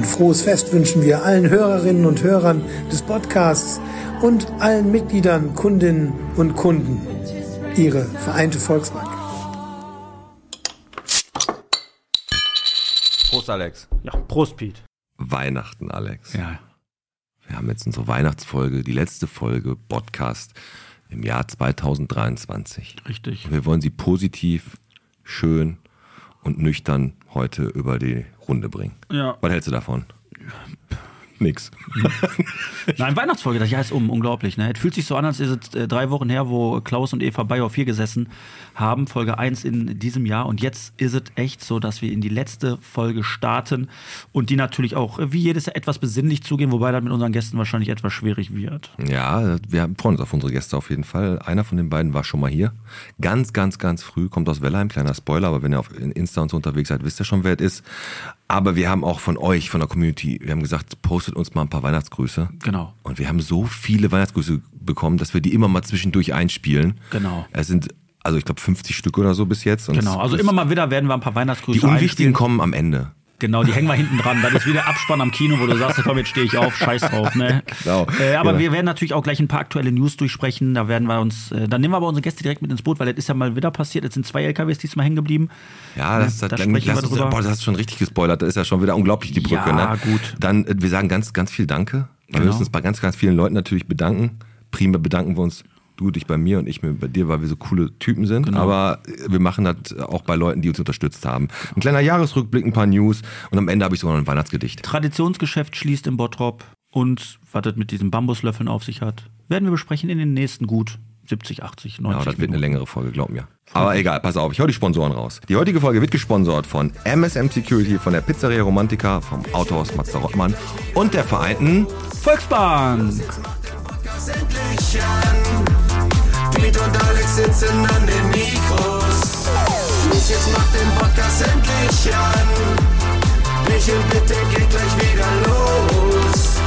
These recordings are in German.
Ein frohes Fest wünschen wir allen Hörerinnen und Hörern des Podcasts und allen Mitgliedern, Kundinnen und Kunden. Ihre Vereinte Volksbank. Prost, Alex. Ja, Prost, Piet. Weihnachten, Alex. Ja. Wir haben jetzt unsere Weihnachtsfolge, die letzte Folge Podcast im Jahr 2023. Richtig. Wir wollen sie positiv, schön und nüchtern heute über die Runde bringen. Ja. Was hältst du davon? Nix. Nein, Weihnachtsfolge, das Jahr ist um, unglaublich. Ne? Es fühlt sich so an, als ist es äh, drei Wochen her, wo Klaus und Eva Bayer hier gesessen haben, Folge 1 in diesem Jahr. Und jetzt ist es echt so, dass wir in die letzte Folge starten und die natürlich auch äh, wie jedes Jahr etwas besinnlich zugehen, wobei das mit unseren Gästen wahrscheinlich etwas schwierig wird. Ja, wir freuen uns auf unsere Gäste auf jeden Fall. Einer von den beiden war schon mal hier. Ganz, ganz, ganz früh, kommt aus Wellheim, kleiner Spoiler, aber wenn ihr auf Insta und so unterwegs seid, wisst ihr schon, wer es ist. Aber wir haben auch von euch, von der Community, wir haben gesagt, postet uns mal ein paar Weihnachtsgrüße. Genau. Und wir haben so viele Weihnachtsgrüße bekommen, dass wir die immer mal zwischendurch einspielen. Genau. Es sind, also ich glaube, 50 Stück oder so bis jetzt. Und Genau, also immer mal wieder werden wir ein paar Weihnachtsgrüße Die unwichtigen einspielen. kommen am Ende. Genau, die hängen wir hinten dran. Das ist wie der Abspann am Kino, wo du sagst, komm, jetzt stehe ich auf, scheiß drauf. Ne? Genau. Äh, aber Genau. wir werden natürlich auch gleich ein paar aktuelle News durchsprechen. Da werden wir uns, äh, dann nehmen wir aber unsere Gäste direkt mit ins Boot, weil das ist ja mal wieder passiert. Jetzt sind zwei LKWs diesmal hängen geblieben. Ja, das, Da das, sprechen wir drüber. boah, das hast du schon richtig gespoilert. Das ist ja schon wieder unglaublich, die Brücke. Ja, ne? gut. Dann, äh, wir sagen ganz, ganz viel Danke. Wir Genau. müssen uns bei ganz, ganz vielen Leuten natürlich bedanken. Prima bedanken wir uns, du dich bei mir und ich mir bei dir, weil wir so coole Typen sind. Genau. Aber äh, wir machen das auch bei Leuten, die uns unterstützt haben. Ein kleiner Jahresrückblick, ein paar News und am Ende habe ich sogar noch ein Weihnachtsgedicht. Traditionsgeschäft schließt im Bottrop und was das mit diesen Bambuslöffeln auf sich hat, werden wir besprechen in den nächsten gut 70, 80, 90 Ja, das wird eine Minuten. längere Folge, glaub mir. Aber egal, pass auf, ich hau die Sponsoren raus. Die heutige Folge wird gesponsert von MSM Security, von der Pizzeria Romantica, vom Autohaus Mazda Rottmann und der Vereinten Volksbank! endlich an. Piet und Alex sitzen an den Mikros. Los, jetzt macht den Podcast endlich an. Michel, bitte geht gleich wieder los.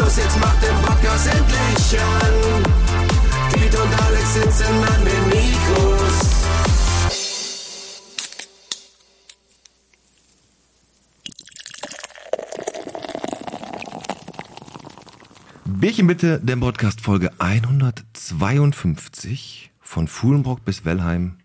Los, jetzt macht den Podcast endlich an. Piet und Alex sitzen an den Mikros. Bierchen bitte, der Podcast Folge 152 von Fuhlenbrock bis Wellheim,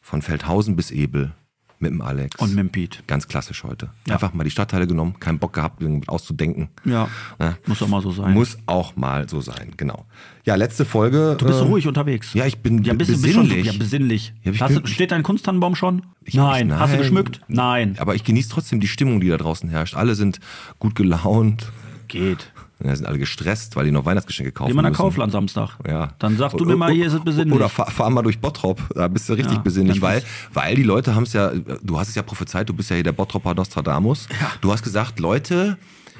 von Feldhausen bis Ebel mit dem Alex. Und mit dem Piet. Ganz klassisch heute. Ja. Einfach mal die Stadtteile genommen, keinen Bock gehabt, auszudenken. Ja, Ne? muss doch mal so sein. Muss auch mal so sein, genau. Ja, letzte Folge. Du bist äh, ruhig unterwegs. Ja, ich bin ja, bist, du bist schon, besinnlich. ja, besinnlich. Ja, Hast bin- steht dein Kunsttannenbaum schon? Ich- nein. Hast du nein. geschmückt? Nein. Aber ich genieße trotzdem die Stimmung, die da draußen herrscht. Alle sind gut gelaunt. Geht. Ja, sind alle gestresst, weil die noch Weihnachtsgeschenke kaufen Geh mal nach. Kaufland Samstag. Ja. Dann sagst du mir mal, hier ist es besinnlich. Oder fahr, fahr mal durch Bottrop, da bist du richtig Ja, besinnlich, weil, weil die Leute haben es ja, du hast es ja prophezeit, du bist ja hier der Bottroper Nostradamus. Du hast gesagt, Leute,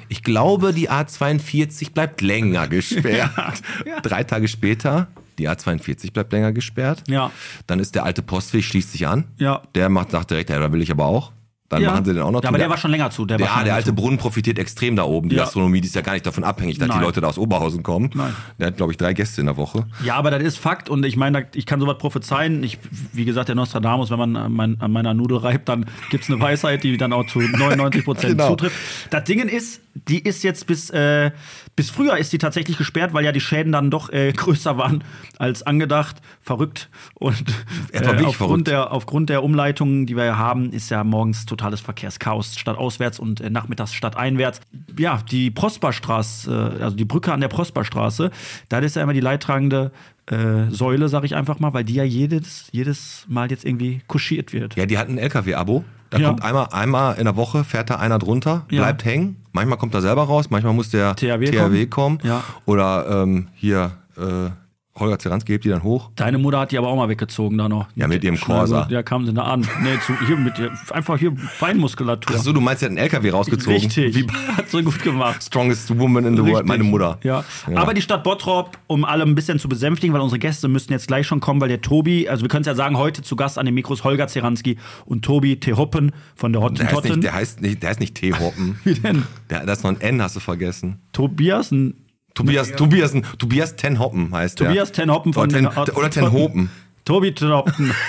ich glaube, die A42 bleibt länger gesperrt. Drei Tage später, die A42 bleibt länger gesperrt. Ja. Dann ist der alte Postweg, schließt sich an. Ja. Der macht, sagt direkt, ja, da will ich aber auch. Dann Ja. machen sie den auch noch Ja, aber der war schon länger zu. Der ja, der alte zu. Brunnen profitiert extrem da oben. Die Ja. Gastronomie die ist ja gar nicht davon abhängig, dass Nein. die Leute da aus Oberhausen kommen. Nein. Der hat, glaube ich, drei Gäste in der Woche. Ja, aber das ist Fakt und ich meine, ich kann sowas prophezeien. Ich, wie gesagt, der Nostradamus, wenn man an, mein, an meiner Nudel reibt, dann gibt es eine Weisheit, die dann auch zu 99 Prozent Genau. zutrifft. Das Ding ist, die ist jetzt bis, äh, bis früher ist die tatsächlich gesperrt, weil ja die Schäden dann doch äh, größer waren als angedacht. Verrückt. Und wirklich aufgrund, verrückt. Der, aufgrund der Umleitungen, die wir ja haben, ist ja morgens totales Verkehrschaos, stadtauswärts und äh, nachmittags stadteinwärts. Ja, die Prosperstraße, äh, also die Brücke an der Prosperstraße, da ist ja immer die leidtragende äh, Säule, sag ich einfach mal, weil die ja jedes, jedes Mal jetzt irgendwie kuschiert wird. Ja, die hat ein LKW-Abo. Da Ja. kommt einmal, einmal in der Woche, fährt da einer drunter, Ja. bleibt hängen. Manchmal kommt er selber raus, manchmal muss der THW kommen. Ja. Oder ähm, hier, äh, Holger Zeranski hebt die dann hoch. Deine Mutter hat die aber auch mal weggezogen da noch. Ja, mit ihrem Corsa. Ja, kamen sie da an. Nee, zu, hier mit ihr- einfach hier Beinmuskulatur. Achso, du meinst, der hat einen LKW rausgezogen? Richtig. Wie Hat so gut gemacht. Strongest Woman in the World, Richtig. meine Mutter. Ja. Aber die Stadt Bottrop, um alle ein bisschen zu besänftigen, weil unsere Gäste müssten jetzt gleich schon kommen, weil der Tobi, also wir können es ja sagen, heute zu Gast an den Mikros Holger Zeranski und Tobi T. Hoppen von der Der heißt, Hottentotten. nicht, der, heißt nicht, der heißt nicht T-Hoppen. Wie denn? Der, da ist noch ein N, hast du vergessen. Tobias, ein Tobias, Tobias, Tobias Ten Hoppen heißt der. Tobias Ten Hoppen von oder Ten, oder Ten Hopen. Tobi Ten Hoppen.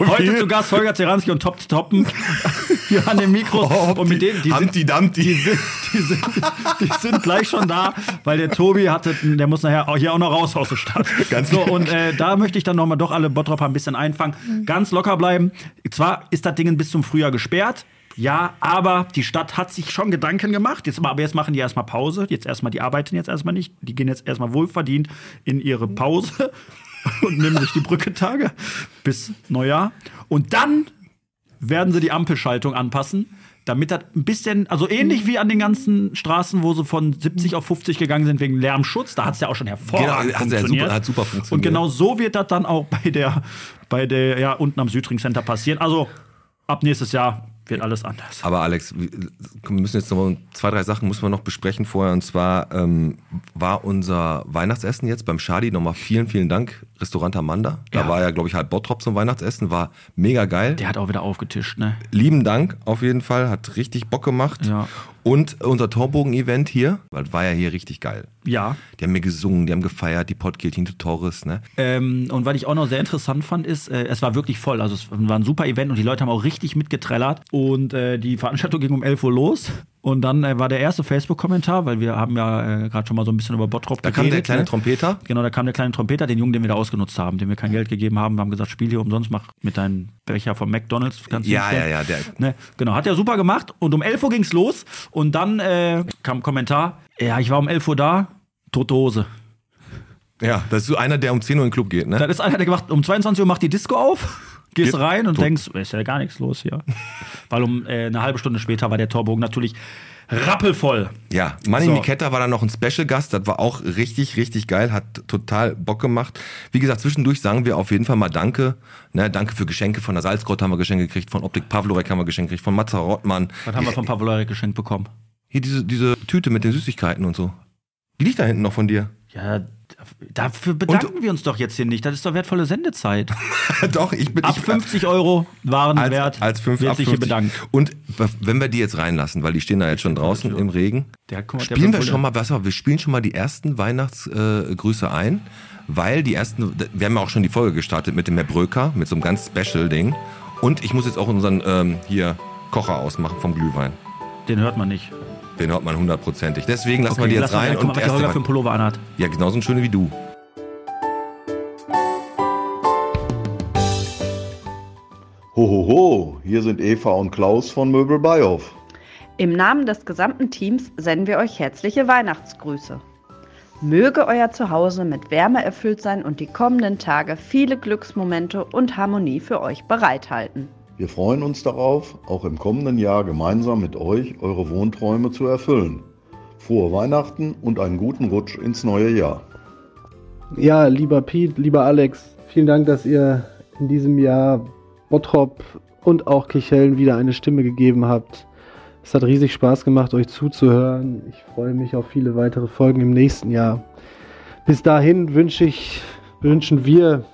Heute zu Gast Holger Zeranski und Top Toppen. hier an den Mikros. Oh, und mit denen, die sind, Dumpty. die, sind, die, sind, die sind gleich schon da, weil der Tobi hatte, der muss nachher auch hier auch noch raus aus der Stadt. Ganz so, und äh, da möchte ich dann nochmal doch alle Bottropper ein bisschen einfangen. Ganz locker bleiben. Zwar ist das Ding bis zum Frühjahr gesperrt. Ja, aber die Stadt hat sich schon Gedanken gemacht. Jetzt, aber jetzt machen die erstmal Pause. Jetzt erstmal, die arbeiten jetzt erstmal nicht. Die gehen jetzt erstmal wohlverdient in ihre Pause und nehmen sich die Brücketage bis Neujahr. Und dann werden sie die Ampelschaltung anpassen, damit das ein bisschen, also ähnlich wie an den ganzen Straßen, wo sie von 70 auf 50 gegangen sind wegen Lärmschutz, da hat es ja auch schon hervorragend Genau, hat ja funktioniert. super- hat super funktioniert. Und genau so wird das dann auch bei der, bei der, ja, unten am Südring Center passieren. Also ab nächstes Jahr wird alles anders. Aber Alex, wir müssen jetzt noch zwei, drei Sachen müssen wir noch besprechen vorher. Und zwar ähm, war unser Weihnachtsessen jetzt beim Shadi nochmal vielen, vielen Dank, Restaurant Amanda. Da Ja. war ja, glaube ich, halb Bottrop zum Weihnachtsessen, war mega geil. Der hat auch wieder aufgetischt, ne? Lieben Dank auf jeden Fall, hat richtig Bock gemacht. Ja. Und unser Torbogen-Event hier, weil war ja hier richtig geil. Ja. Die haben mir gesungen, die haben gefeiert, die Podkiltin Torres, ne? Ähm, und was ich auch noch sehr interessant fand, ist, äh, es war wirklich voll. Also es war ein super Event und die Leute haben auch richtig mitgetrellert. Und äh, die Veranstaltung ging um 11 Uhr los. Und dann äh, war der erste Facebook-Kommentar, weil wir haben ja äh, gerade schon mal so ein bisschen über Bottrop Da kam der kleine ne? Trompeter. Genau, da kam der kleine Trompeter, den Jungen, den wir da ausgenutzt haben, dem wir kein Geld gegeben haben. Wir haben gesagt, spiel hier umsonst, mach mit deinem Becher von McDonalds. Kannst Ja, ja, ja, der- Ne, genau, hat er super gemacht. Und um 11 Uhr ging's los. Und dann äh, kam ein Kommentar, ja, ich war um 11 Uhr da, tote Hose. Ja, das ist so einer, der um 10 Uhr in den Club geht, ne? Dann ist einer, der gemacht, um 22 Uhr macht die Disco auf, gehst Geht- rein und denkst, ist ja gar nichts los hier. Weil um äh, eine halbe Stunde später war der Torbogen natürlich rappelvoll. Ja, Manni So. Niketta war dann noch ein Special-Gast, das war auch richtig, richtig geil, hat total Bock gemacht. Wie gesagt, zwischendurch sagen wir auf jeden Fall mal Danke. Ne, danke für Geschenke, von der Salzgrotte haben wir Geschenke gekriegt, von Optik Pavlorek haben wir Geschenke gekriegt, von Matza Rottmann. Was haben wir von Pavlorek geschenkt bekommen? Hier diese, diese Tüte mit den Süßigkeiten und so. Die liegt da hinten noch von dir. Ja, dafür bedanken wir uns doch jetzt hier nicht. Das ist doch wertvolle Sendezeit. Doch, ich bin Ab ich, 50 Euro waren als, wert. als fünf, wird ab sich hier 50. bedankt. Und wenn wir die jetzt reinlassen, weil die stehen da jetzt schon draußen im Regen, Der, guck spielen wir schon mal, was, wir spielen schon mal die ersten Weihnachtsgrüße äh, ein, weil die ersten, wir haben ja auch schon die Folge gestartet mit dem Herr Bröker, mit so einem ganz Special-Ding. Und ich muss jetzt auch unseren ähm, hier Kocher ausmachen vom Glühwein. Den hört man nicht. Den hört man hundertprozentig. Deswegen lassen wir die jetzt lass rein guck mal, und was der Holger für einen Pullover anhat. Ja, genauso ein schöne wie du. Hohoho, hier sind Eva und Klaus von Möbel Beihof. Im Namen des gesamten Teams senden wir euch herzliche Weihnachtsgrüße. Möge euer Zuhause mit Wärme erfüllt sein und die kommenden Tage viele Glücksmomente und Harmonie für euch bereithalten. Wir freuen uns darauf, auch im kommenden Jahr gemeinsam mit euch eure Wohnträume zu erfüllen. Frohe Weihnachten und einen guten Rutsch ins neue Jahr. Ja, lieber Pete, lieber Alex, vielen Dank, dass ihr in diesem Jahr Bottrop und auch Kichellen wieder eine Stimme gegeben habt. Es hat riesig Spaß gemacht, euch zuzuhören. Ich freue mich auf viele weitere Folgen im nächsten Jahr. Bis dahin wünsche ich, wünschen wir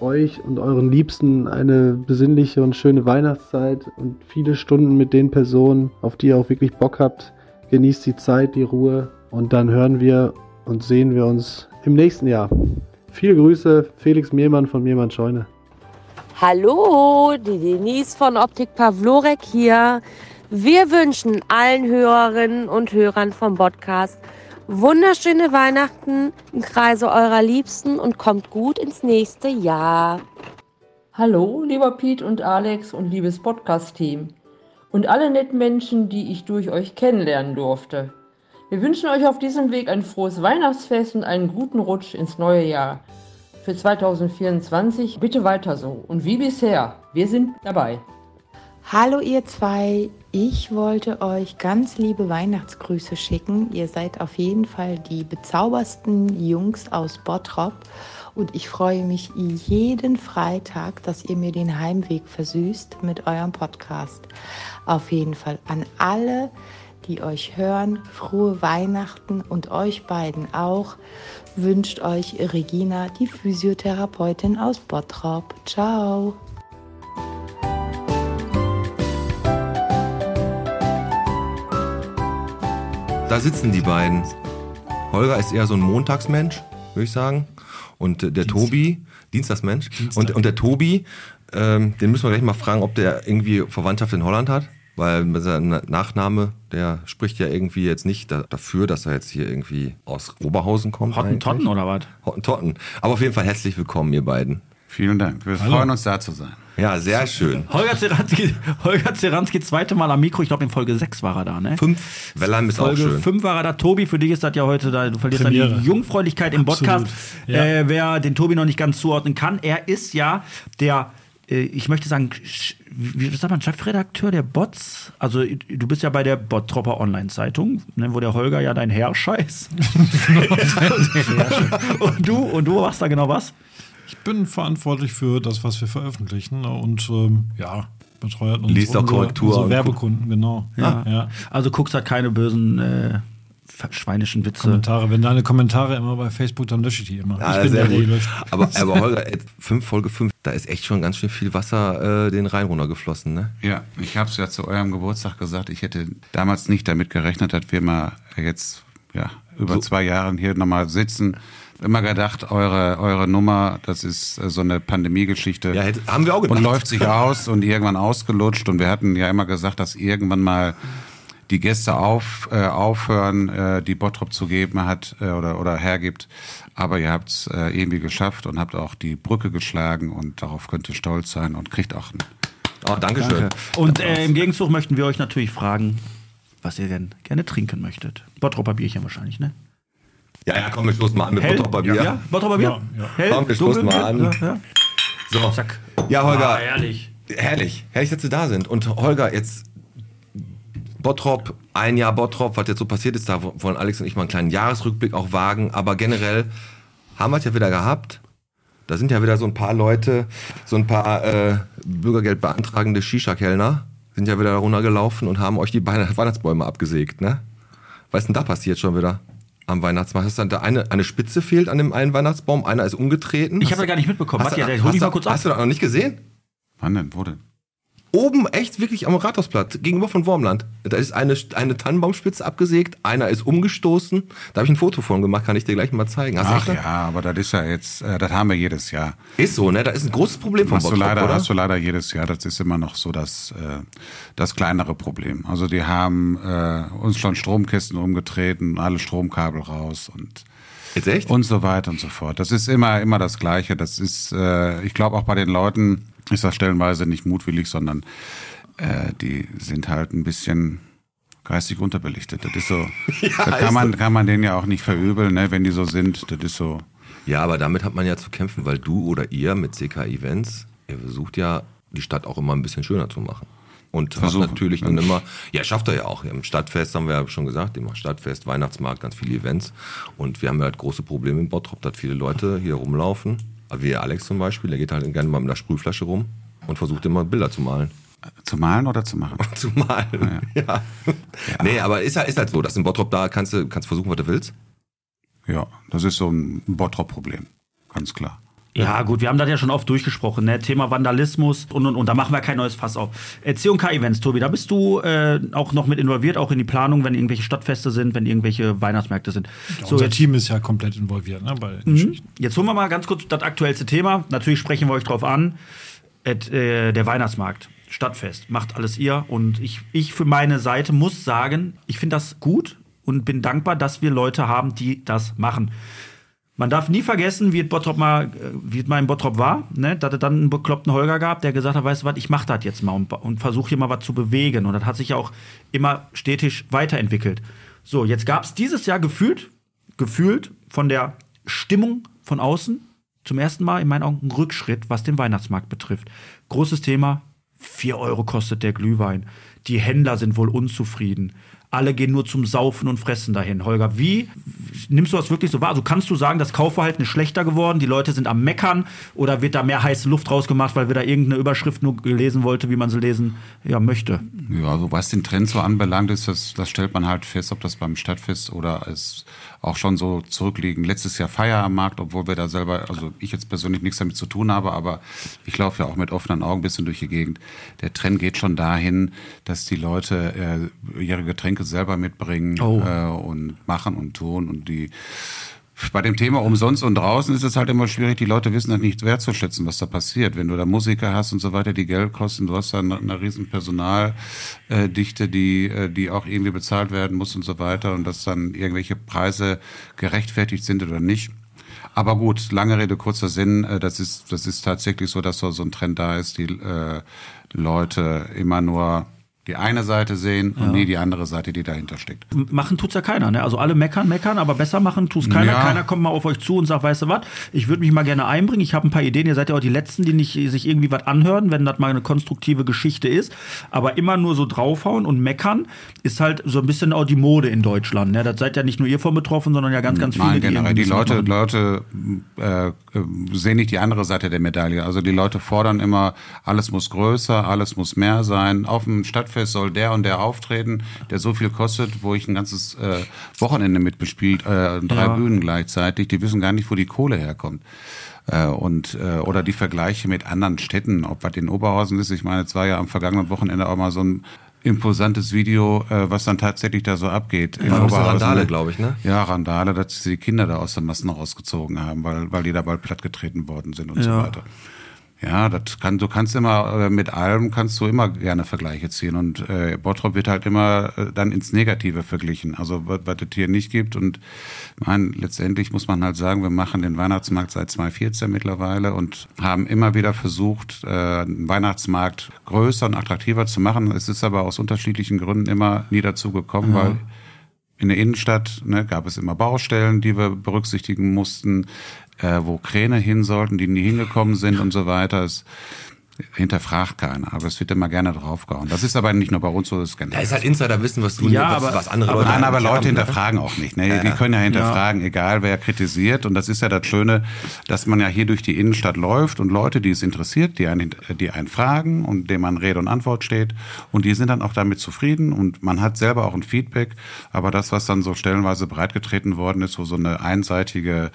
euch und euren Liebsten eine besinnliche und schöne Weihnachtszeit und viele Stunden mit den Personen, auf die ihr auch wirklich Bock habt. Genießt die Zeit, die Ruhe und dann hören wir und sehen wir uns im nächsten Jahr. Viele Grüße, Felix Mehlmann von Mehlmann Scheune. Hallo, die Denise von Optik Pavlorek hier. Wir wünschen allen Hörerinnen und Hörern vom Podcast wunderschöne Weihnachten im Kreise eurer Liebsten und kommt gut ins nächste Jahr. Hallo, lieber Pete und Alex und liebes Podcast-Team. Und alle netten Menschen, die ich durch euch kennenlernen durfte. Wir wünschen euch auf diesem Weg ein frohes Weihnachtsfest und einen guten Rutsch ins neue Jahr. Für 2024 bitte weiter so. Und wie bisher, wir sind dabei. Hallo ihr zwei, ich wollte euch ganz liebe Weihnachtsgrüße schicken. Ihr seid auf jeden Fall die bezaubersten Jungs aus Bottrop und ich freue mich jeden Freitag, dass ihr mir den Heimweg versüßt mit eurem Podcast. Auf jeden Fall an alle, die euch hören, frohe Weihnachten und euch beiden auch wünscht euch Regina, die Physiotherapeutin aus Bottrop. Ciao. Da sitzen die beiden. Holger ist eher so ein Montagsmensch, würde ich sagen. Und äh, der Tobi, Dienstagsmensch. Und, und der Tobi, ähm, den müssen wir gleich mal fragen, ob der irgendwie Verwandtschaft in Holland hat. Weil sein Nachname, der spricht ja irgendwie jetzt nicht da, dafür, dass er jetzt hier irgendwie aus Oberhausen kommt. Hottentotten oder was? Hottentotten. Aber auf jeden Fall herzlich willkommen, ihr beiden. Vielen Dank. Wir freuen uns, da zu sein. Ja, sehr schön. Holger Zeranski, Holger Zeranski zweite Mal am Mikro. Ich glaube, in Folge 6 war er da, ne? Fünf. Wellheim ist auch Folge schön. 5 war er da. Tobi, für dich ist das ja heute, da, du verlierst Premiere. dann die Jungfräulichkeit im Podcast. Absolut, ja. Äh, wer den Tobi noch nicht ganz zuordnen kann, er ist ja der, äh, ich möchte sagen, wie wie sagt man, Chefredakteur der Bots. Also du bist ja bei der Bottropper Online-Zeitung, ne, wo der Holger ja dein Herr scheiß. und du, und du machst da genau was? Ich bin verantwortlich für das, was wir veröffentlichen und ähm, ja, betreut uns Liest auch unsere, Korrektur unsere und Werbekunden, genau. Ja. ja. Also guckst halt keine bösen äh, schweinischen Witze. Kommentare. Wenn deine Kommentare immer bei Facebook, dann lösche ich die immer. Ja, ich bin sehr der, der löscht. Aber, aber Holger, fünf, Folge 5, da ist echt schon ganz schön viel Wasser äh, den Rhein runtergeflossen, ne? Ja, ich habe es ja zu eurem Geburtstag gesagt. Ich hätte damals nicht damit gerechnet, dass wir mal jetzt ja, über So. zwei Jahren hier nochmal sitzen. Immer gedacht, eure, eure Nummer, das ist äh, so eine Pandemiegeschichte. Ja, hätte, haben wir auch gedacht. und läuft sich aus und irgendwann ausgelutscht. Und wir hatten ja immer gesagt, dass irgendwann mal die Gäste auf, äh, aufhören, äh, die Bottrop zu geben hat äh, oder, oder hergibt. Aber ihr habt es äh, irgendwie geschafft und habt auch die Brücke geschlagen und darauf könnt ihr stolz sein und kriegt auch einen Oh, Dankeschön. Und äh, im Gegenzug möchten wir euch natürlich fragen, was ihr denn gerne trinken möchtet. Bottropper Bierchen wahrscheinlich, ne? Ja, ja, komm, wir stoßen mal an mit Hell? Bottroper Bier. Ja, Bottropper Bier? Ja, ja. Hell? Komm, wir stoßen mal an. Ja, ja. So. Zack. Ja, Holger. Ah, ehrlich. Herrlich. Herrlich, dass Sie da sind. Und Holger, jetzt Bottrop, ein Jahr Bottrop, was jetzt so passiert ist, da wollen Alex und ich mal einen kleinen Jahresrückblick auch wagen. Aber generell haben wir es ja wieder gehabt. Da sind ja wieder so ein paar Leute, so ein paar äh, Bürgergeld beantragende Shisha-Kellner, sind ja wieder da runtergelaufen und haben euch die Weihn- Weihnachtsbäume abgesägt, ne? Was ist denn da passiert schon wieder am Weihnachtsmarkt? Hast du dann da eine, eine Spitze fehlt an dem einen Weihnachtsbaum, einer ist umgetreten. Ich habe ja gar nicht mitbekommen. Hast, Warte, du, der hol hast, dich mal kurz ab. hast du das noch nicht gesehen? Wann denn? Wo denn? Oben echt wirklich am Rathausplatz, gegenüber von Wormland. Da ist eine, eine Tannenbaumspitze abgesägt, einer ist umgestoßen. Da habe ich ein Foto von gemacht, kann ich dir gleich mal zeigen. Hast Ach ja, aber das ist ja jetzt, äh, das haben wir jedes Jahr. Ist so, ne? Da ist ein großes Problem von Hast du, Bottrop, leider, oder? hast du leider jedes Jahr, das ist immer noch so das, äh, das kleinere Problem. Also die haben äh, uns schon Stromkisten umgetreten, alle Stromkabel raus und Jetzt echt? und so weiter und so fort. Das ist immer immer das Gleiche. Das ist, äh, ich glaube auch bei den Leuten ist das stellenweise nicht mutwillig, sondern äh, die sind halt ein bisschen geistig unterbelichtet. Das ist so, da ist kann man kann man denen ja auch nicht verübeln, ne, wenn die so sind. Das ist so. Ja, aber damit hat man ja zu kämpfen, weil du oder ihr mit CK Events, ihr versucht ja, die Stadt auch immer ein bisschen schöner zu machen. Und habt Versuchen. natürlich dann immer, ja, schafft er ja auch. Im Stadtfest haben wir ja schon gesagt, immer Stadtfest, Weihnachtsmarkt, ganz viele Events. Und wir haben ja halt große Probleme in Bottrop, dass viele Leute hier rumlaufen. Wie Alex zum Beispiel, der geht halt gerne mal mit einer Sprühflasche rum und versucht immer Bilder zu malen. Zu malen oder zu machen? Zu malen, ja. Nee, aber ist halt, ist halt so, dass in Bottrop da kannst du kannst versuchen, was du willst. Ja, das ist so ein Bottrop-Problem. Ganz klar. Ja, gut, wir haben das ja schon oft durchgesprochen, ne? Thema Vandalismus und und und. Da machen wir kein neues Fass auf. Äh, C&K-Events, Tobi, da bist du äh, auch noch mit involviert, auch in die Planung, wenn irgendwelche Stadtfeste sind, wenn irgendwelche Weihnachtsmärkte sind. So, unser Team ist ja komplett involviert ne, bei Mhm. Jetzt holen wir mal ganz kurz das aktuellste Thema. Natürlich sprechen wir euch drauf an. Et, äh, der Weihnachtsmarkt, Stadtfest, macht alles ihr. Und ich, ich für meine Seite muss sagen, ich finde das gut und bin dankbar, dass wir Leute haben, die das machen. Man darf nie vergessen, wie es Bottrop mal, äh, wie es mal in Bottrop war, ne? dass es dann einen bekloppten Holger gab, der gesagt hat, weißt du was, ich mach das jetzt mal und, und versuche hier mal was zu bewegen. Und das hat sich ja auch immer stetig weiterentwickelt. So, jetzt gab es dieses Jahr gefühlt, gefühlt von der Stimmung von außen zum ersten Mal in meinen Augen einen Rückschritt, was den Weihnachtsmarkt betrifft. Großes Thema, 4 Euro kostet der Glühwein. Die Händler sind wohl unzufrieden. Alle gehen nur zum Saufen und Fressen dahin. Holger, wie nimmst du das wirklich so wahr? Also kannst du sagen, das Kaufverhalten ist schlechter geworden, die Leute sind am Meckern oder wird da mehr heiße Luft rausgemacht, weil wir da irgendeine Überschrift nur gelesen wollte, wie man sie lesen ja, möchte? Ja, also was den Trend so anbelangt, ist das, das stellt man halt fest, ob das beim Stadtfest oder es auch schon so zurückliegen. Letztes Jahr Feier am Markt, obwohl wir da selber, also ich jetzt persönlich nichts damit zu tun habe, aber ich laufe ja auch mit offenen Augen ein bisschen durch die Gegend. Der Trend geht schon dahin, dass die Leute äh, ihre Getränke selber mitbringen Oh. äh, und machen und tun und die bei dem Thema umsonst und draußen ist es halt immer schwierig, die Leute wissen halt nicht wertzuschätzen, was da passiert. Wenn du da Musiker hast und so weiter, die Geld kosten, du hast da eine, eine riesen Personaldichte, die, äh, die auch irgendwie bezahlt werden muss und so weiter und dass dann irgendwelche Preise gerechtfertigt sind oder nicht. Aber gut, lange Rede, kurzer Sinn, äh, das ist, das ist tatsächlich so, dass so so ein Trend da ist, die äh, Leute immer nur die eine Seite sehen und Ja. nie die andere Seite, die dahinter steckt. Machen tut's ja keiner, ne? Also alle meckern, meckern, aber besser machen tut's keiner. Ja. Keiner kommt mal auf euch zu und sagt, weißt du was, ich würde mich mal gerne einbringen, ich habe ein paar Ideen, ihr seid ja auch die Letzten, die nicht sich irgendwie was anhören, wenn das mal eine konstruktive Geschichte ist. Aber immer nur so draufhauen und meckern ist halt so ein bisschen auch die Mode in Deutschland. Ne? Das seid ja nicht nur ihr von betroffen, sondern ja ganz, ganz viele. Nein, generell. Die bisschen Leute. Leute äh, äh, sehen nicht die andere Seite der Medaille. Also die Leute fordern immer, alles muss größer, alles muss mehr sein. Auf dem Stadtfest soll der und der auftreten, der so viel kostet, wo ich ein ganzes äh, Wochenende mitbespielt, äh, drei Ja. Bühnen gleichzeitig. Die wissen gar nicht, wo die Kohle herkommt. Äh, und äh, oder die Vergleiche mit anderen Städten, ob was in Oberhausen ist. Ich meine, es war ja am vergangenen Wochenende auch mal so ein imposantes Video, äh, was dann tatsächlich da so abgeht. in Oberhausen. Randale, glaube ich, ne? Ja, Randale, dass sie die Kinder da aus den Massen rausgezogen haben, weil, weil die da bald plattgetreten worden sind und so Ja. weiter. Ja, das kann, du kannst immer, äh, mit allem kannst du immer gerne Vergleiche ziehen und äh, Bottrop wird halt immer äh, dann ins Negative verglichen. Also was, es hier nicht gibt und mein, letztendlich muss man halt sagen, wir machen den Weihnachtsmarkt seit 2014 mittlerweile und haben immer wieder versucht, äh, den Weihnachtsmarkt größer und attraktiver zu machen. Es ist aber aus unterschiedlichen Gründen immer nie dazu gekommen, Ja. weil in der Innenstadt ne, gab es immer Baustellen, die wir berücksichtigen mussten, äh, wo Kräne hin sollten, die nie hingekommen sind und so weiter. Es hinterfragt keiner, aber es wird immer gerne draufgehauen. Das ist aber nicht nur bei uns so, das ist generell. Da ist halt Insiderwissen, was du Ja, was, aber- was andere Aber Leute nein, aber Leute haben, ne? hinterfragen auch nicht. Ne? Ja, Die ja. können ja hinterfragen, egal wer kritisiert. Und das ist ja das Schöne, dass man ja hier durch die Innenstadt läuft und Leute, die es interessiert, die einen, die einen fragen und dem man Rede und Antwort steht. Und die sind dann auch damit zufrieden und man hat selber auch ein Feedback. Aber das, was dann so stellenweise breitgetreten worden ist, wo so eine einseitige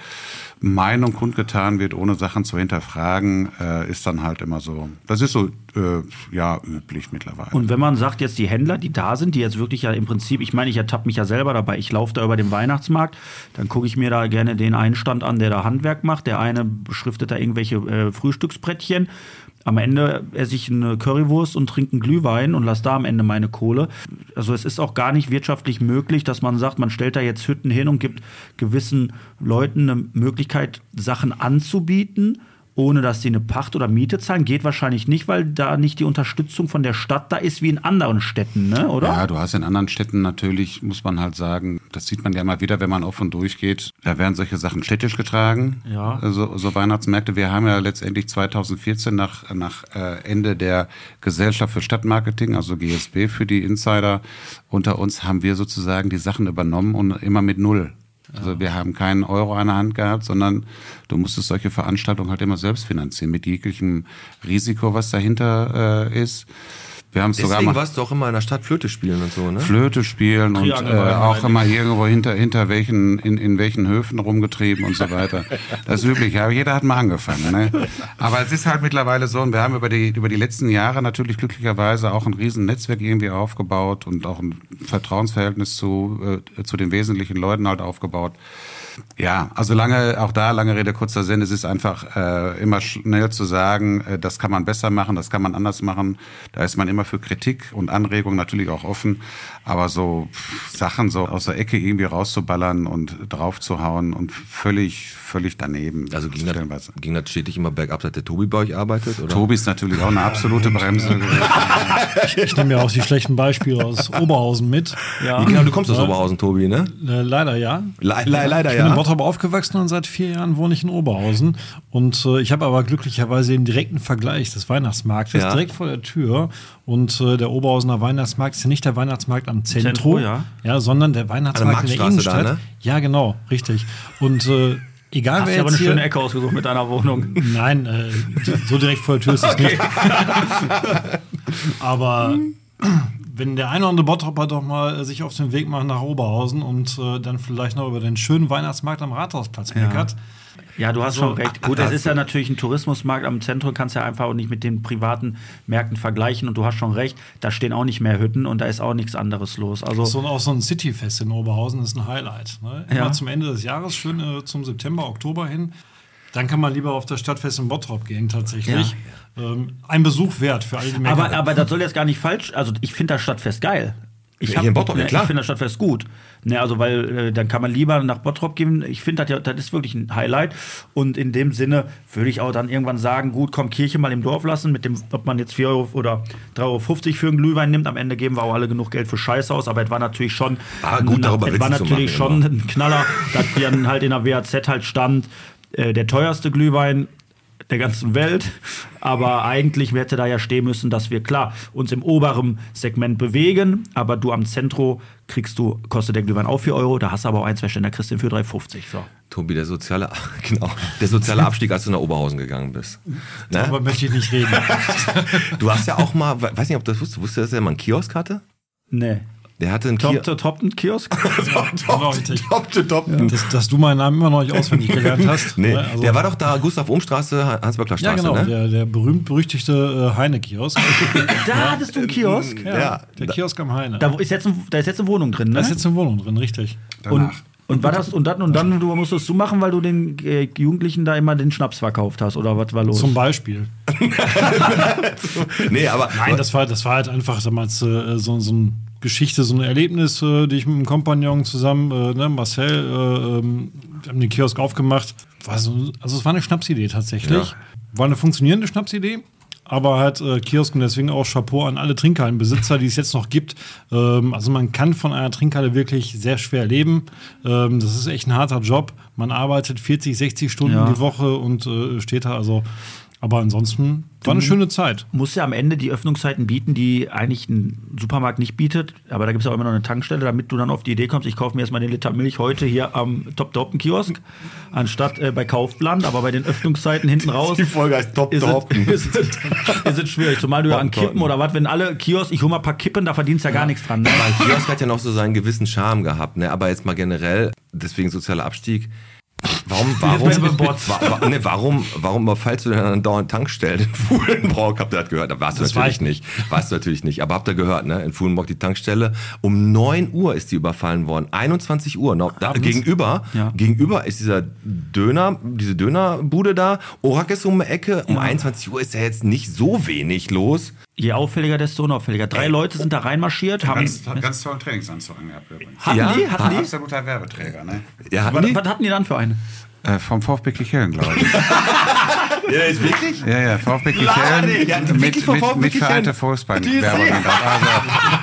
Meinung kundgetan wird, ohne Sachen zu hinterfragen, äh, ist dann halt immer so. Das ist so, äh, ja, üblich mittlerweile. Und wenn man sagt, jetzt die Händler, die da sind, die jetzt wirklich ja im Prinzip, ich meine, ich ertappe mich ja selber dabei, ich laufe da über den Weihnachtsmarkt, dann gucke ich mir da gerne den einen Stand an, der da Handwerk macht. Der eine beschriftet da irgendwelche äh, Frühstücksbrettchen. Am Ende esse ich eine Currywurst und trinke einen Glühwein und lasse da am Ende meine Kohle. Also es ist auch gar nicht wirtschaftlich möglich, dass man sagt, man stellt da jetzt Hütten hin und gibt gewissen Leuten eine Möglichkeit, Sachen anzubieten ohne dass sie eine Pacht oder Miete zahlen, geht wahrscheinlich nicht, weil da nicht die Unterstützung von der Stadt da ist wie in anderen Städten, ne? oder? Ja, du hast in anderen Städten natürlich, muss man halt sagen, das sieht man ja immer wieder, wenn man offen durchgeht, da werden solche Sachen städtisch getragen, Ja. so, so Weihnachtsmärkte. Wir haben ja letztendlich 2014 nach, nach äh, Ende der Gesellschaft für Stadtmarketing, also GSB für die Insider unter uns, haben wir sozusagen die Sachen übernommen und immer mit Null. Also wir haben keinen Euro an der Hand gehabt, sondern du musstest solche Veranstaltungen halt immer selbst finanzieren, mit jeglichem Risiko, was dahinter äh, ist. Wir haben es sogar Deswegen mal warst du auch immer in der Stadt Flöte spielen und so, ne? Flöte spielen und äh, auch immer irgendwo hinter, hinter welchen, in, in welchen Höfen rumgetrieben und so weiter. Das ist üblich, ja, jeder hat mal angefangen. Ne? Aber es ist halt mittlerweile so, und wir haben über die, über die letzten Jahre natürlich glücklicherweise auch ein riesen Netzwerk irgendwie aufgebaut und auch ein Vertrauensverhältnis zu, äh, zu den wesentlichen Leuten halt aufgebaut. Ja, also lange, auch da, lange Rede, kurzer Sinn, es ist einfach äh, immer schnell zu sagen, äh, das kann man besser machen, das kann man anders machen. Da ist man immer für Kritik und Anregungen natürlich auch offen. Aber so pff, Sachen so aus der Ecke irgendwie rauszuballern und draufzuhauen und völlig, völlig daneben. Also ging das, ging das stetig immer bergab, seit der Tobi bei euch arbeitet? Oder? Tobi ist natürlich auch eine absolute Bremse. Ich nehme ja auch die schlechten Beispiele aus Oberhausen mit. Ja. Genau, du kommst aus Oberhausen, Tobi, ne? Äh, leider ja. Le le leider ja. In Bottrop aufgewachsen und seit vier Jahren wohne ich in Oberhausen. Und äh, ich habe aber glücklicherweise den direkten Vergleich des Weihnachtsmarktes Ja. direkt vor der Tür. Und äh, der Oberhausener Weihnachtsmarkt ist ja nicht der Weihnachtsmarkt am Zentrum, Zentrum, ja. ja, sondern der Weihnachtsmarkt in der Marktstraße da, Innenstadt. ne? Ja, genau, richtig. Und äh, egal Hast wer du aber jetzt eine schöne Ecke ausgesucht mit deiner Wohnung. Nein, äh, so direkt vor der Tür ist es nicht. Aber wenn der eine oder andere Bottropper doch mal äh, sich auf den Weg macht nach Oberhausen und äh, dann vielleicht noch über den schönen Weihnachtsmarkt am Rathausplatz Ja. meckert. Ja, du hast Also, schon recht. Gut, es ist ja natürlich ein Tourismusmarkt am Zentrum, kannst ja einfach auch nicht mit den privaten Märkten vergleichen. Und du hast schon recht, da stehen auch nicht mehr Hütten und da ist auch nichts anderes los. Also So, auch so ein Cityfest in Oberhausen ist ein Highlight. Ne? Immer Ja. zum Ende des Jahres, schön äh, zum September, Oktober hin. Dann kann man lieber auf das Stadtfest in Bottrop gehen, tatsächlich. Ähm, ein Besuch wert für alle, die meckern. Aber, aber das soll jetzt gar nicht falsch. Also ich finde das Stadtfest geil. Ich, Hier in Bottrop, ja, ne, klar. ich finde das Stadtfest gut. Ne, also weil äh, dann kann man lieber nach Bottrop gehen. Ich finde das ja, das ist wirklich ein Highlight. Und in dem Sinne würde ich auch dann irgendwann sagen, gut, komm Kirche mal im Dorf lassen, mit dem, ob man jetzt 4 Euro oder 3,50 Euro für einen Glühwein nimmt. Am Ende geben wir auch alle genug Geld für Scheiße aus. Aber es war natürlich schon, Ah, gut, darüber es war Witze natürlich machen schon ein Knaller, dass dann halt in der WAZ halt stand, äh, der teuerste Glühwein der ganzen Welt. Aber eigentlich hätte da ja stehen müssen, dass wir klar uns im oberen Segment bewegen, aber du am Zentro kriegst du, kostet der Glühwein auch 4 Euro, da hast du aber auch ein, zwei Ständer, kriegst du den für 3,50. So. Tobi, der soziale, genau, der soziale Abstieg, als du nach Oberhausen gegangen bist. Ne? Darüber möchte ich nicht reden. Du hast ja auch mal, we- weiß nicht, ob du das wusstest, wusstest du, dass er mal einen Kiosk hatte? Nee. Der hatte einen Kiosk. top, top, ein Kiosk? Topte, topten. Dass, dass du meinen Namen immer noch nicht auswendig gelernt hast. Nee, ne? Also- der war doch da, Gustav Umstraße, Ja, Hans-Böckler Straße, genau, ne? der, der berühmt-berüchtigte äh, Heine-Kiosk. Da hattest du einen Kiosk? Ja, der Kiosk am Heine. Da ist jetzt, ein, da ist jetzt eine Wohnung drin, ne? Da ist jetzt eine Wohnung drin, richtig. Und, und, was hast, und dann, und dann du musstest du machen, weil du den äh, Jugendlichen da immer den Schnaps verkauft hast, oder was war los? Zum Beispiel. nee, aber. Nein, das war, das war halt einfach damals äh, so, so eine Geschichte, so ein Erlebnis, äh, die ich mit einem Kompagnon zusammen, äh, ne, Marcel, äh, ähm, haben den Kiosk aufgemacht. So, also es war eine Schnapsidee tatsächlich. Ja. War eine funktionierende Schnapsidee. Aber halt äh, Kiosk und deswegen auch Chapeau an alle Trinkhallenbesitzer, die es jetzt noch gibt. Ähm, also man kann von einer Trinkhalle wirklich sehr schwer leben. Ähm, das ist echt ein harter Job. Man arbeitet 40, 60 Stunden Ja. die Woche und äh, steht da also. Aber ansonsten war eine schöne Zeit. Muss ja am Ende die Öffnungszeiten bieten, die eigentlich ein Supermarkt nicht bietet. Aber da gibt es auch immer noch eine Tankstelle, damit du dann auf die Idee kommst, ich kaufe mir erstmal den Liter Milch heute hier am top dopen kiosk anstatt äh, bei Kaufland. Aber bei den Öffnungszeiten hinten raus. Die Folge heißt Top ist es, ist, es, ist es schwierig. Zumal du ja an Top Kippen oder was, wenn alle Kiosk, ich hole mal ein paar Kippen, da verdienst du ja gar nichts dran. Ne? Aber ein Kiosk hat ja noch so seinen gewissen Charme gehabt, ne? Aber jetzt mal generell, deswegen sozialer Abstieg. Warum, warum, Werbebots. wa, wa, ne, warum, warum überfallst du denn dann dauernd Tankstellen in Fuhlenbrock? Habt ihr das gehört? Da warst du Das war natürlich ich nicht. Warst du natürlich nicht. Aber habt ihr gehört, ne? In Fuhlenbrock die Tankstelle. Um 9 Uhr ist die überfallen worden. 21 Uhr. Noch, da, gegenüber, Ja. gegenüber ist dieser Döner, diese Dönerbude da. Orak ist um die Ecke. Um 21 Uhr ist ja jetzt nicht so wenig los. Je auffälliger, desto unauffälliger. Drei Leute sind da reinmarschiert, haben. Ganz, ganz tollen Trainingsanzug angehabt übrigens. Hatten Ja? die? Hatten die? Absoluter Werbeträger, ne? Ja, hatten Was, die? was hatten die dann für eine? Äh, vom VfB Kichellen, glaube ich. Ja, ist wirklich? Ja, ja, VfB Kichellen ja, mit, mit, mit Kichellen. vereinte Volksbank. Werbung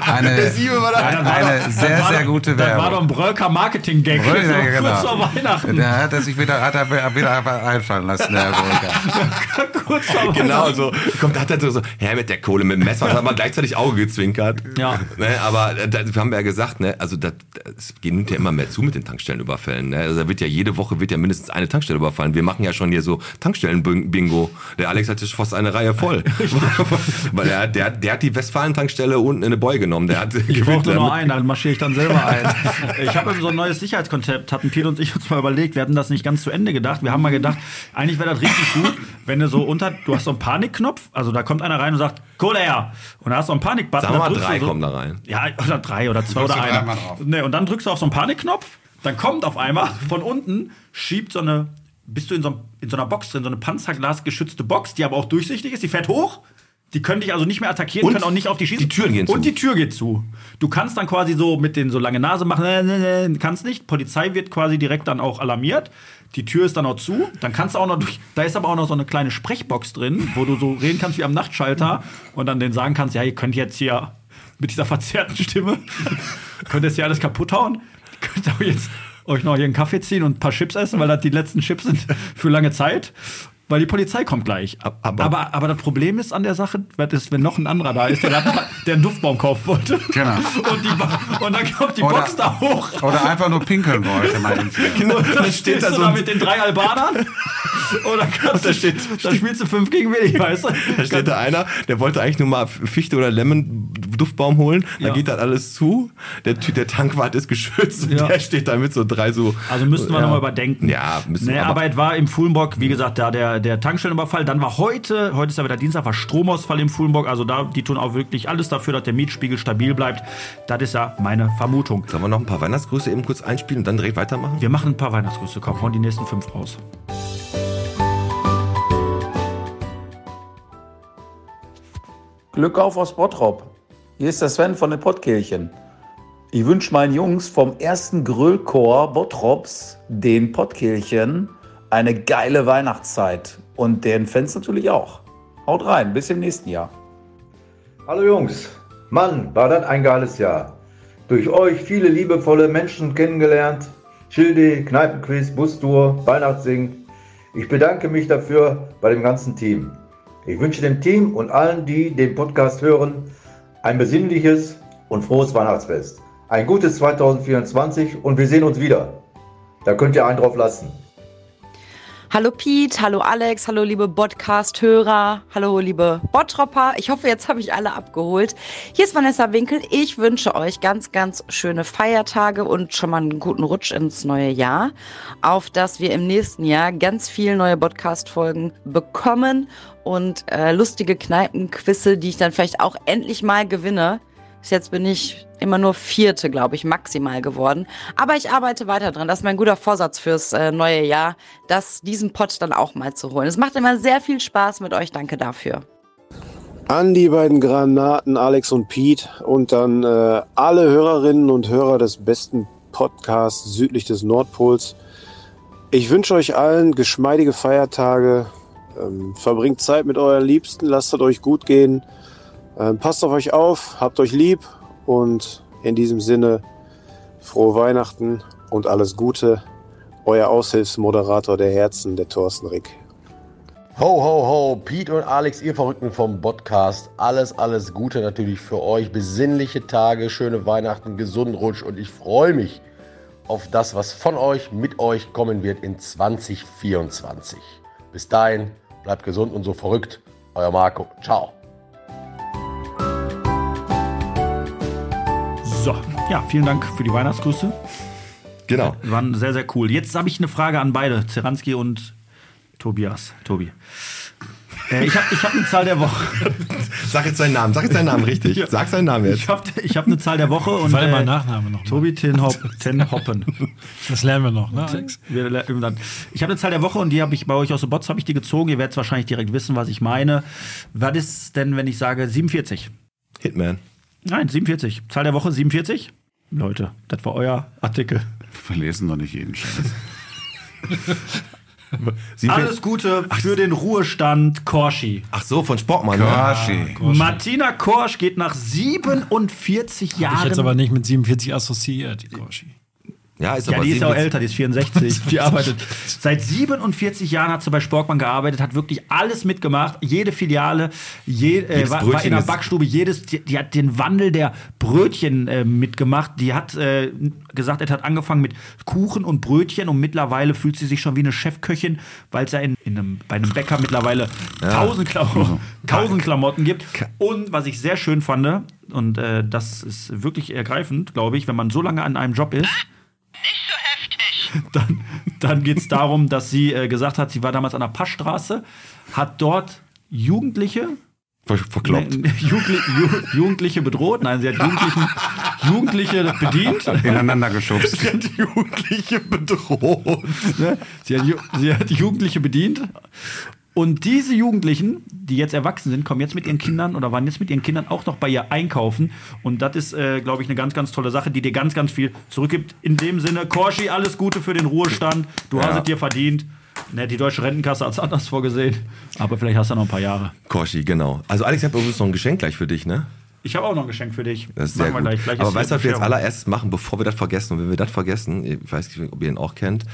Also eine, Der Siebe war da. eine, Das eine Das sehr, sehr gute Das war doch Werbung. ein Brölker Marketing-Gag. Kurz vor genau. Weihnachten. Der hat er sich wieder, hat er wieder einfallen lassen, der Brücker. Kurz vor Genau, so. Kommt, hat er so, so, her mit der Kohle, mit dem Messer, hat man gleichzeitig Auge gezwinkert. Ja. Ne, aber äh, da haben wir ja gesagt, ne, also das, es geht ja immer mehr zu mit den Tankstellenüberfällen. Ne? Also da wird ja jede Woche wird ja mindestens eine Tankstelle überfallen. Wir machen ja schon hier so Tankstellen-Bingo. Der Alex hatte fast eine Reihe voll. Weil der, der, der hat die Westfalen-Tankstelle unten in eine Boy genommen. Der hat Ich brauchte nur einen, dann marschiere ich dann selber ein. Ich habe so ein neues Sicherheitskonzept, hatten Piet und ich uns mal überlegt. Wir hatten das nicht ganz zu Ende gedacht. Wir haben mal gedacht, eigentlich wäre das richtig gut, wenn du so unter, du hast so einen Panikknopf, also da kommt einer rein und sagt, Kohle her. Und da hast du einen Panikbutton. Da mal, drückst drei du so, kommen da rein. Ja, oder drei oder zwei oder einer. Nee, und dann drückst du auf so einen Panikknopf, dann kommt auf einmal von unten, schiebt so eine, bist du in so, einem- in so einer Box drin, so eine panzerglasgeschützte Box, die aber auch durchsichtig ist, die fährt hoch. Die können dich also nicht mehr attackieren, Und können auch nicht auf die schießen. die Türen gehen zu. Und die Tür geht zu. Du kannst dann quasi so mit den so lange Nase machen, äh, äh, äh, kannst nicht. Polizei wird quasi direkt dann auch alarmiert. Die Tür ist dann auch zu. Dann kannst du auch noch durch. Da ist aber auch noch so eine kleine Sprechbox drin, wo du so reden kannst wie am Nachtschalter und dann den sagen kannst, ja, ihr könnt jetzt hier mit dieser verzerrten Stimme, könnt jetzt hier alles kaputt hauen. Ihr könnt auch jetzt euch noch hier einen Kaffee ziehen und ein paar Chips essen, weil das die letzten Chips sind für lange Zeit. Weil die Polizei kommt gleich. aber- aber, aber das Problem ist an der Sache, ist, wenn noch ein anderer da ist, der, hat- der einen Duftbaum kaufen wollte. Genau. Und, die, und dann kommt die Oder- Box da hoch. Oder einfach nur pinkeln wollte, meinst du? Und dann dann steht da du so da mit den drei Albanern. Oder kannst da steht- da spielst du fünf gegen Willi, weißt du? Da steht da einer, der wollte eigentlich nur mal Fichte oder Lemon Duftbaum holen, dann Ja. geht das alles zu. Der, der Tankwart ist geschützt und Ja. der steht da mit so drei so. Also müssten wir ja. nochmal überdenken. Ja, müssen nee, wir. aber, es war im Fuhlenbock, wie gesagt, da der, der Tankstellenüberfall. Dann war heute, heute ist ja wieder Dienstag, war Stromausfall im Fuhlenbock. Also da, die tun auch wirklich alles dafür, dass der Mietspiegel stabil bleibt. Das ist ja meine Vermutung. Sollen wir noch ein paar Weihnachtsgrüße eben kurz einspielen und dann direkt weitermachen? Wir machen ein paar Weihnachtsgrüße. Komm, hauen die nächsten fünf raus. Glück auf aus Bottrop. Hier ist der Sven von den Pottkirchen. Ich wünsche meinen Jungs vom ersten Grillchor Bottrops, den Pottkirchen, eine geile Weihnachtszeit. Und den Fans natürlich auch. Haut rein, bis im nächsten Jahr. Hallo Jungs, Mann, war das ein geiles Jahr. Durch euch viele liebevolle Menschen kennengelernt. Schilde, Kneipenquiz, Bustour, Weihnachtssing. Ich bedanke mich dafür bei dem ganzen Team. Ich wünsche dem Team und allen, die den Podcast hören, ein besinnliches und frohes Weihnachtsfest. Ein gutes 2024 und wir sehen uns wieder. Da könnt ihr einen drauf lassen. Hallo Piet, hallo Alex, hallo liebe Podcast-Hörer, hallo liebe Bottropper. Ich hoffe, jetzt habe ich alle abgeholt. Hier ist Vanessa Winkel. Ich wünsche euch ganz, ganz schöne Feiertage und schon mal einen guten Rutsch ins neue Jahr. Auf dass wir im nächsten Jahr ganz viele neue Podcast-Folgen bekommen und äh, lustige Kneipenquizze, die ich dann vielleicht auch endlich mal gewinne. Jetzt bin ich immer nur Vierte, glaube ich, maximal geworden. Aber ich arbeite weiter dran. Das ist mein guter Vorsatz fürs äh, neue Jahr, das diesen Pott dann auch mal zu holen. Es macht immer sehr viel Spaß mit euch. Danke dafür. An die beiden Granaten Alex und Pete und dann äh, alle Hörerinnen und Hörer des besten Podcasts südlich des Nordpols. Ich wünsche euch allen geschmeidige Feiertage. Ähm, verbringt Zeit mit euren Liebsten, lasst es euch gut gehen. Ähm, passt auf euch auf, habt euch lieb und in diesem Sinne frohe Weihnachten und alles Gute. Euer Aushilfsmoderator der Herzen, der Thorsten Rick. Ho, ho, ho, Pete und Alex, ihr Verrückten vom Podcast. Alles, alles Gute natürlich für euch. Besinnliche Tage, schöne Weihnachten, gesunden Rutsch und ich freue mich auf das, was von euch, mit euch kommen wird in 2024. Bis dahin, bleibt gesund und so verrückt. Euer Marco. Ciao. So, ja, vielen Dank für die Weihnachtsgrüße. Genau. Waren sehr, sehr cool. Jetzt habe ich eine Frage an beide, Zeranski und Tobias. Tobi. Äh, ich habe ich hab eine Zahl der Woche. Sag jetzt seinen Namen, sag jetzt seinen Namen richtig. Sag seinen Namen jetzt. Ich habe ich hab eine Zahl der Woche und. Fall mal Nachname noch mal. Tobi Tenhop, Tenhoppen. Das lernen wir noch, ne, Alex? Ich habe eine Zahl der Woche und die habe ich bei euch aus den Bots habe ich die gezogen. Ihr werdet wahrscheinlich direkt wissen, was ich meine. Was ist denn, wenn ich sage 47? Hitman. Nein, 47. Zahl der Woche 47? Leute, das war euer Artikel. Wir lesen doch nicht jeden Scheiß. Alles Gute für den Ruhestand Korschi. Ach so, von Sportmann. Korschi. Martina Korsch geht nach 47 Hab Jahren. ich jetzt aber nicht mit 47 assoziiert, die Korschi. Ja, ist ja, die ist auch 47 älter, die ist 64. Die arbeitet seit 47 Jahren hat sie bei Sporkmann gearbeitet, hat wirklich alles mitgemacht, jede Filiale, je, äh, war, war in der Backstube, jedes, die, die hat den Wandel der Brötchen äh, mitgemacht. Die hat äh, gesagt, er hat angefangen mit Kuchen und Brötchen und mittlerweile fühlt sie sich schon wie eine Chefköchin, weil es ja in, in einem, bei einem Bäcker mittlerweile Ja. tausend, Klam tausend Klamotten gibt. Und was ich sehr schön fand, und äh, das ist wirklich ergreifend, glaube ich, wenn man so lange an einem Job ist, dann, dann geht es darum, dass sie äh, gesagt hat, sie war damals an der Passstraße, hat dort Jugendliche. Ver verkloppt. Nee, Jugendli Ju Jugendliche bedroht. Nein, sie hat Jugendlichen, Jugendliche bedient. Ineinander geschubst. Sie hat Jugendliche bedroht. Ne? Sie, hat Ju sie hat Jugendliche bedient. Und diese Jugendlichen, die jetzt erwachsen sind, kommen jetzt mit ihren Kindern oder waren jetzt mit ihren Kindern auch noch bei ihr einkaufen. Und das ist, äh, glaube ich, eine ganz, ganz tolle Sache, die dir ganz, ganz viel zurückgibt. In dem Sinne, Korschi, alles Gute für den Ruhestand. Du Ja. hast es dir verdient. Ne, die deutsche Rentenkasse hat es anders vorgesehen. Aber vielleicht hast du noch ein paar Jahre. Korschi, genau. Also Alex, ich habe übrigens noch ein Geschenk gleich für dich, ne? Ich habe auch noch ein Geschenk für dich. Das ist sehr Machen wir gut. gleich. Gleich Aber weißt du, was wir jetzt allererstes machen, bevor wir das vergessen? Und wenn wir das vergessen, ich weiß nicht, ob ihr ihn auch kennt,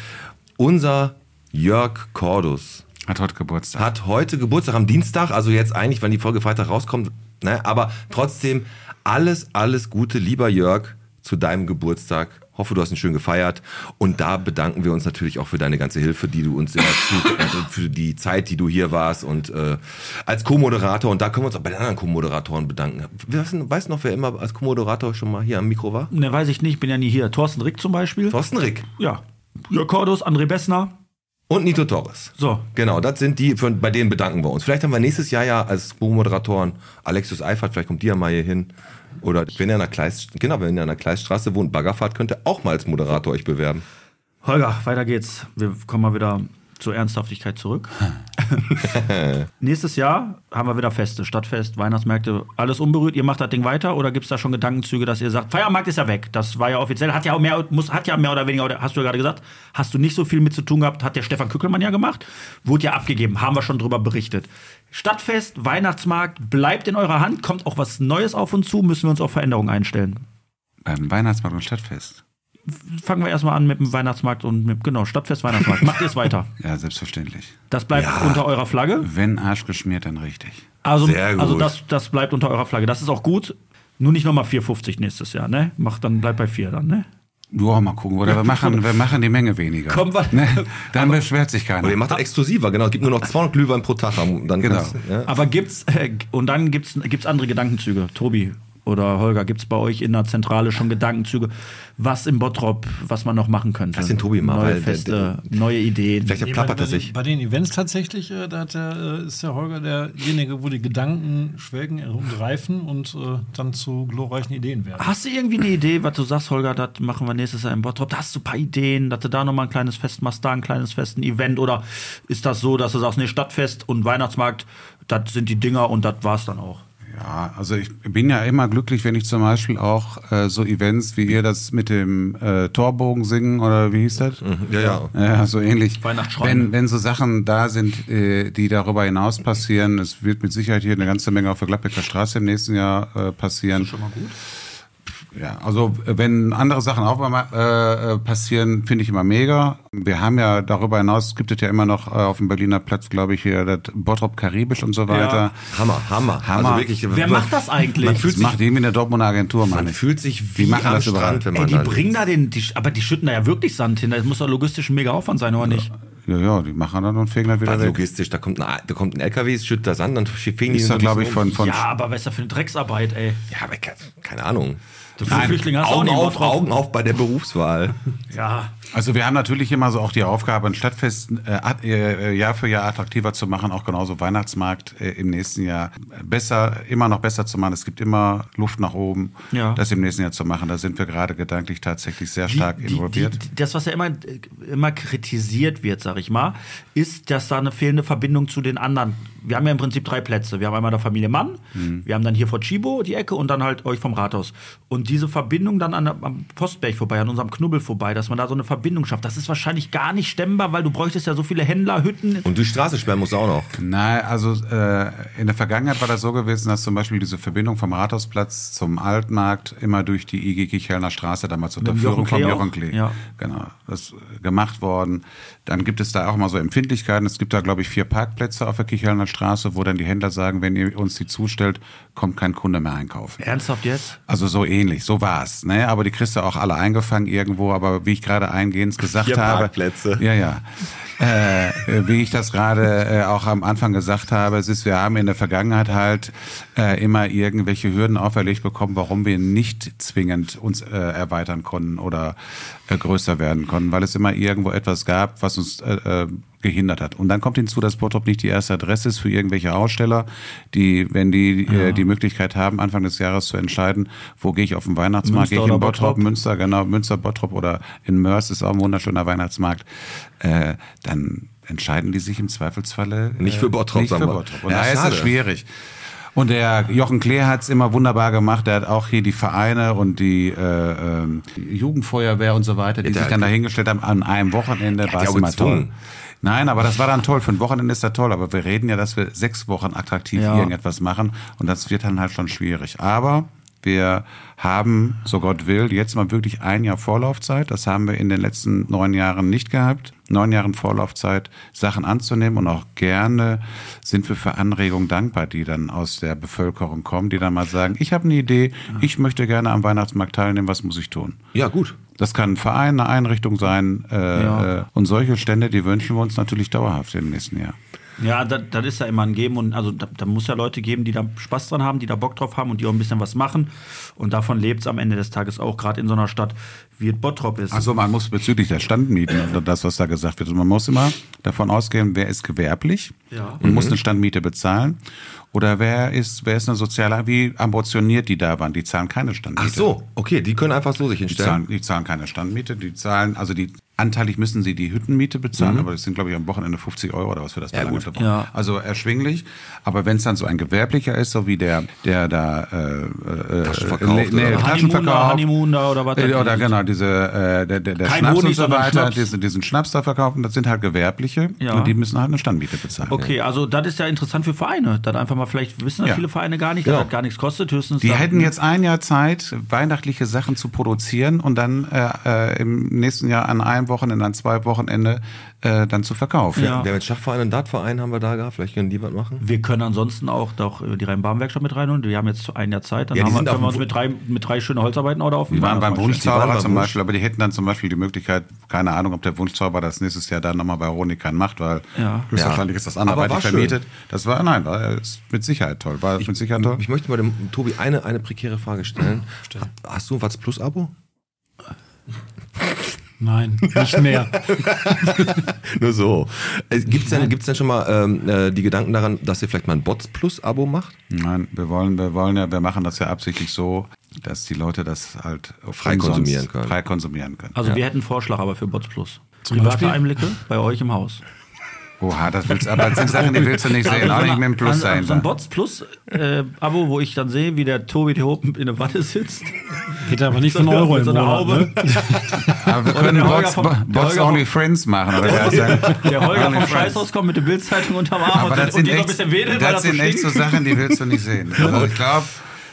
unser Jörg Cordus Hat heute Geburtstag. hat heute Geburtstag am Dienstag, also jetzt eigentlich, wenn die Folge Freitag rauskommt, ne? aber trotzdem alles, alles Gute, lieber Jörg, zu deinem Geburtstag Hoffe, du hast ihn schön gefeiert. Und da bedanken wir uns natürlich auch für deine ganze Hilfe, die du uns immer zu, also für die Zeit, die du hier warst und äh, als Co-Moderator. Und da können wir uns auch bei den anderen Co-Moderatoren bedanken. Weißt du weißt du noch, wer immer als Co-Moderator schon mal hier am Mikro war? Ne, weiß ich nicht, bin ja nie hier. Thorsten Rick zum Beispiel. Thorsten Rick. Ja. Jörg Cordus, André Bessner. Und Nito Torres. So. Genau, das sind die, für, bei denen bedanken wir uns. Vielleicht haben wir nächstes Jahr ja als Co-Moderatoren Alexis Eifert, vielleicht kommt die ja mal hier hin. Oder wenn ihr an der Kleist, genau, wenn ihr an der Kleiststraße wohnt, Baggerfahrt, könnt ihr auch mal als Moderator euch bewerben. Holger, weiter geht's. Wir kommen mal wieder zur Ernsthaftigkeit zurück. Nächstes Jahr haben wir wieder Feste, Stadtfest, Weihnachtsmärkte, alles unberührt. Ihr macht das Ding weiter oder gibt es da schon Gedankenzüge, dass ihr sagt, Feiermarkt ist ja weg. Das war ja offiziell, hat ja mehr, muss, hat ja mehr oder weniger, oder hast du ja gerade gesagt, hast du nicht so viel mit zu tun gehabt, hat der Stefan Kückelmann ja gemacht, wurde ja abgegeben, haben wir schon drüber berichtet. Stadtfest, Weihnachtsmarkt bleibt in eurer Hand, kommt auch was Neues auf uns zu, müssen wir uns auf Veränderungen einstellen. Beim Weihnachtsmarkt und Stadtfest. Fangen wir erstmal an mit dem Weihnachtsmarkt und mit, genau, Stadtfest, Weihnachtsmarkt. Macht ihr es weiter? Ja, selbstverständlich. Das bleibt Ja. unter eurer Flagge? Wenn Arsch geschmiert, dann richtig. Also, Sehr gut. also das, das bleibt unter eurer Flagge. Das ist auch gut. Nur nicht nochmal 4,50 nächstes Jahr, ne? Macht dann, bleibt bei 4 dann, ne? Ja, mal gucken. Oder wir machen, wir machen die Menge weniger. Komm, wir- ne? Dann beschwert sich keiner. Oder ihr macht das exklusiver, genau. Es gibt nur noch 200 Glühwein pro Tag. Dann Genau. kannst- ja. Aber gibt's, äh, und dann gibt's, gibt's andere Gedankenzüge. Tobi oder Holger, gibt's bei euch in der Zentrale schon Gedankenzüge, was im Bottrop, was man noch machen könnte? Lass den Tobi mal, Neue weil der- Feste, neue Ideen. Vielleicht Nee, bei, bei, den, bei den Events tatsächlich, äh, da hat der, äh, ist der Holger derjenige, wo die Gedanken schwelgen und reifen und äh, dann zu glorreichen Ideen werden. Hast du irgendwie eine Idee, was du sagst, Holger, das machen wir nächstes Jahr im Bottrop? Da hast du ein paar Ideen, dass du da nochmal ein kleines Fest machst, da ein kleines Fest, ein Event? Oder ist das so, dass du sagst, nee, Stadtfest und Weihnachtsmarkt, das sind die Dinger und das war's dann auch? Ja, also ich bin ja immer glücklich, wenn ich zum Beispiel auch äh, so Events wie ihr das mit dem äh, Torbogen singen oder wie hieß das? ja, ja. Ja, so ähnlich. Weihnachtsschrein. Wenn, wenn so Sachen da sind, äh, die darüber hinaus passieren, es wird mit Sicherheit hier eine ganze Menge auf der Gladbecker Straße im nächsten Jahr äh, passieren. Schon mal gut. Ja, also wenn andere Sachen auch mal äh, äh, passieren, finde ich immer mega. Wir haben ja darüber hinaus, gibt es ja immer noch äh, auf dem Berliner Platz, glaube ich, hier das Bottrop Karibisch und so weiter. Hammer, Hammer. Hammer. Also wirklich, Wer macht das eigentlich? Man fühlt sich, macht irgendwie eine Dortmunder Agentur, Mann. Man fühlt sich wie wie machen am das überall? Strand, wenn Ey, man die da bringen da den, die, aber die schütten da ja wirklich Sand hin. Das muss doch logistisch ein mega Aufwand sein, oder nicht? Ja, ja, die machen dann und fegen dann wieder Was weg. logistisch, da kommt ein, da kommt ein LKW, schüttet das an, dann fegen die Ist ein glaube ich, von, von Ja, aber was ist da für eine Drecksarbeit, ey? Ja, aber ke- keine Ahnung. So viele Flüchtlinge hast auch Augen im auf. Augen auf bei der Berufswahl. Ja. Also wir haben natürlich immer so auch die Aufgabe, ein Stadtfest äh, äh, Jahr für Jahr attraktiver zu machen, auch genauso Weihnachtsmarkt äh, im nächsten Jahr besser, immer noch besser zu machen. Es gibt immer Luft nach oben, Ja. das im nächsten Jahr zu machen. Da sind wir gerade gedanklich tatsächlich sehr stark Die- die- involviert. Die, das, was ja immer, immer kritisiert wird, sag ich mal, ist, dass da eine fehlende Verbindung zu den anderen. Wir haben ja im Prinzip drei Plätze. Wir haben einmal der Familie Mann, Mhm. wir haben dann hier vor Chibo die Ecke und dann halt euch vom Rathaus. Und diese Verbindung dann an, der- am Postberg vorbei, an unserem Knubbel vorbei, dass man da so eine Verbindung schafft, das ist wahrscheinlich gar nicht stemmbar, weil du bräuchtest ja so viele Händler, Hütten. Und die Straße sperren muss auch noch. Nein, also äh, in der Vergangenheit war das so gewesen, dass zum Beispiel diese Verbindung vom Rathausplatz zum Altmarkt immer durch die IG Kichelner Straße damals unter Führung von Jochen? Klee. Ja. Genau, das gemacht worden. Dann gibt es da auch mal so Empfindlichkeiten. Es gibt da, glaube ich, vier Parkplätze auf der Kichelner Straße, wo dann die Händler sagen, wenn ihr uns die zustellt, kommt kein Kunde mehr einkaufen. Ernsthaft jetzt? Also so ähnlich, so war's. Ne? Aber die kriegst du auch alle eingefangen irgendwo. Aber wie ich gerade eingehend gesagt Vier habe, Parkplätze. ja, ja. Äh, äh, wie ich das gerade äh, auch am Anfang gesagt habe, es ist, wir haben in der Vergangenheit halt äh, immer irgendwelche Hürden auferlegt bekommen, warum wir nicht zwingend uns äh, erweitern konnten oder äh, größer werden konnten, weil es immer irgendwo etwas gab, was uns äh, äh, gehindert hat. Und dann kommt hinzu, dass Bottrop nicht die erste Adresse ist für irgendwelche Aussteller, die, wenn die äh, die Möglichkeit haben, Anfang des Jahres zu entscheiden, wo gehe ich auf den Weihnachtsmarkt, Münster gehe ich in Bottrop, Bottrop? Münster, genau, Münster, Bottrop oder in Mörs ist auch ein wunderschöner Weihnachtsmarkt, äh, dann entscheiden die sich im Zweifelsfalle äh, Nicht für Bottrop, Nicht für. Bottrop. Und Ja, daher ist schwierig. Und der Jochen Klee hat's immer wunderbar gemacht. Der hat auch hier die Vereine und die, äh, ähm, die Jugendfeuerwehr und so weiter, die Ja, sich dann hat- dahingestellt haben an einem Wochenende. War hat es immer toll. Nein, aber das war dann toll. Für ein Wochenende ist das toll. Aber wir reden ja, dass wir sechs Wochen attraktiv Ja. irgendetwas machen. Und das wird dann halt schon schwierig. Aber Wir haben, so Gott will, jetzt mal wirklich ein Jahr Vorlaufzeit. Das haben wir in den letzten neun Jahren nicht gehabt. Neun Jahren Vorlaufzeit, Sachen anzunehmen und auch gerne sind wir für Anregungen dankbar, die dann aus der Bevölkerung kommen, die dann mal sagen, ich habe eine Idee, ich möchte gerne am Weihnachtsmarkt teilnehmen, was muss ich tun? Ja, gut. Das kann ein Verein, eine Einrichtung sein äh, Ja. äh, und solche Stände, die wünschen wir uns natürlich dauerhaft im nächsten Jahr. Ja, das, das ist ja immer ein Geben und also da, da muss ja Leute geben, die da Spaß dran haben, die da Bock drauf haben und die auch ein bisschen was machen. Und davon lebt es am Ende des Tages auch, gerade in so einer Stadt, wie es Bottrop ist. Also man muss bezüglich der Standmieten und das, was da gesagt wird, man muss immer davon ausgehen, wer ist gewerblich Ja. und Mhm. muss eine Standmiete bezahlen oder wer ist, wer ist eine soziale, wie ambitioniert die da waren, die zahlen keine Standmiete. Ach so, okay, die können einfach so sich Die hinstellen. zahlen, die zahlen keine Standmiete, die zahlen, also die anteilig müssen sie die Hüttenmiete bezahlen, Mhm. aber das sind, glaube ich, am Wochenende 50 Euro oder was für das Ja, gut. Ja. Also erschwinglich. Aber wenn es dann so ein gewerblicher ist, so wie der, der da äh, äh, Taschen äh, verkauft, nee, nee, oder? Taschen Honeymoon da, oder was Äh, Oder genau, diese, äh, der, der, der Schnaps Honig, und so weiter, diesen, diesen Schnaps da verkaufen, das sind halt gewerbliche Ja. und die müssen halt eine Standmiete bezahlen. Okay, also das ist ja interessant für Vereine. Das einfach mal, vielleicht wissen das Ja. viele Vereine gar nicht, dass das gar nichts kostet. Höchstens Die dann- hätten jetzt ein Jahr Zeit, weihnachtliche Sachen zu produzieren und dann äh, äh, im nächsten Jahr an einem Wochenende, an zwei Wochenende äh, dann zu verkaufen. Ja. Wer mit Schachverein und Dartverein haben wir da gehabt, vielleicht können die was machen. Wir können ansonsten auch doch äh, die Rhein-Baden-Werkstatt mit reinholen. Wir haben jetzt ein Jahr Zeit. Dann Ja, haben wir, können wir uns mit drei, mit drei schönen Holzarbeiten oder auf dem Die waren beim. Wunschzauberer beim zum. Beispiel, aber die hätten dann zum Beispiel die Möglichkeit, keine Ahnung, ob der Wunschzauberer das nächstes Jahr dann nochmal bei Ronikan macht, weil Ja. höchstwahrscheinlich Ja. ist das Aber anderweitig war schön. vermietet. Das war, nein, war ist mit Sicherheit toll. War mit Sicherheit toll. Ich möchte mal dem Tobi eine, eine prekäre Frage stellen. Hast du ein Watz Plus Abo? Nein, nicht mehr. Nur so. Gibt es denn, gibt's denn schon mal ähm, äh, die Gedanken daran, dass ihr vielleicht mal ein Bots Plus Abo macht? Nein, wir wollen, wir wollen ja, wir machen das ja absichtlich so, dass die Leute das halt Frei konsumieren können. Frei konsumieren können. Also ja. wir hätten einen Vorschlag aber für Bots Plus. Zum Private Beispiel? Einblicke bei euch im Haus. Oha, das willst, aber das sind Sachen, die willst du nicht sehen, auch nicht mit dem Plus So ein. Bots Plus äh, Abo, wo ich dann sehe, wie der Tobi hier oben in der Wanne sitzt. Geht aber nicht So einen eine- Euro im so einer Monat. Haube. Ne? Können der Holger Bots, vom- der Bots Holger Only vom- Friends machen. Oder wer sagt? Der Holger vom. Scheißhaus kommt mit der Bildzeitung unterm Arm Aber und, das und sind die so ein echt, bisschen wedelt, das das so sind echt so. Sachen, die willst du nicht sehen. Also ich glaube,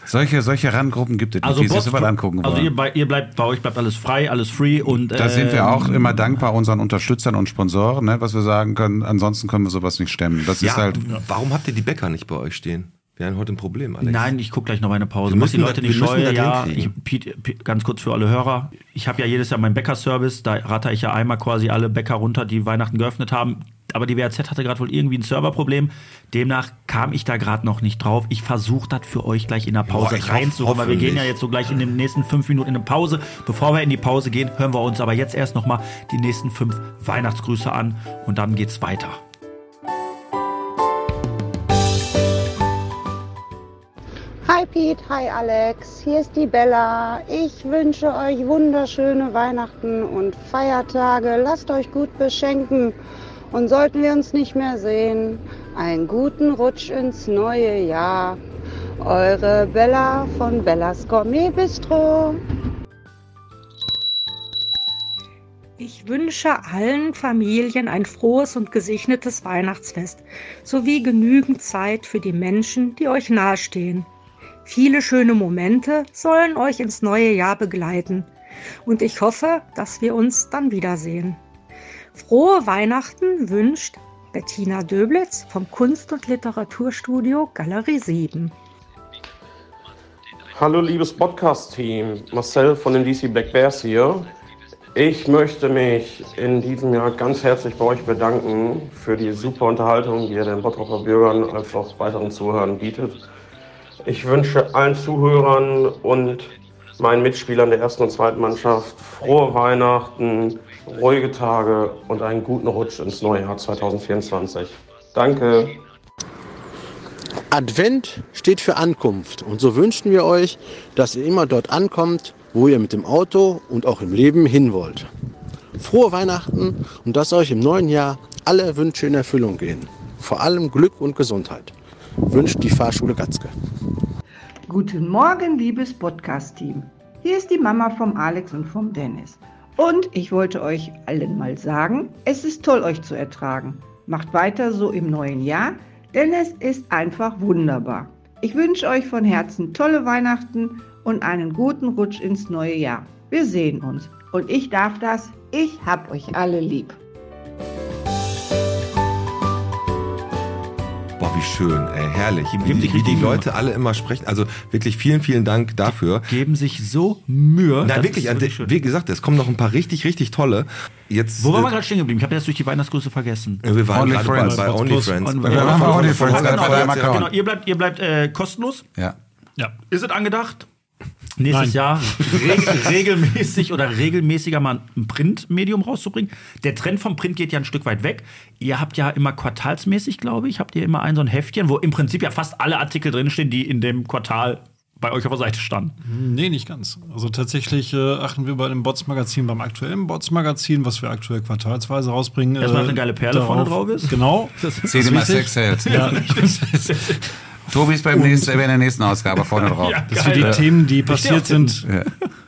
solche, solche Randgruppen gibt es Also, nicht, die sich sowas angucken also wollen. ihr, bei, ihr bleibt, bei euch bleibt alles frei, alles free und Da sind wir auch ähm, immer dankbar unseren Unterstützern und Sponsoren, ne, was wir sagen können. Ansonsten können wir sowas nicht stemmen. Das Ja, ist halt. warum habt ihr die Bäcker nicht bei euch stehen? Wir haben heute ein Problem, Alex. Nein, ich gucke gleich noch mal eine Pause. Wir Mach die müssen Leute das- nicht wir müssen scheu. das Ja, ich, ganz kurz für alle Hörer. Ich habe ja jedes Jahr meinen Bäckerservice. Da ratter ich ja einmal quasi alle Bäcker runter, die Weihnachten geöffnet haben. Aber die WRZ hatte gerade wohl irgendwie ein Serverproblem. Demnach kam ich da gerade noch nicht drauf. Ich versuche das für euch gleich in der Pause reinzuholen, weil wir gehen ja jetzt so gleich in den nächsten fünf Minuten in eine Pause. Bevor wir in die Pause gehen, hören wir uns aber jetzt erst noch mal die nächsten fünf Weihnachtsgrüße an und dann geht's weiter. Hi Pete, hi Alex, hier ist die Bella. Ich wünsche euch wunderschöne Weihnachten und Feiertage. Lasst euch gut beschenken. Und sollten wir uns nicht mehr sehen, einen guten Rutsch ins neue Jahr. Eure Bella von Bellas Gourmet Bistro. Ich wünsche allen Familien ein frohes und gesegnetes Weihnachtsfest sowie genügend Zeit für die Menschen, die euch nahestehen. Viele schöne Momente sollen euch ins neue Jahr begleiten und ich hoffe, dass wir uns dann wiedersehen. Frohe Weihnachten wünscht Bettina Döblitz vom Kunst- und Literaturstudio Galerie 7. Hallo liebes Podcast-Team, Marcel von den DC Black Bears hier. Ich möchte mich in diesem Jahr ganz herzlich bei euch bedanken für die super Unterhaltung, die ihr den Bottroper Bürgern als auch weiteren Zuhörern bietet. Ich wünsche allen Zuhörern und meinen Mitspielern der ersten und zweiten Mannschaft frohe Weihnachten, ruhige Tage und einen guten Rutsch ins neue Jahr 2024. Danke. Advent steht für Ankunft und so wünschen wir euch, dass ihr immer dort ankommt, wo ihr mit dem Auto und auch im Leben hin wollt. Frohe Weihnachten und dass euch im neuen Jahr alle Wünsche in Erfüllung gehen. Vor allem Glück und Gesundheit. Wünscht die Fahrschule Gatzke. Guten Morgen, liebes Podcast-Team. Hier ist die Mama vom Alex und vom Dennis. Und ich wollte euch allen mal sagen, es ist toll, euch zu ertragen. Macht weiter so im neuen Jahr, denn es ist einfach wunderbar. Ich wünsche euch von Herzen tolle Weihnachten und einen guten Rutsch ins neue Jahr. Wir sehen uns. Und ich darf das. Ich hab euch alle lieb. Wie schön, ey, herrlich. Wie, sich wie die. Leute alle immer sprechen. Also wirklich vielen, vielen Dank dafür. Geben sich so Mühe. Na wirklich, an wirklich wie gesagt, es kommen noch ein paar richtig, richtig tolle. Jetzt, Wo waren äh, wir gerade stehen geblieben? Ich habe jetzt durch die Weihnachtsgrüße vergessen. Ja, wir waren Only gerade bei- Friends. bei OnlyFriends. Und- Wir waren bei OnlyFriends, Genau, gerade vorher Account. genau, ihr bleibt, ihr bleibt äh, kostenlos. Ja. Ja. Ist es angedacht? Nächstes Nein. Jahr reg regelmäßig oder regelmäßiger mal ein Printmedium rauszubringen. Der Trend vom Print geht ja ein Stück weit weg. Ihr habt ja immer quartalsmäßig, glaube ich, habt ihr immer ein so ein Heftchen, wo im Prinzip ja fast alle Artikel drinstehen, die in dem Quartal bei euch auf der Seite standen. Nee, nicht ganz. Also tatsächlich äh, achten wir bei dem Bots-Magazin, beim aktuellen Bots-Magazin, was wir aktuell quartalsweise rausbringen. äh, Erstmal, dass eine geile Perle vorne drauf ist. Genau. Das- dir mal Sex Sales. Tobi ist beim nächsten, in der nächsten Ausgabe vorne drauf. Dass wir die Themen, die passiert sind,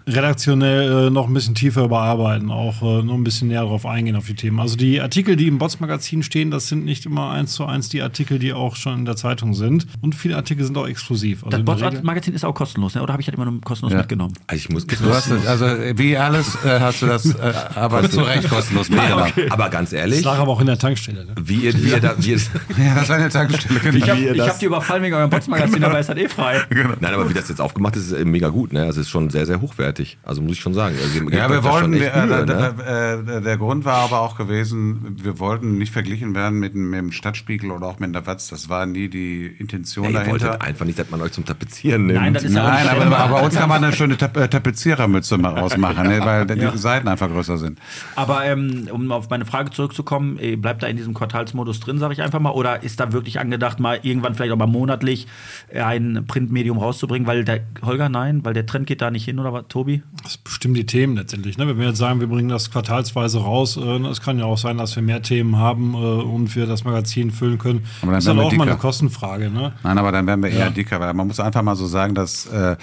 redaktionell äh, noch ein bisschen tiefer überarbeiten, auch äh, noch ein bisschen näher darauf eingehen auf die Themen. Also die Artikel, die im Bots-Magazin stehen, das sind nicht immer eins zu eins die Artikel, die auch schon in der Zeitung sind. Und viele Artikel sind auch exklusiv. Also Das in der Bots-Magazin ist auch kostenlos, ne? oder habe ich das immer nur kostenlos Ja. mitgenommen? Ich muss Du hast, also wie alles äh, hast du das äh, aber zu Recht kostenlos mitgenommen. Aber ganz ehrlich, Das lag aber auch in der Tankstelle. Ne? wie ihr, wie ihr da, wie ihr, Ja, das war eine Tankstelle. genau. Ich habe hab die überfallen wegen eurem Bots-Magazin, aber ist halt eh frei. Nein, aber wie das jetzt aufgemacht ist, ist äh, mega gut. Ne? Also es ist schon sehr, sehr hochwertig. Also muss ich schon sagen. Also, Ja, wir wollten, der, Mühe, der, ne? der, der Grund war aber auch gewesen, wir wollten nicht verglichen werden mit, dem- mit dem Stadtspiegel oder auch mit der Watz. Das war nie die Intention Ey, ihr dahinter. wolltet einfach nicht, dass man euch zum Tapezieren nimmt. Nein, das ist ja auch Nein, nicht aber, aber bei uns kann man eine schöne Tap äh, Tapezierermütze mal rausmachen, ne, weil die Ja. Seiten einfach größer sind. Aber ähm, um auf meine Frage zurückzukommen, äh, bleibt da in diesem Quartalsmodus drin, sage ich einfach mal, oder ist da wirklich angedacht, mal irgendwann vielleicht auch mal monatlich äh, ein Printmedium rauszubringen? Weil der Holger, nein, weil der Trend geht da nicht hin, oder was, Tobi? Das bestimmen die Themen letztendlich. Ne? Wenn wir jetzt sagen, wir bringen das quartalsweise raus, äh, es kann ja auch sein, dass wir mehr Themen haben äh, und wir das Magazin füllen können. Aber dann das ist dann auch mal eine dicker. Kostenfrage. Ne? Nein, aber dann werden wir eher Ja. dicker, weil man muss einfach mal so sagen, dass äh,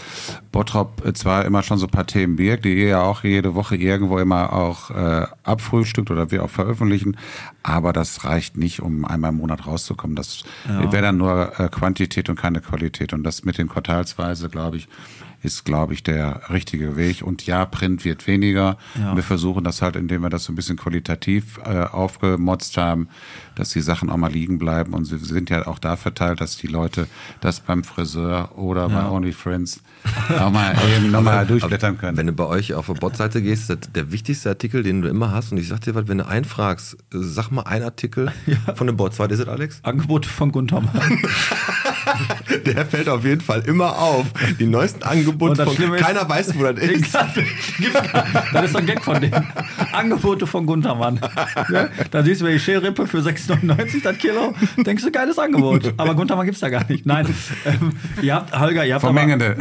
Bottrop äh, zwar immer schon so ein paar Themen birgt, die ihr ja auch jede Woche irgendwo immer auch äh, abfrühstückt oder wir auch veröffentlichen, aber das reicht nicht, um einmal im Monat rauszukommen. Das Ja. wäre dann nur äh, Quantität und keine Qualität. Und das mit den Quartalsweise, glaube ich, ist, glaube ich, der richtige Weg. Und ja, Print wird weniger. Ja. Wir versuchen das halt, indem wir das so ein bisschen qualitativ äh, aufgemotzt haben, dass die Sachen auch mal liegen bleiben. Und sie sind ja auch da verteilt, dass die Leute das beim Friseur oder Ja. bei OnlyFriends auch mal eben nochmal durchblättern können. Wenn du bei euch auf der Bot-Seite gehst, ist das der wichtigste Artikel, den du immer hast. Und ich sag dir was, wenn du einfragst, äh, sag mal einen Artikel von der Bot-Seite, ist es Alex? Angebote von Gunther Mann. Der fällt auf jeden Fall immer auf. Die neuesten Angebote Und das von Schlimme ist- keiner weiß, wo das ist. das ist so ein Gag von denen. Angebote von Gunther Mann. Ja, da siehst du, die Schälrippe für 6,99 das Kilo. Denkst du, geiles Angebot. Aber Gunther Mann gibt's da gar nicht. Nein. Ähm, ihr habt, Holger, ihr habt aber- Vermengende.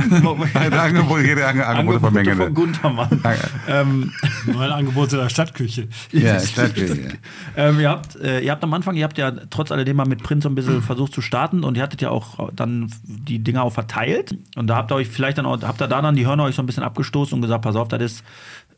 Angebot, jede Ange- Angebote vermengende. von Gunther Mann. ähm, Neue Angebote der Stadtküche. Ja, Stadtküche. ähm, ihr, habt, äh, ihr habt am Anfang, ihr habt ja trotz alledem mal mit Print so ein bisschen versucht zu starten und ihr hattet ja auch dann die Dinger auch verteilt. Und da habt ihr euch vielleicht dann auch, habt ihr da dann die Hörner euch so ein bisschen abgestoßen und gesagt, pass auf, das ist.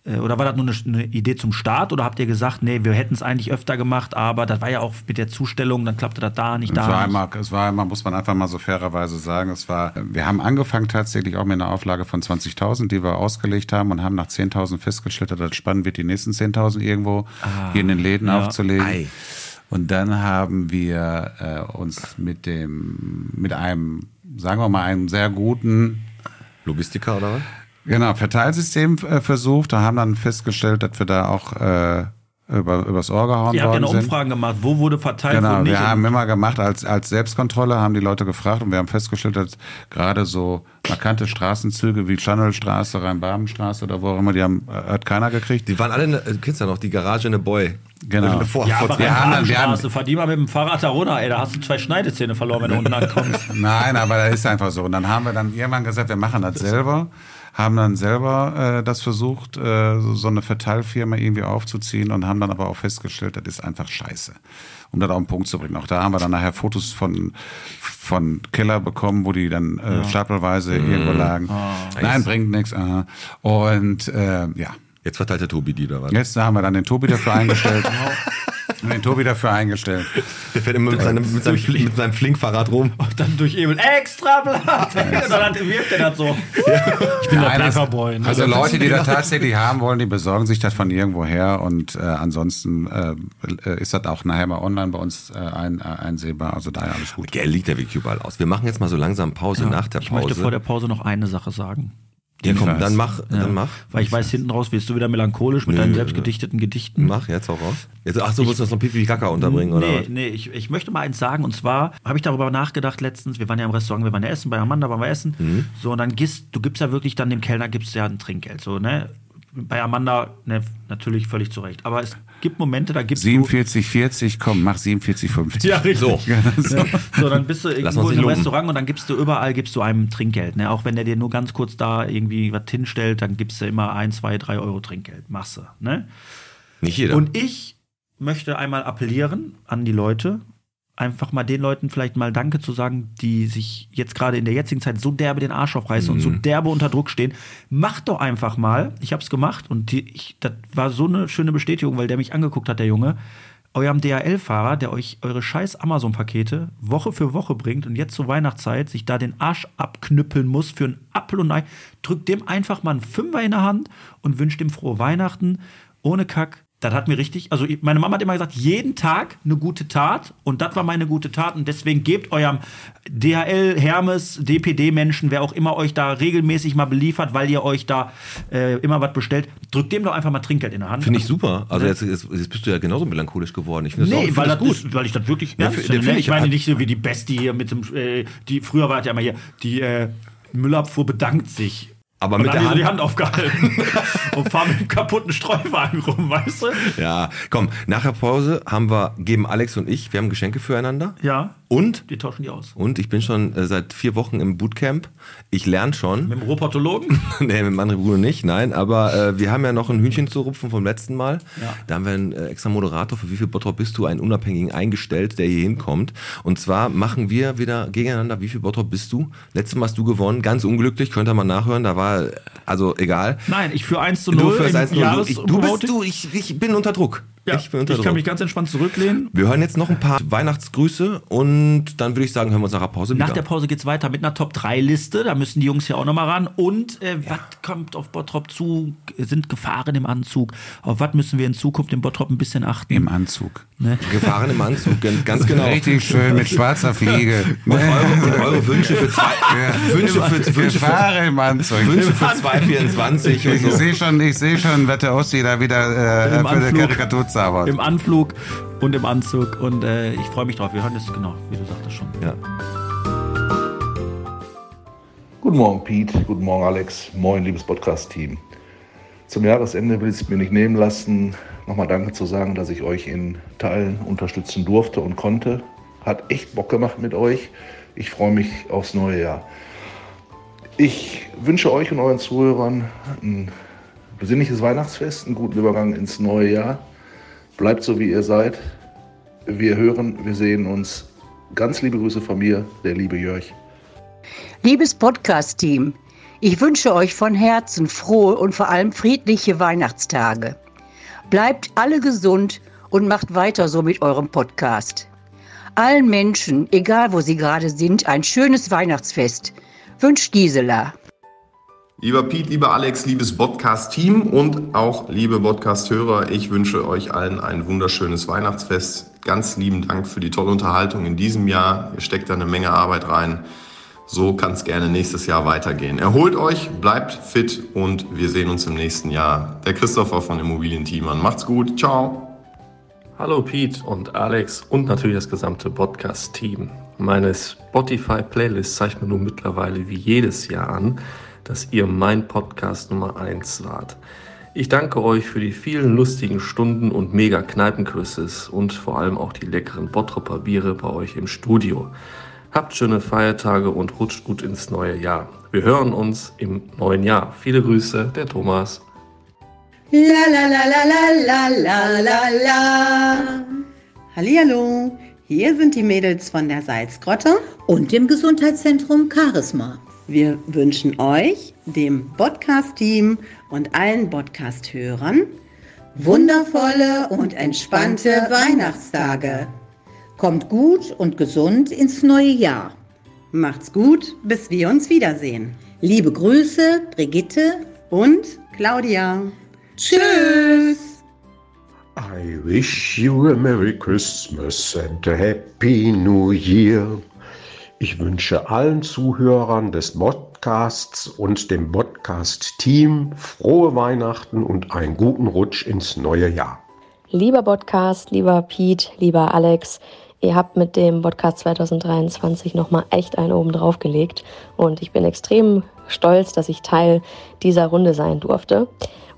Äh, Oder war das nur eine, eine Idee zum Start? Oder habt ihr gesagt, nee, wir hätten es eigentlich öfter gemacht, aber das war ja auch mit der Zustellung, dann klappte das da nicht, Es da war, nicht. einmal, es war einmal, muss man einfach mal so fairerweise sagen, es war, wir haben angefangen tatsächlich auch mit einer Auflage von 20.000, die wir ausgelegt haben und haben nach 10.000 festgestellt, dass das spannend wird, die nächsten 10.000 irgendwo Ah, hier in den Läden ja. aufzulegen. Ei. Und dann haben wir äh, uns mit dem, mit einem, sagen wir mal, einem sehr guten Logistiker oder was? Genau, Verteilsystem äh, versucht. Da haben dann festgestellt, dass wir da auch äh, über, übers Ohr gehauen Ihr habt ja worden eine sind. Umfragen gemacht, wo wurde verteilt, wo Genau, nicht. wir haben immer gemacht als, als Selbstkontrolle, haben die Leute gefragt und wir haben festgestellt, dass gerade so markante Straßenzüge wie Channelstraße, Rhein-Baben-Straße oder wo auch immer, die haben, äh, hat keiner gekriegt. Die waren alle, in der- du kennst ja noch, die Garage in der Boy. Genau. Vor, ja, vor aber wir haben dann- wir haben- fahr die mal mit dem Fahrrad da runter, ey, da hast du zwei Schneidezähne verloren, wenn du unten ankommst. Nein, aber das ist einfach so. Und dann haben wir dann irgendwann gesagt, wir machen das selber, haben dann selber äh, das versucht, äh, so so eine Verteilfirma irgendwie aufzuziehen und haben dann aber auch festgestellt, das ist einfach scheiße. Um das auf den Punkt zu bringen. Auch da haben wir dann nachher Fotos von, von Keller bekommen, wo die dann äh, Ja. stapelweise Mhm. irgendwo lagen. Ah. Nein, bringt nichts. Äh. Und äh, ja. Jetzt verteilt der Tobi die oder was? Jetzt haben wir dann den Tobi dafür eingestellt. Und den Tobi dafür eingestellt. Der fährt immer mit seinem, mit seinem, Fli- mit seinem Flinkfahrrad rum. Und dann durch Ebel extra Blatt. Und dann wirft er das so. Ich bin der Nein, also- Paperboy. Ne? Also Leute, die das tatsächlich haben wollen, die besorgen sich das von irgendwo her und äh, ansonsten äh, äh, ist das auch nachher mal online bei uns äh, ein, äh, einsehbar. Also daher alles gut. Gell, liegt der überall aus. Wir machen jetzt mal so langsam Pause Ja, nach der ich Pause. möchte vor der Pause noch eine Sache sagen. Ja, komm, dann mach, dann mach. Weil ich weiß, hinten raus wirst du wieder melancholisch mit Nö, deinen selbstgedichteten Gedichten. Mach jetzt auch raus. Jetzt, ach so, willst du das noch Pipi Kaka unterbringen, oder nee, was? Nee, ich, ich möchte mal eins sagen. Und zwar habe ich darüber nachgedacht letztens. Wir waren ja im Restaurant, wir waren ja essen, bei Amanda waren wir essen. Mhm. So, und dann gibst du gibst ja wirklich dann dem Kellner gibst ja ein Trinkgeld. So, ne? Bei Amanda ne, natürlich völlig zu Recht. Aber es gibt Momente, da gibst 47, 40, komm, mach 47, 50. Ja, richtig. So. Ja. So, dann bist du irgendwo in loben. Restaurant und dann gibst du überall gibst du einem Trinkgeld. Ne? Auch wenn der dir nur ganz kurz da irgendwie was hinstellt, dann gibst du immer ein, zwei, drei Euro Trinkgeld. Du. Ne? Nicht jeder. Und ich möchte einmal appellieren an die Leute, einfach mal den Leuten vielleicht mal Danke zu sagen, die sich jetzt gerade in der jetzigen Zeit so derbe den Arsch aufreißen und so Mhm. derbe unter Druck stehen. Macht doch einfach mal. Ich habe es gemacht und die, ich, das war so eine schöne Bestätigung, weil der mich angeguckt hat, der Junge. Eurem DHL-Fahrer, der euch eure scheiß Amazon-Pakete Woche für Woche bringt und jetzt zur Weihnachtszeit sich da den Arsch abknüppeln muss für ein Apfel und Ei, drückt dem einfach mal einen Fünfer in der Hand und wünscht ihm frohe Weihnachten, ohne Kack. Das hat mir richtig, also meine Mama hat immer gesagt, jeden Tag eine gute Tat und das war meine gute Tat und deswegen gebt eurem DHL, Hermes, DPD-Menschen, wer auch immer euch da regelmäßig mal beliefert, weil ihr euch da äh, immer was bestellt, drückt dem doch einfach mal Trinkgeld in der Hand. Finde ich super. Also jetzt, jetzt, jetzt bist du ja genauso melancholisch geworden. Ich finde das Nee, auch, ich weil, das das gut. Ist, weil ich das wirklich Ja, ernst finde. Ne? ich Ich meine nicht so wie die Bestie hier mit dem, äh, die früher war es ja immer hier, die äh, Müllabfuhr bedankt sich. Aber und mit der haben die so Hand- die Hand aufgehalten und fahren mit einem kaputten Streuwagen rum, weißt du? Ja, komm, nach der Pause haben wir, geben Alex und ich, wir haben Geschenke füreinander. Ja. Und? Die tauschen die aus. Und ich bin schon äh, seit vier Wochen im Bootcamp. Ich lerne schon. Mit dem Robotologen? nee, mit dem anderen Bruder nicht, nein. Aber äh, wir haben ja noch ein Hühnchen zu rupfen vom letzten Mal. Ja. Da haben wir einen äh, extra Moderator für wie viel Bottrop bist du, einen Unabhängigen eingestellt, der hier hinkommt. Und zwar machen wir wieder gegeneinander, wie viel Bottrop bist du? Letztes Mal hast du gewonnen, ganz unglücklich, könnt ihr mal nachhören. Da war, also egal. Nein, ich führe 1 zu Du 0 führst im 1 zu 0. Ich, du bist du, ich, ich bin unter Druck. Ja, ich bin unter ich kann mich ganz entspannt zurücklehnen. wir hören jetzt noch ein paar Weihnachtsgrüße und dann würde ich sagen, hören wir uns nach der Pause Nach wieder. der Pause geht's weiter mit einer Top-3-Liste. Da müssen die Jungs ja auch nochmal ran. Und äh, was kommt auf Bottrop zu? Sind Gefahren im Anzug? Auf was müssen wir in Zukunft in Bottrop ein bisschen achten? Im Anzug. Ne? Gefahren im Anzug, ganz- genau. Richtig schön mit schwarzer Fliege. Und eure, und eure Wünsche für zwei, Wünsche für, Wünsche Gefahren im Anzug. Wünsche für 224 und Ich sehe schon, ich sehe schon, was der Ossi da wieder äh, Im für eine Anflug. Karikatur zaubert. Im Anflug und im Anzug. Und äh, ich freue mich drauf. Wir hören das genau, wie du sagtest schon. Ja. Guten Morgen, Pete. Guten Morgen, Alex. Moin, liebes Podcast-Team. Zum Jahresende will ich es mir nicht nehmen lassen, nochmal Danke zu sagen, dass ich euch in Teilen unterstützen durfte und konnte. Hat echt Bock gemacht mit euch. Ich freue mich aufs neue Jahr. Ich wünsche euch und euren Zuhörern ein besinnliches Weihnachtsfest, einen guten Übergang ins neue Jahr. Bleibt so, wie ihr seid. Wir hören, wir sehen uns. Ganz liebe Grüße von mir, der liebe Jörg. Liebes Podcast-Team, ich wünsche euch von Herzen frohe und vor allem friedliche Weihnachtstage. Bleibt alle gesund und macht weiter so mit eurem Podcast. Allen Menschen, egal wo sie gerade sind, ein schönes Weihnachtsfest. Wünscht Gisela. Lieber Piet, lieber Alex, liebes Podcast-Team und auch liebe Podcast-Hörer, ich wünsche euch allen ein wunderschönes Weihnachtsfest. Ganz lieben Dank für die tolle Unterhaltung in diesem Jahr. Ihr steckt da eine Menge Arbeit rein. So kann es gerne nächstes Jahr weitergehen. Erholt euch, bleibt fit und wir sehen uns im nächsten Jahr. Der Christopher von Immobilienteamern. Macht's gut. Ciao. Hallo Pete und Alex und natürlich das gesamte Podcast-Team. Meine Spotify-Playlist mir nun mittlerweile wie jedes Jahr an, dass ihr mein Podcast Nummer 1 wart. Ich danke euch für die vielen lustigen Stunden und mega Kneipenquizzes und vor allem auch die leckeren Bottroper Biere bei euch im Studio. Habt schöne Feiertage und rutscht gut ins neue Jahr. Wir hören uns im neuen Jahr. Viele Grüße, der Thomas. La la la la la la la la. Hallihallo, hier sind die Mädels von der Salzgrotte und dem Gesundheitszentrum Charisma. Wir wünschen euch, dem Podcast-Team und allen Podcast-Hörern wundervolle und entspannte Weihnachtstage. Kommt gut und gesund ins neue Jahr. Macht's gut, bis wir uns wiedersehen. Liebe Grüße, Brigitte und Claudia. Tschüss. I wish you a Merry Christmas and a Happy New Year. Ich wünsche allen Zuhörern des Podcasts und dem Podcast-Team frohe Weihnachten und einen guten Rutsch ins neue Jahr. Lieber Podcast, lieber Pete, lieber Alex, ihr habt mit dem Podcast 2023 nochmal echt einen oben drauf gelegt und ich bin extrem stolz, dass ich Teil dieser Runde sein durfte.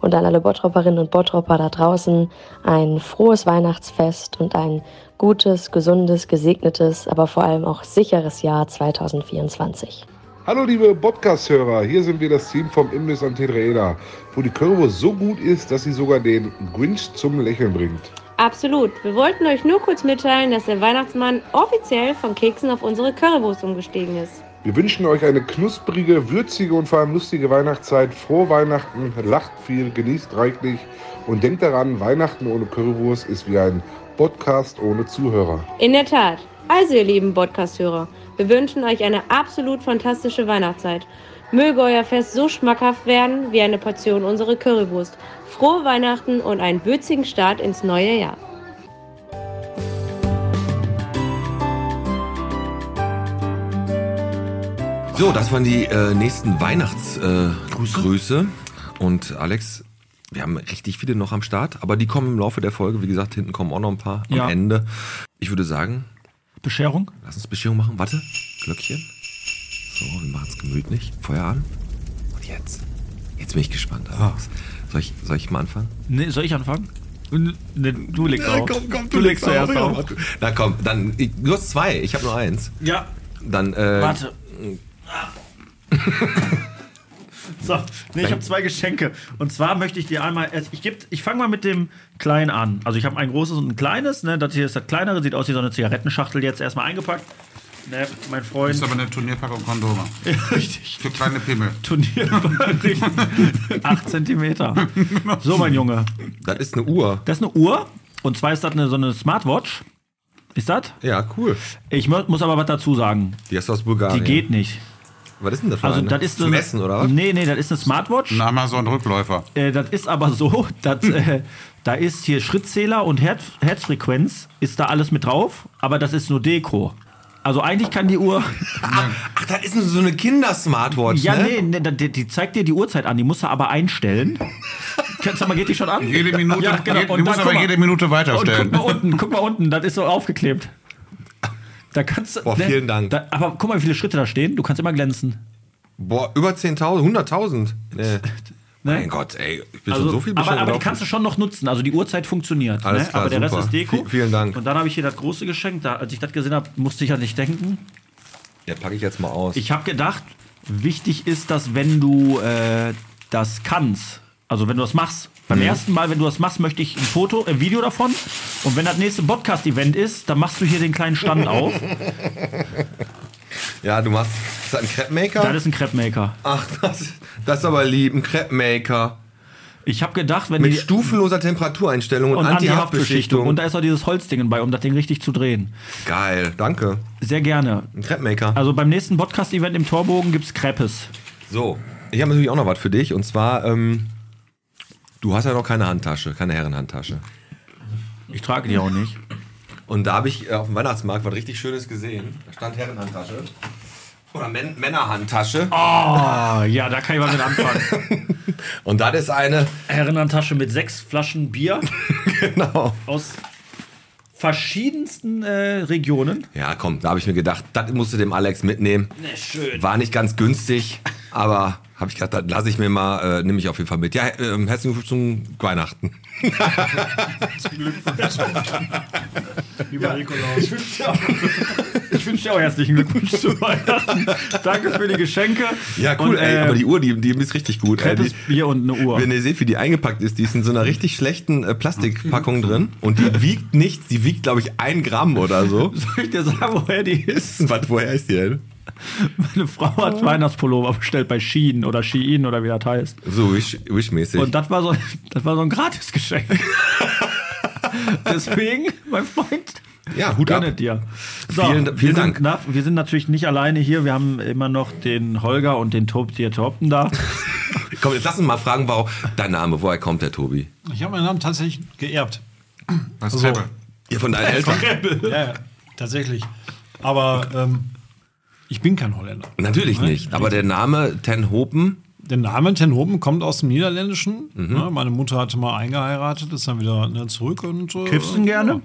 Und an alle Bottropperinnen und Bottropper da draußen ein frohes Weihnachtsfest und ein gutes, gesundes, gesegnetes, aber vor allem auch sicheres Jahr 2024. Hallo liebe Podcast-Hörer, hier sind wir das Team vom Imbiss am Tetraeder, wo die Currywurst so gut ist, dass sie sogar den Grinch zum Lächeln bringt. Absolut. Wir wollten euch nur kurz mitteilen, dass der Weihnachtsmann offiziell von Keksen auf unsere Currywurst umgestiegen ist. Wir wünschen euch eine knusprige, würzige und vor allem lustige Weihnachtszeit. Frohe Weihnachten, lacht viel, genießt reichlich und denkt daran, Weihnachten ohne Currywurst ist wie ein Podcast ohne Zuhörer. In der Tat. Also ihr lieben Podcast-Hörer, wir wünschen euch eine absolut fantastische Weihnachtszeit. Möge euer Fest so schmackhaft werden wie eine Portion unsere Currywurst. Frohe Weihnachten und einen würzigen Start ins neue Jahr. So, das waren die äh, nächsten Weihnachtsgrüße. Äh, und Alex, wir haben richtig viele noch am Start, aber die kommen im Laufe der Folge. Wie gesagt, hinten kommen auch noch ein paar Ja. am Ende. Ich würde sagen, Bescherung? lass uns Bescherung machen. Warte, Glöckchen. So, wir machen es gemütlich. Feuer an. Und jetzt. Jetzt bin ich gespannt. Alex. Soll, ich, soll ich mal anfangen? Nee, soll ich anfangen? Nee, du legst Ja, auf. komm, komm, du legst auf, zuerst ja, auf. warte. Na komm, dann. ich- Du hast zwei, ich habe nur eins. Ja. Dann, äh. Warte. So, nee, ich habe zwei Geschenke. Und zwar möchte ich dir einmal, ich, geb- ich fange mal mit dem kleinen an. Also ich habe ein großes und ein kleines. Ne? Das hier ist das kleinere, sieht aus wie so eine Zigarettenschachtel jetzt erstmal eingepackt. Ne, mein Freund. Das ist aber eine Turnierpackung Kondome. Ja, richtig. Für kleine Pimmel. Turnierpackung. 8 Zentimeter. So, mein Junge. Das ist eine Uhr. Das ist eine Uhr. Und zwar ist das eine, so eine Smartwatch. Ist das? Ja, cool. Ich mu- muss aber was dazu sagen. Die du aus Bulgarien. Die geht nicht. Was ist denn das für Also eine? das ist Zum eine- Essen, oder was? Nee, nee, das ist eine Smartwatch. Ein Amazon-Rückläufer. Äh, das ist aber so, dass, äh, da ist hier Schrittzähler und Herz, Herzfrequenz, ist da alles mit drauf, aber das ist nur Deko. Also eigentlich kann die Uhr. Ach, das ist so eine Kinder-Smartwatch, Ja, ne? nee, nee die, die zeigt dir die Uhrzeit an, die musst du aber einstellen. Kennst du mal, geht die schon an? Jede Minute- Ja, genau. je- die Und musst dann, aber jede Minute weiterstellen. Und guck mal unten, guck mal unten, das ist so aufgeklebt. Da kannst du. Boah, vielen Dank. Da, aber guck mal, wie viele Schritte da stehen. Du kannst immer glänzen. Boah, über 10.000, 100.000. Nee. Mein Gott, ey, ich bin Also, schon so viel aber, aber die kannst du schon noch nutzen. Also die Uhrzeit funktioniert. Alles ne? klar, aber der super. Rest ist Deko. Vi- vielen Dank. Und dann habe ich hier das große Geschenk. Da, als ich das gesehen habe, musste ich ja nicht denken. Ja, packe ich jetzt mal aus. Ich habe gedacht, wichtig ist, dass wenn du äh, das kannst, also wenn du das machst, beim Mhm. ersten Mal, wenn du das machst, möchte ich ein Foto, ein Video davon. Und wenn das nächste Podcast-Event ist, dann machst du hier den kleinen Stand auf. Ja, du machst. Ist das ein Crepe-Maker? Das ist ein Crepe-Maker. Ach, das, das ist aber lieb, ein Crepe-Maker. Ich habe gedacht, wenn Mit die- stufenloser Temperatureinstellung und, und Anti-Haftbeschichtung. Und da ist auch dieses Holzding bei, um das Ding richtig zu drehen. Geil, danke. Sehr gerne. Ein Crepe-Maker. Also beim nächsten Podcast-Event im Torbogen gibt es Crepes. So, ich habe natürlich auch noch was für dich. Und zwar, ähm, du hast ja noch keine Handtasche, keine Herrenhandtasche. Ich trage die auch nicht. Und da habe ich äh, auf dem Weihnachtsmarkt was richtig Schönes gesehen. Da stand Herrenhandtasche. Oder Män Männerhandtasche. Oh, ja, da kann ich mal mit anfangen. Und das ist eine. Herrenhandtasche mit sechs Flaschen Bier. genau. Aus verschiedensten äh, Regionen. Ja, komm, da habe ich mir gedacht, das musst du dem Alex mitnehmen. Ne, schön. War nicht ganz günstig, aber habe ich gedacht, das lasse ich mir mal, äh, nehme ich auf jeden Fall mit. Ja, ähm, herzlichen Glückwunsch zum Weihnachten. Lieber Nikolaus. Ich wünsche dir, auch- ich wünsch dir auch herzlichen Glückwunsch zu Weihnachten. Danke für die Geschenke. Ja, cool, Und, ey, äh, aber die Uhr, die, die ist richtig gut. Ey, die, Bier und eine Uhr. wenn ihr seht, wie die eingepackt ist, die ist in so einer richtig schlechten äh, Plastikpackung drin und die wiegt nichts, die wiegt, glaube ich, ein Gramm oder so. Soll ich dir sagen, woher die ist? Was, woher ist die denn? Meine Frau hat Weihnachtspullover bestellt bei Shein oder Shein oder wie das heißt. So wish- wish-mäßig. Und das war so, das war so ein Gratisgeschenk. Deswegen, mein Freund. Ja, Hut ab. dir. Vielen- wir vielen sind, Dank. Na, wir sind natürlich nicht alleine hier. Wir haben immer noch den Holger und den Tob hier Topten da. Komm, jetzt lass uns mal fragen, warum dein Name, woher kommt der Tobi? Ich habe meinen Namen tatsächlich geerbt. Was Also-? Ja, von deinen Eltern? Ja, ja, tatsächlich. Aber ähm, ich bin kein Holländer. Natürlich Ne? nicht. Aber der Name Ten Hopen, Der Name Ten Hopen kommt aus dem Niederländischen. Mhm. Ne? Meine Mutter hatte mal eingeheiratet, ist dann wieder ne, zurück und. Äh, Kiffst du ihn gerne?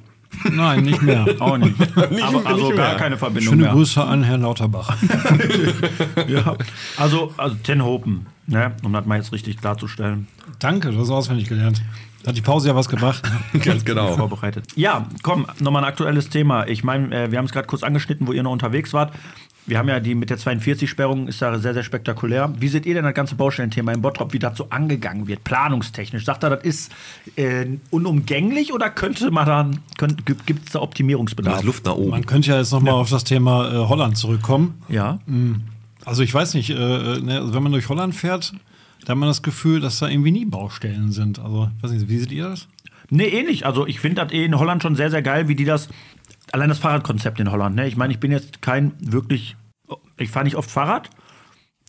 Nein, nicht mehr. Auch nicht. Aber, also nicht gar mehr. keine Verbindung Schöne mehr. Grüße an Herrn Lauterbach. ja. Also, also Ten Hopen, ne? um das mal jetzt richtig klarzustellen. Danke, du hast auswendig gelernt. Hat die Pause ja was gebracht. Ganz genau. Vorbereitet. Ja, komm, nochmal ein aktuelles Thema. Ich meine, äh, wir haben es gerade kurz angeschnitten, wo ihr noch unterwegs wart. Wir haben ja die mit der 42-Sperrung, ist da sehr, sehr spektakulär. Wie seht ihr denn das ganze Baustellenthema in Bottrop, wie das so angegangen wird, planungstechnisch? Sagt er, das ist äh, unumgänglich oder könnte man dann, gibt es da Optimierungsbedarf? Luft nach oben. Man könnte ja jetzt nochmal auf das Thema äh, Holland zurückkommen. Ja. Also ich weiß nicht, äh, ne, also wenn man durch Holland fährt, da hat man das Gefühl, dass da irgendwie nie Baustellen sind. Also, weiß nicht, wie seht ihr das? Nee, ähnlich. Also ich finde das eh in Holland schon sehr, sehr geil, wie die das. Allein das Fahrradkonzept in Holland. Ne? Ich meine, ich bin jetzt kein wirklich. Ich fahre nicht oft Fahrrad.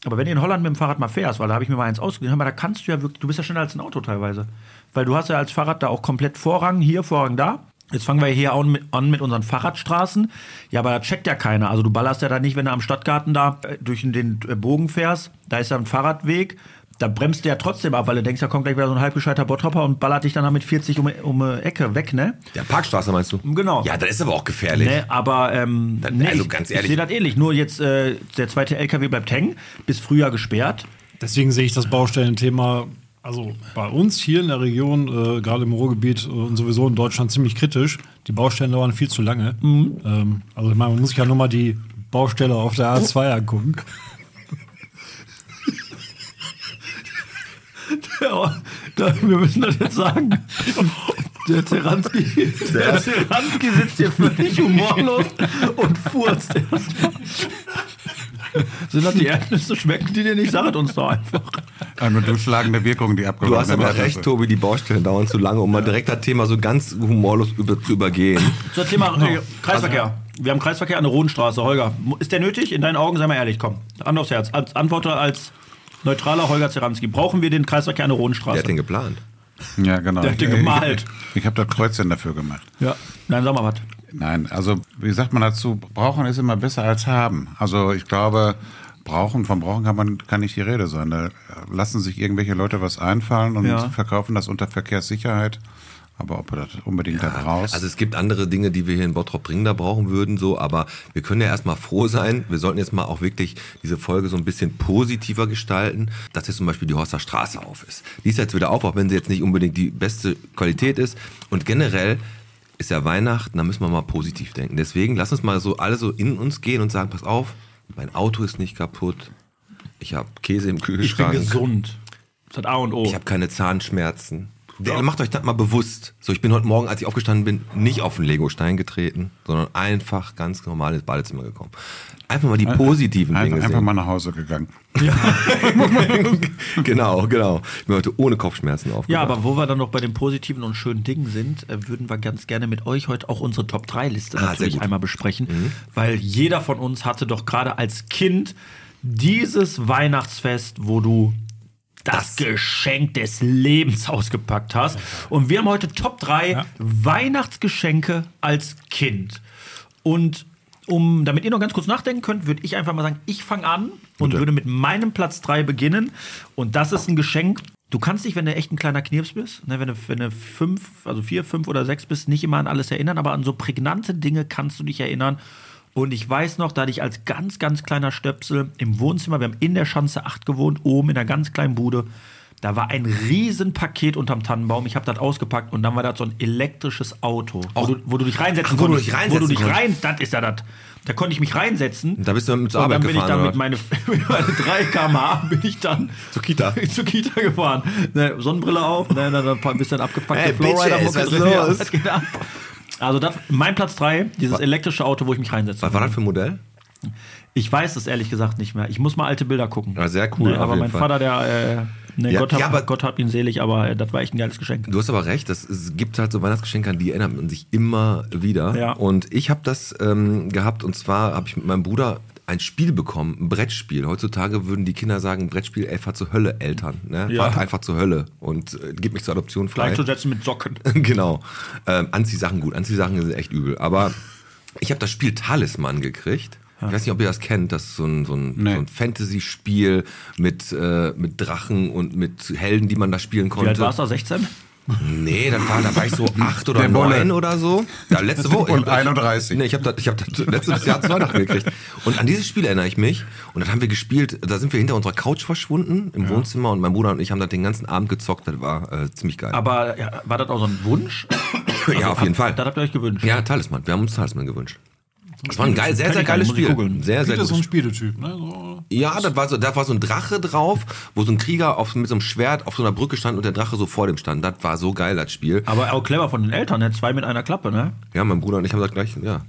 Aber wenn du in Holland mit dem Fahrrad mal fährst, weil da habe ich mir mal eins ausgeliehen, hör mal, da kannst du ja wirklich, du bist ja schneller als ein Auto teilweise. Weil du hast ja als Fahrrad da auch komplett Vorrang hier, Vorrang da. Jetzt fangen wir hier an mit, an mit unseren Fahrradstraßen. Ja, aber da checkt ja keiner. Also du ballerst ja da nicht, wenn du am Stadtgarten da äh, durch den äh, Bogen fährst. Da ist ja ein Fahrradweg. Da bremst du ja trotzdem ab, weil du denkst, da kommt gleich wieder so ein halbgescheiter Bottropper und ballert dich dann da mit 40 um, um die Ecke weg, ne? Ja, Parkstraße meinst du? Genau. Ja, das ist aber auch gefährlich. Ne, aber ähm, nee, also ich- ganz ich ehrlich. sehe das ähnlich. Nur jetzt äh, der zweite LKW bleibt hängen, bis Frühjahr gesperrt. Deswegen sehe ich das Baustellenthema, also bei uns hier in der Region, äh, gerade im Ruhrgebiet äh, und sowieso in Deutschland ziemlich kritisch. Die Baustellen dauern viel zu lange. Ähm, also ich meine, man muss sich ja nur mal die Baustelle auf der A2 angucken. Ja, da, wir müssen das jetzt sagen. Der Zeranski, der Zeranski sitzt hier völlig humorlos und furzt erstmal. Sind das die Erdnüsse, schmecken die dir nicht? Sag es uns doch einfach. Eine durchschlagende Wirkung, die Du abgeläuft hast aber recht, Tobi, die Baustellen dauern zu lange, um mal direkt das Thema so ganz humorlos über, zu übergehen. Zum Thema äh, Kreisverkehr. Wir haben Kreisverkehr an der Rodenstraße. Holger, ist der nötig? In deinen Augen, sei mal ehrlich, komm. Hand aufs Herz. Als Antworter als neutraler Holger Zeranski. Brauchen wir den Kreisverkehr an der Rodenstraße? Der hat den geplant. Ja, genau. Der hat den gemalt. Ich, ich habe das Kreuzchen dafür gemacht. Ja. Nein, sag mal was. Nein, also wie sagt man dazu, brauchen ist immer besser als haben. Also ich glaube, brauchen, von brauchen kann man kann nicht die Rede sein. Da lassen sich irgendwelche Leute was einfallen und Ja. verkaufen das unter Verkehrssicherheit. Aber ob du das unbedingt da brauchst. Also es gibt andere Dinge, die wir hier in Bottrop dringender brauchen würden, so, aber wir können ja erstmal froh sein. Wir sollten jetzt mal auch wirklich diese Folge so ein bisschen positiver gestalten, dass jetzt zum Beispiel die Horster Straße auf ist. Die ist jetzt wieder auf, auch wenn sie jetzt nicht unbedingt die beste Qualität ist. Und generell ist ja Weihnachten, da müssen wir mal positiv denken. Deswegen lass uns mal so alle so in uns gehen und sagen, pass auf, mein Auto ist nicht kaputt. Ich habe Käse im Ich bin Kühlschrank. gesund. Das hat A und O. Ich habe keine Zahnschmerzen. Der, Macht euch das mal bewusst. So, ich bin heute Morgen, als ich aufgestanden bin, nicht auf den Legostein getreten, sondern einfach ganz normal ins Badezimmer gekommen. Einfach mal die positiven einfach, Dinge einfach sehen. mal nach Hause gegangen. genau, genau. Ich bin heute ohne Kopfschmerzen aufgewacht. Ja, aber wo wir dann noch bei den positiven und schönen Dingen sind, äh, würden wir ganz gerne mit euch heute auch unsere Top 3 Liste Ah, sehr natürlich. Mhm. einmal besprechen, weil jeder von uns hatte doch gerade als Kind dieses Weihnachtsfest, wo du das, Geschenk des Lebens ausgepackt hast. Und wir haben heute Top 3 Weihnachtsgeschenke als Kind. Und um, damit ihr noch ganz kurz nachdenken könnt, würde ich einfach mal sagen, ich fange an und Bitte. würde mit meinem Platz 3 beginnen. Und das ist ein Geschenk. Du kannst dich, wenn du echt ein kleiner Knirps bist, ne, wenn, du, wenn du fünf, also vier, fünf oder sechs bist, nicht immer an alles erinnern, aber an so prägnante Dinge kannst du dich erinnern. Und ich weiß noch, da hatte ich als ganz, ganz kleiner Stöpsel im Wohnzimmer, wir haben in der Schanze 8 gewohnt, oben in einer ganz kleinen Bude. Da war ein Riesenpaket unterm Tannenbaum. Ich habe das ausgepackt und dann war das so ein elektrisches Auto, wo, du, wo du dich reinsetzen Ach, wo du konntest. dich Wo reinsetzen du dich rein, das ist ja das. Da konnte ich mich reinsetzen. Da bist du mit zur Und Arbeit dann bin gefahren, ich dann mit meine, mit meine 3 km/h bin ich dann zur Kita, zur Kita gefahren. Ne, Sonnenbrille auf, ne, dann ein bisschen abgepackte Hey, Flowrider was. Ja, los? Also das, mein Platz 3, dieses elektrische Auto, wo ich mich reinsetze. Was war das für ein Modell? Ich weiß es ehrlich gesagt nicht mehr. Ich muss mal alte Bilder gucken. Ja, sehr cool, Nee, aber mein Fall. Vater, der, äh, ne, Ja, Gott, hat, ja, Gott hat ihn selig, aber äh, das war echt ein geiles Geschenk. Du hast aber recht, das, es gibt halt so Weihnachtsgeschenke, an die erinnert man sich immer wieder. Ja. Und ich habe das ähm, gehabt und zwar habe ich mit meinem Bruder ein Spiel bekommen, ein Brettspiel. Heutzutage würden die Kinder sagen, Brettspiel, ey, fahr zur Hölle, Eltern. Ne? Ja. Fahrt einfach zur Hölle und äh, gib mich zur Adoption frei. Gleichzusetzen mit Socken. genau. Ähm, Anziehsachen gut, Anziehsachen sind echt übel. Aber ich habe das Spiel Talisman gekriegt. Ich weiß nicht, ob ihr das kennt. Das ist so ein, so ein, so ein Fantasy-Spiel mit, äh, mit Drachen und mit Helden, die man da spielen Wie konnte. alt warst du? 16? Nee, dann war, da war ich so acht oder neun oder so. Ja, letzte Woche. Und 31. Nee, ich habe das, ich hab das letztes Jahr zu Weihnachten gekriegt. Und an dieses Spiel erinnere ich mich. Und das haben wir gespielt. Da sind wir hinter unserer Couch verschwunden im Wohnzimmer und mein Bruder und ich haben das den ganzen Abend gezockt. Das war äh, ziemlich geil. Aber ja, war das auch so ein Wunsch? ja, auf jeden Fall. Das habt ihr euch gewünscht. Ja, Talisman. Wir haben uns Talisman gewünscht. Das war ein geil, sehr, sehr geiles Spiel. Sehr, sehr Peter ist so ein gut. Spieletyp, ne? So. Ja, das war so, da war so ein Drache drauf, wo so ein Krieger auf, mit so einem Schwert auf so einer Brücke stand und der Drache so vor dem stand. Das war so geil, das Spiel. Aber auch clever von den Eltern, ne? Zwei mit einer Klappe, ne? Ja, mein Bruder und ich haben das gleich, ja.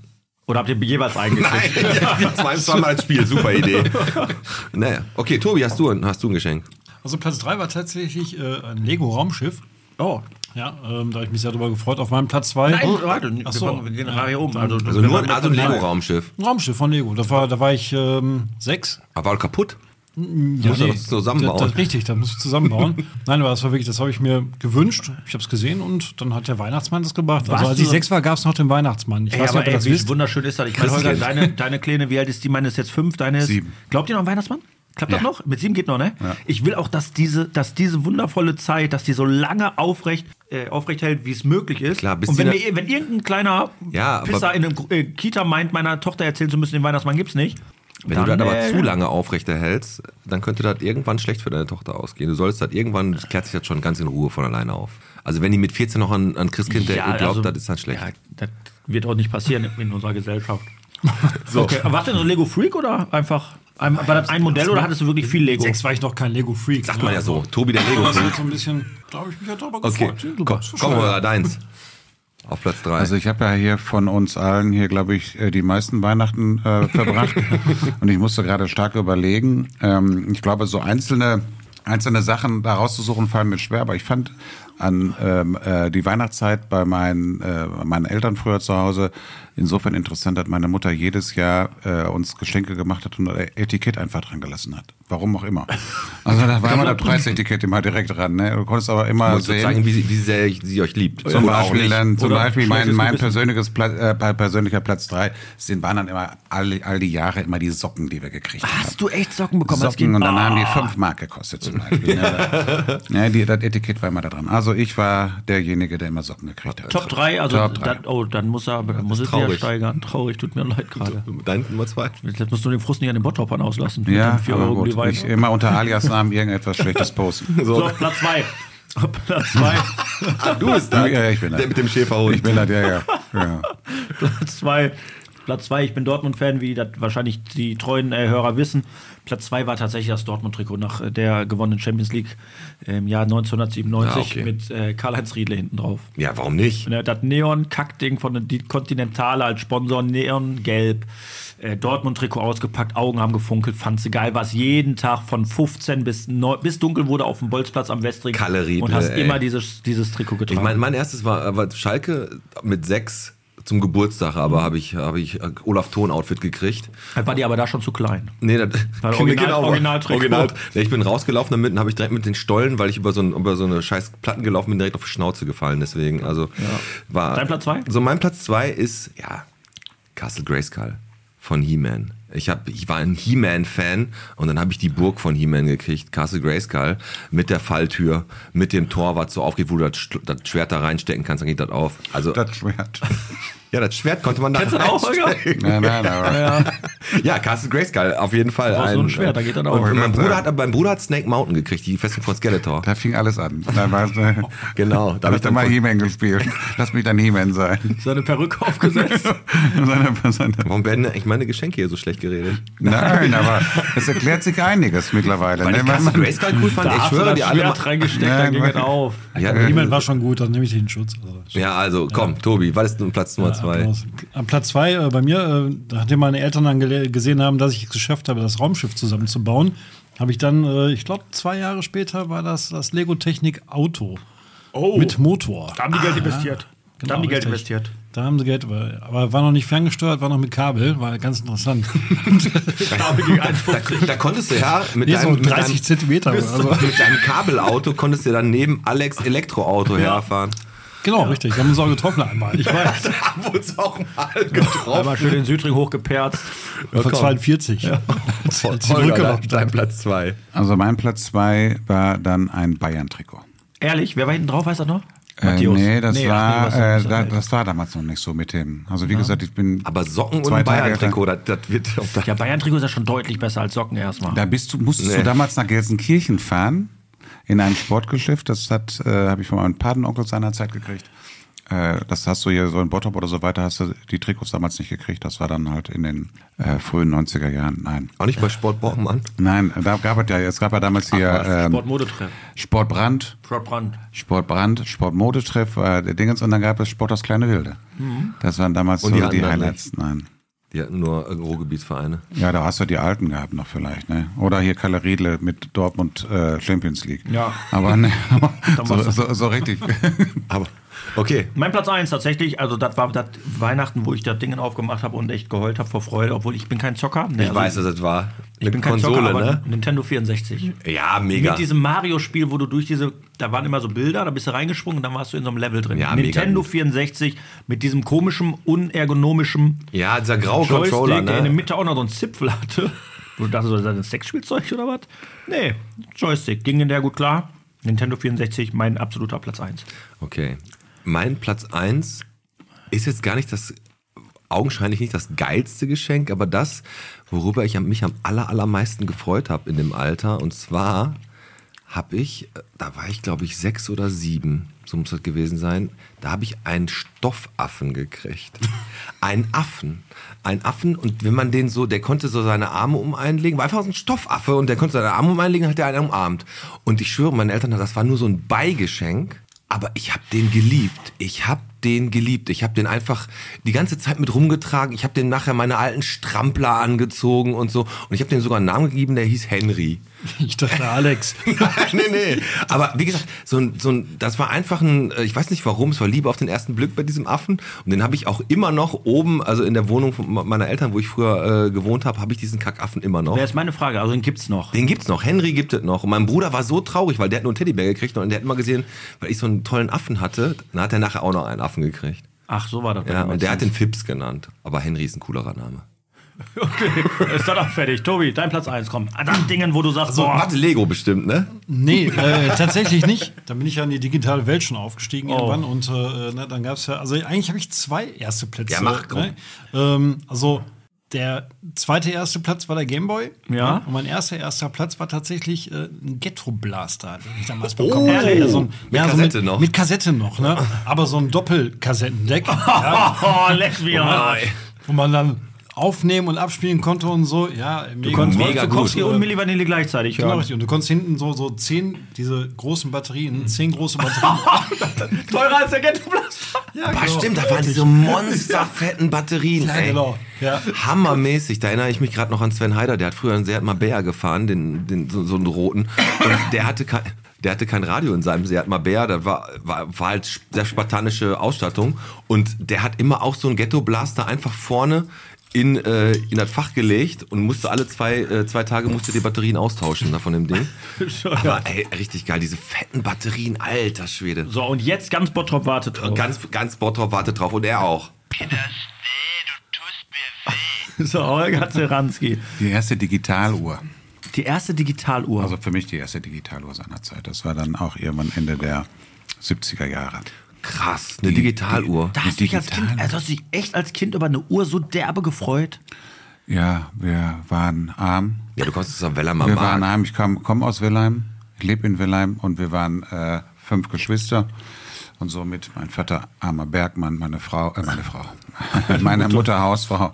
Oder habt ihr jeweils eingekriegt? Nein, zwei, zweimal als Spiel, super Idee. naja, okay, Tobi, hast du, ein- hast du ein Geschenk? Also Platz 3 war tatsächlich äh, ein Lego-Raumschiff. Oh. Ja, ähm, da habe ich mich sehr darüber gefreut. Auf meinem Platz 2. Nein, warte, wir Ach so. fangen- wir gehen nachher hier um. Also, Also nur also ein Lego-Raumschiff. Ein Raumschiff von Lego. Da war, da war ich ähm, sechs. Aber war kaputt? Ja, musst du das zusammenbauen. Das, das, richtig, das muss ich zusammenbauen. Nein, aber das war wirklich, das habe ich mir gewünscht. Ich habe es gesehen und dann hat der Weihnachtsmann das gebracht. Was? Also als ich sechs war, gab es noch den Weihnachtsmann. Ich Ey, weiß nicht, aber ob ihr ey, das wie wisst. wunderschön ist das. Ich meine, Holger, deine, deine Kleine, wie alt ist die? Meine ist jetzt fünf, deine ist. Sieben. Glaubt ihr noch an Weihnachtsmann? Klappt das Ja. noch? Mit sieben geht noch, ne? Ja. Ich will auch, dass diese, dass diese wundervolle Zeit, dass die so lange aufrecht, äh, aufrecht hält, wie es möglich ist. Klar, Und wenn, mir, wenn irgendein kleiner Ja, Pisser in einem äh, Kita meint, meiner Tochter erzählen zu müssen, den Weihnachtsmann gibt's nicht. Wenn dann, du das aber äh, zu lange aufrechterhältst, dann könnte das irgendwann schlecht für deine Tochter ausgehen. Du sollst das irgendwann, das klärt sich das schon ganz in Ruhe von alleine auf. Also wenn die mit 14 noch an, an Christkind Ja, glaubt, also- das ist dann schlecht. Ja, das wird auch nicht passieren in unserer Gesellschaft. so. Okay, du denn so Lego Freak oder einfach, ein, war das ein Modell oder hattest du wirklich viel Lego? Sechs war ich noch kein Lego-Freak. Sagt man ja so. Tobi der Lego Das ist Freak. so ein bisschen, da habe ich mich ja drüber Okay, gefreut. komm, komm mal deins. Auf Platz 3. Also ich habe ja hier von uns allen hier, glaube ich, äh, die meisten Weihnachten äh, verbracht. und ich musste gerade stark überlegen. Ähm, ich glaube, so einzelne, einzelne Sachen da rauszusuchen fallen mir schwer, aber ich fand an ähm, äh, die Weihnachtszeit bei meinen, äh, meinen Eltern früher zu Hause insofern interessant, dass meine Mutter jedes Jahr äh, uns Geschenke gemacht hat und Etikett einfach dran gelassen hat. Warum auch immer. Also da war immer das Preisetikett immer direkt dran. Ne? Du konntest aber immer sehen. zeigen, wie, sie- wie sehr ich, sie euch liebt. Zum Oder Beispiel, dann, zum Beispiel mein, mein persönliches Pla äh, persönlicher Platz drei sind waren dann immer all, all die Jahre immer die Socken, die wir gekriegt haben. Hast du echt Socken bekommen? Socken und dann haben die Ah. 5 Mark gekostet zum Beispiel. ne? ja, die, das Etikett war immer da dran. Also ich war derjenige, der immer Socken gekriegt hat. Top 3, also Top drei. Dann, oh, dann muss er muss es traurig. steigern. Traurig, tut mir leid gerade. Dein Nummer 2. Jetzt musst du den Frust nicht an den Bottroppern auslassen. Ja, den vier aber Euro gut. Glühwein. Nicht immer unter Alias-Namen irgendetwas Schlechtes posten. So, Platz 2. Platz 2. Ah, du bist da. Ja, ich bin Der das. mit dem Schäferhund. Ich bin das, ja, ja. ja. Platz 2. Platz 2, ich bin Dortmund-Fan, wie das wahrscheinlich die treuen äh, Hörer wissen. Platz 2 war tatsächlich das Dortmund-Trikot nach äh, der gewonnenen Champions League im Jahr 1997 Ah, okay. mit äh, Karl-Heinz Riedle hinten drauf. Ja, warum nicht? Das Neon-Kackding von der Continentale als Sponsor, Neon-Gelb. Äh, Dortmund-Trikot ausgepackt, Augen haben gefunkelt, fand sie geil. War es jeden Tag von 15 bis, neu, bis dunkel wurde auf dem Bolzplatz am Westring. Kalle Riedle, Und hast ey. immer dieses, dieses Trikot Ich getragen. mein, mein erstes war, war Schalke mit sechs zum Geburtstag, aber habe ich, hab ich äh, Olaf Thon Outfit gekriegt. Das war die aber da schon zu klein. Nee, das, War Original- Originaltrikot. Original. Nee, ich bin rausgelaufen damit und habe ich direkt mit den Stollen, weil ich über so, ein, über so eine scheiß Platten gelaufen bin, direkt auf die Schnauze gefallen. Deswegen, also war. Dein Platz zwei? So, mein Platz zwei ist, ja, Castle Grayskull von He-Man. Ich, hab, ich war ein He-Man-Fan und dann habe ich die Burg von He-Man gekriegt, Castle Grayskull, mit der Falltür, mit dem Tor, was so aufgeht, wo du das, das Schwert da reinstecken kannst, dann geht das auf. Also, Das Schwert. Ja, das Schwert konnte man da Kennst du das auch, Holger? Nein, nein, aber. Ja. Castle Grayskull, auf jeden Fall. brauchst so ein Schwert, da geht das auch. Und mein, Bruder hat, mein Bruder hat Snake Mountain gekriegt, die Festung von Skeletor. Da fing alles an. Da war äh, Genau, da da hab hab ich dann mal He-Man gespielt. Lass mich dann He-Man sein. Seine Perücke aufgesetzt. seine, seine, Warum werden eigentlich meine Geschenke hier so schlecht geredet? nein, aber es erklärt sich einiges mittlerweile. Weil ne? ich Castle Grayskull cool fand, Da ich du schwöre dir alle Schwert reingesteckt, dann ging es auf. Ja, Niemand war schon gut, dann nehme ich den Schutz. Ja, also komm, Tobi, was ist denn Platz Nummer zwei. Applaus. An Platz zwei äh, bei mir, äh, nachdem meine Eltern dann gesehen haben, dass ich es geschafft habe, das Raumschiff zusammenzubauen, habe ich dann, äh, ich glaube, zwei Jahre später war das das Lego Technik Auto. Oh. Mit Motor. Da haben die Geld Ah, investiert. Da haben die Geld richtig. investiert. Da haben sie Geld, aber war noch nicht ferngesteuert, war noch mit Kabel, war ganz interessant. Da, da konntest du ja mit Nee, so deinem, mit 30 deinem, Zentimeter oder so. mit deinem Kabelauto konntest du dann neben Alex Elektroauto Ja. herfahren. Genau, richtig. Wir haben uns auch getroffen einmal. Ich weiß. da haben wir uns auch mal getroffen. Einmal schön den Südring hochgeperzt. Von 42. Ja. Zurückgelaufen dein, Platz zwei. Also mein Platz zwei war dann ein Bayern-Trikot. Ehrlich, wer war hinten drauf, weißt du noch? Äh, nee, das Nee, ach, war, nee, äh, da, das war damals noch nicht so mit dem. Also wie Ja. gesagt, ich bin. Aber Socken zwei und Bayern-Trikot, das, das wird Ja, Bayern-Trikot ist ja schon deutlich besser als Socken erstmal. Da bist du, musstest Nee. du damals nach Gelsenkirchen fahren, in ein Sportgeschäft. Das hat, äh, habe ich von meinem Patenonkel seinerzeit gekriegt. Äh, das hast du hier so in Bottrop oder so weiter, hast du die Trikots damals nicht gekriegt. Das war dann halt in den äh, frühen 90er Jahren. Nein. Auch nicht bei Sport Borkenmann? Nein, da gab es ja, es gab ja damals hier Ach ähm, Sportmodetreff. Sportbrand, Sportbrand. Sportbrand, Sportmodetreff, äh, der Dingens und dann gab es Sport das kleine Wilde. Mhm. Das waren damals Und so die die, Highlights. Nein. Die hatten nur äh, Ruhrgebietsvereine. Ja, da hast du die alten gehabt noch vielleicht, ne? Oder hier Kalle Riedle mit Dortmund äh, Champions League. Ja. Aber ne, so, so, so richtig. Aber okay. Mein Platz 1 tatsächlich, also das war das Weihnachten, wo ich das Ding aufgemacht habe und echt geheult habe vor Freude, obwohl ich bin kein Zocker. Nee, Ich weiß, was das war. Ich Mit bin kein Konsole, Zocker, ne? Nintendo 64. Ja, mega. Mit diesem Mario-Spiel, wo du durch diese, da waren immer so Bilder, da bist du reingesprungen und dann warst du in so einem Level drin. Ja, mega Nintendo gut. 64 mit diesem komischen, unergonomischen Ja, dieser graue Joystick, Controller, der in der ne? Mitte auch noch so einen Zipfel hatte. Wo du dachtest, das ist ein Sexspielzeug oder was? Nee, Joystick. Ging in der gut klar. Nintendo 64, mein absoluter Platz 1. Okay. Mein Platz 1 ist jetzt gar nicht das, augenscheinlich nicht das geilste Geschenk, aber das, worüber ich mich am aller, allermeisten gefreut habe in dem Alter. Und zwar habe ich, da war ich glaube ich sechs oder sieben, so muss das gewesen sein, da habe ich einen Stoffaffen gekriegt. Einen Affen. Ein Affen und wenn man den so, der konnte so seine Arme um einlegen, war einfach so ein Stoffaffe und der konnte seine Arme um einlegen, hat er einen umarmt. Und ich schwöre, meine Eltern, das war nur so ein Beigeschenk, aber ich habe den geliebt. Ich habe den geliebt. Ich habe den einfach die ganze Zeit mit rumgetragen. Ich habe dem nachher meine alten Strampler angezogen und so. Und ich habe dem sogar einen Namen gegeben, der hieß Henry. Ich dachte Alex. Nein, nee, nee. Aber wie gesagt, so ein, so ein, das war einfach ein, äh, ich weiß nicht warum, es war Liebe auf den ersten Blick bei diesem Affen. Und den habe ich auch immer noch oben, also in der Wohnung von meiner Eltern, wo ich früher äh, gewohnt habe, habe ich diesen Kackaffen immer noch. Wäre jetzt meine Frage, also den gibt's noch. Den gibt's noch. Henry gibt es noch. Und mein Bruder war so traurig, weil der hat nur einen Teddybär gekriegt und der hat immer gesehen, weil ich so einen tollen Affen hatte, dann hat er nachher auch noch einen Affen gekriegt. Ach, so war das. Ja, und der hat den. Fips genannt. Aber Henry ist ein coolerer Name. Ist dann auch fertig. Tobi, dein Platz 1, komm. Ah, Dann Dingen, wo du sagst, Also, boah, warte, Lego bestimmt, ne? Nee, äh, tatsächlich nicht. Da bin ich ja in die digitale Welt schon aufgestiegen Oh. irgendwann und äh, ne, dann gab es ja, also eigentlich habe ich zwei erste Plätze. Ja, mach, komm. ne? ähm, also der zweite erste Platz war der Gameboy. Ja. Und mein erster erster Platz war tatsächlich äh, ein Ghetto Blaster, den ich damals Oh, bekommen hatte. ehrlich? Ja, so ein, Mit ja, so Kassette noch? Mit Kassette noch, ne? Aber so ein Doppelkassettendeck. ja, oh, leck Arsch. wo man dann aufnehmen und abspielen konnte und so. Ja, Mega du konntest gut. hier und Milli Vanilli gleichzeitig Genau, hören. richtig. Und du konntest hinten so, so zehn, diese großen Batterien, zehn große Batterien. Teurer als der Ghetto Blaster. ja, Aber stimmt, da waren diese monsterfetten Batterien. Ja, ey. genau. Ja. Hammermäßig. Da erinnere ich mich gerade noch an Sven Heider. Der hat früher einen Seat Marbella gefahren, den, den, so, so einen roten. Und der hatte kein, der hatte kein Radio in seinem Seat Marbella. Da war, war, war halt sehr spartanische Ausstattung. Und der hat immer auch so einen Ghetto-Blaster einfach vorne in, äh, in das Fach gelegt und musste alle zwei, äh, zwei Tage musste die Batterien austauschen da von dem Ding. Aber ey, richtig geil, diese fetten Batterien, alter Schwede. So, und jetzt ganz Bottrop wartet drauf. Ganz, ganz Bottrop wartet drauf und er auch. So, Holger Zeranski. Die erste Digitaluhr. Die erste Digitaluhr. Also für mich die erste Digitaluhr seiner Zeit. Das war dann auch irgendwann Ende der 70er Jahre. Krass, eine Digitaluhr. da hast du dich als Kind, also hast du dich echt als Kind über eine Uhr so derbe gefreut. Ja, wir waren arm. Ja, du kommst aus am Wir waren arm. Ich komme komm aus Willheim. Ich lebe in Willheim und wir waren äh, fünf Geschwister. Und somit mein Vater armer Bergmann, meine Frau, äh, meine Frau, meine Mutter Hausfrau.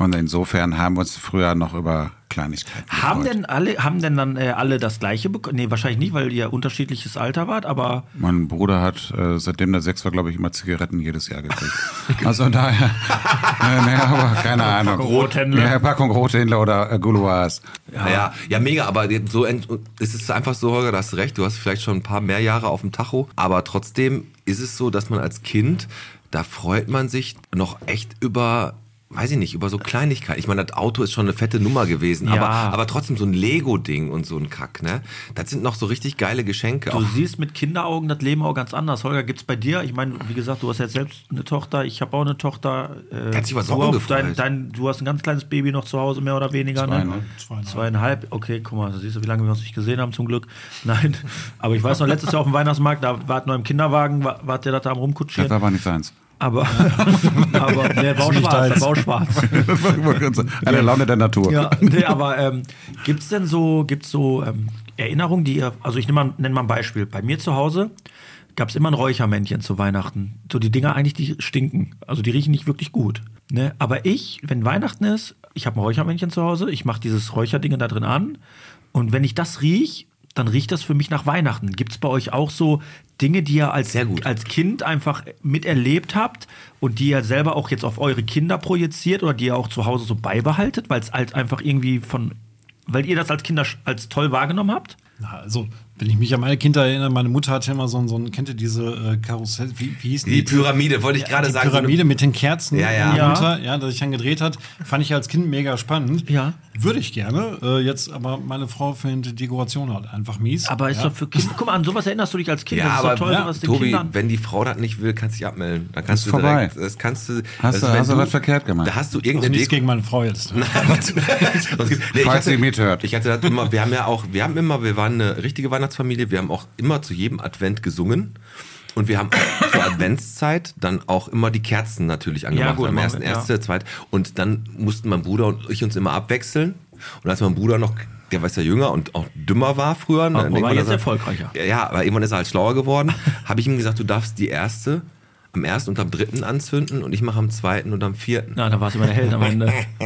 Und insofern haben wir uns früher noch über Kleinigkeiten Haben denn alle, haben denn dann äh, alle das gleiche bekommen? Nee, wahrscheinlich nicht, weil ihr unterschiedliches Alter wart, aber. Mein Bruder hat, äh, seitdem der sechs war, glaube ich, immer Zigaretten jedes Jahr gekriegt. also daher, äh, nee, aber keine Ahnung. Packung Rothändler. Ja, Packung Rothändler oder äh, Gouloirs. Ja, ja, ja, mega, aber so ent- es ist einfach so, Holger, du hast recht, du hast vielleicht schon ein paar mehr Jahre auf dem Tacho, aber trotzdem ist es so, dass man als Kind, da freut man sich noch echt über weiß ich nicht, über so Kleinigkeiten. Ich meine, das Auto ist schon eine fette Nummer gewesen, Ja. aber, aber trotzdem so ein Lego-Ding und so ein Kack, ne? Das sind noch so richtig geile Geschenke. Du Auch siehst mit Kinderaugen das Leben auch ganz anders. Holger, gibt's bei dir? Ich meine, wie gesagt, du hast jetzt selbst eine Tochter, ich habe auch eine Tochter. Äh, Hat sich über du, auch dein, dein, du hast ein ganz kleines Baby noch zu Hause, mehr oder weniger. Zwei, ne? ne? Zweieinhalb. Zweieinhalb. Okay, guck mal, da siehst du, wie lange wir uns nicht gesehen haben, zum Glück. Nein, aber ich weiß noch, letztes Jahr auf dem Weihnachtsmarkt, da wart noch im Kinderwagen, war, wart der da am rumkutschieren. Das war nicht seins. Aber, aber der war auch Nicht schwarz, der deins. war auch schwarz. Das war immer ganz- Eine Laune der Natur. Ja, nee, aber ähm, gibt es denn so, gibt's so ähm, Erinnerungen, die ihr, also ich nenne mal, nenn mal ein Beispiel. Bei mir zu Hause gab es immer ein Räuchermännchen zu Weihnachten. So die Dinger eigentlich, die stinken. Also die riechen nicht wirklich gut. Ne? Aber ich, wenn Weihnachten ist, ich habe ein Räuchermännchen zu Hause, ich mache dieses Räucherding da drin an und wenn ich das riech, dann riecht das für mich nach Weihnachten. Gibt es bei euch auch so Dinge, die ihr als, als Kind einfach miterlebt habt und die ihr selber auch jetzt auf eure Kinder projiziert oder die ihr auch zu Hause so beibehaltet, weil es halt einfach irgendwie von, weil ihr das als Kinder als toll wahrgenommen habt? Na, also, wenn ich mich an meine Kinder erinnere, meine Mutter hatte immer so ein, so ein kennt ihr diese äh, Karussell, wie, wie hieß Die Pyramide, wollte ich gerade die sagen, so eine- Pyramide mit den Kerzen Ja, ja. Ja. Mutter, ja, das ich dann gedreht hat, fand ich als Kind mega spannend. Ja. Würde ich gerne. Äh, jetzt, aber meine Frau findet die Dekoration halt einfach mies. Aber ist ja. doch für Kinder, guck mal, an sowas erinnerst du dich als Kind. Ja, das ist aber doch toll, ja, Tobi, Kindern. wenn die Frau das nicht will, kannst du dich abmelden. Dann kannst Ist du vorbei. direkt, das kannst du. Hast also du- hast du was verkehrt gemacht? Da hast du Also irgendeine nichts Deko. gegen meine Frau jetzt. Nein, nee, ich Falls hatte- sie mithört. Ich hatte das immer, wir haben ja auch, wir haben immer, wir waren eine richtige Weihnachtsfamilie, wir haben auch immer zu jedem Advent gesungen. Und wir haben zur Adventszeit dann auch immer die Kerzen natürlich angemacht. gut, Am ersten, ja. erste, zweit. Und dann mussten mein Bruder und ich uns immer abwechseln. Und als mein Bruder noch, der war ja jünger und auch dümmer war früher. ne, Aber irgendwann war jetzt er- erfolgreicher. Ja, Ja, aber irgendwann ist er halt schlauer geworden. habe ich ihm gesagt, du darfst die erste am ersten und am dritten anzünden und ich mache am zweiten und am vierten. Na, da warst du immer der Held am Ende. da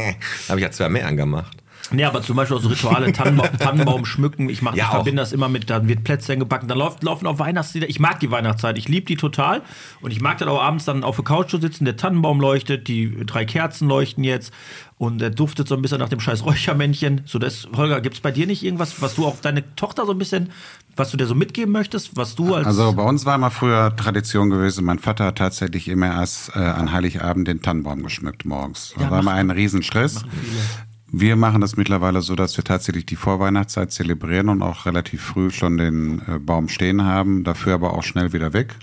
habe ich ja zwei mehr angemacht. Nee, aber zum Beispiel auch so Rituale, Tannenbaum, Tannenbaum schmücken. Ich, mach, Ja, ich auch. verbinde das immer mit, dann wird Plätzchen gebacken, dann läuft, laufen auch Weihnachtslieder. Ich mag die Weihnachtszeit, ich liebe die total. Und ich mag dann auch abends dann auf der Couch zu sitzen, der Tannenbaum leuchtet, die drei Kerzen leuchten jetzt und der duftet so ein bisschen nach dem scheiß Räuchermännchen. So, das, Holger, gibt es bei dir nicht irgendwas, was du auf deine Tochter so ein bisschen, was du dir so mitgeben möchtest, was du als... Also bei uns war immer früher Tradition gewesen, mein Vater hat tatsächlich immer erst äh, an Heiligabend den Tannenbaum geschmückt morgens. Da Ja, war immer ein Riesenstress. Wir machen das mittlerweile so, dass wir tatsächlich die Vorweihnachtszeit zelebrieren und auch relativ früh schon den äh, Baum stehen haben, dafür aber auch schnell wieder weg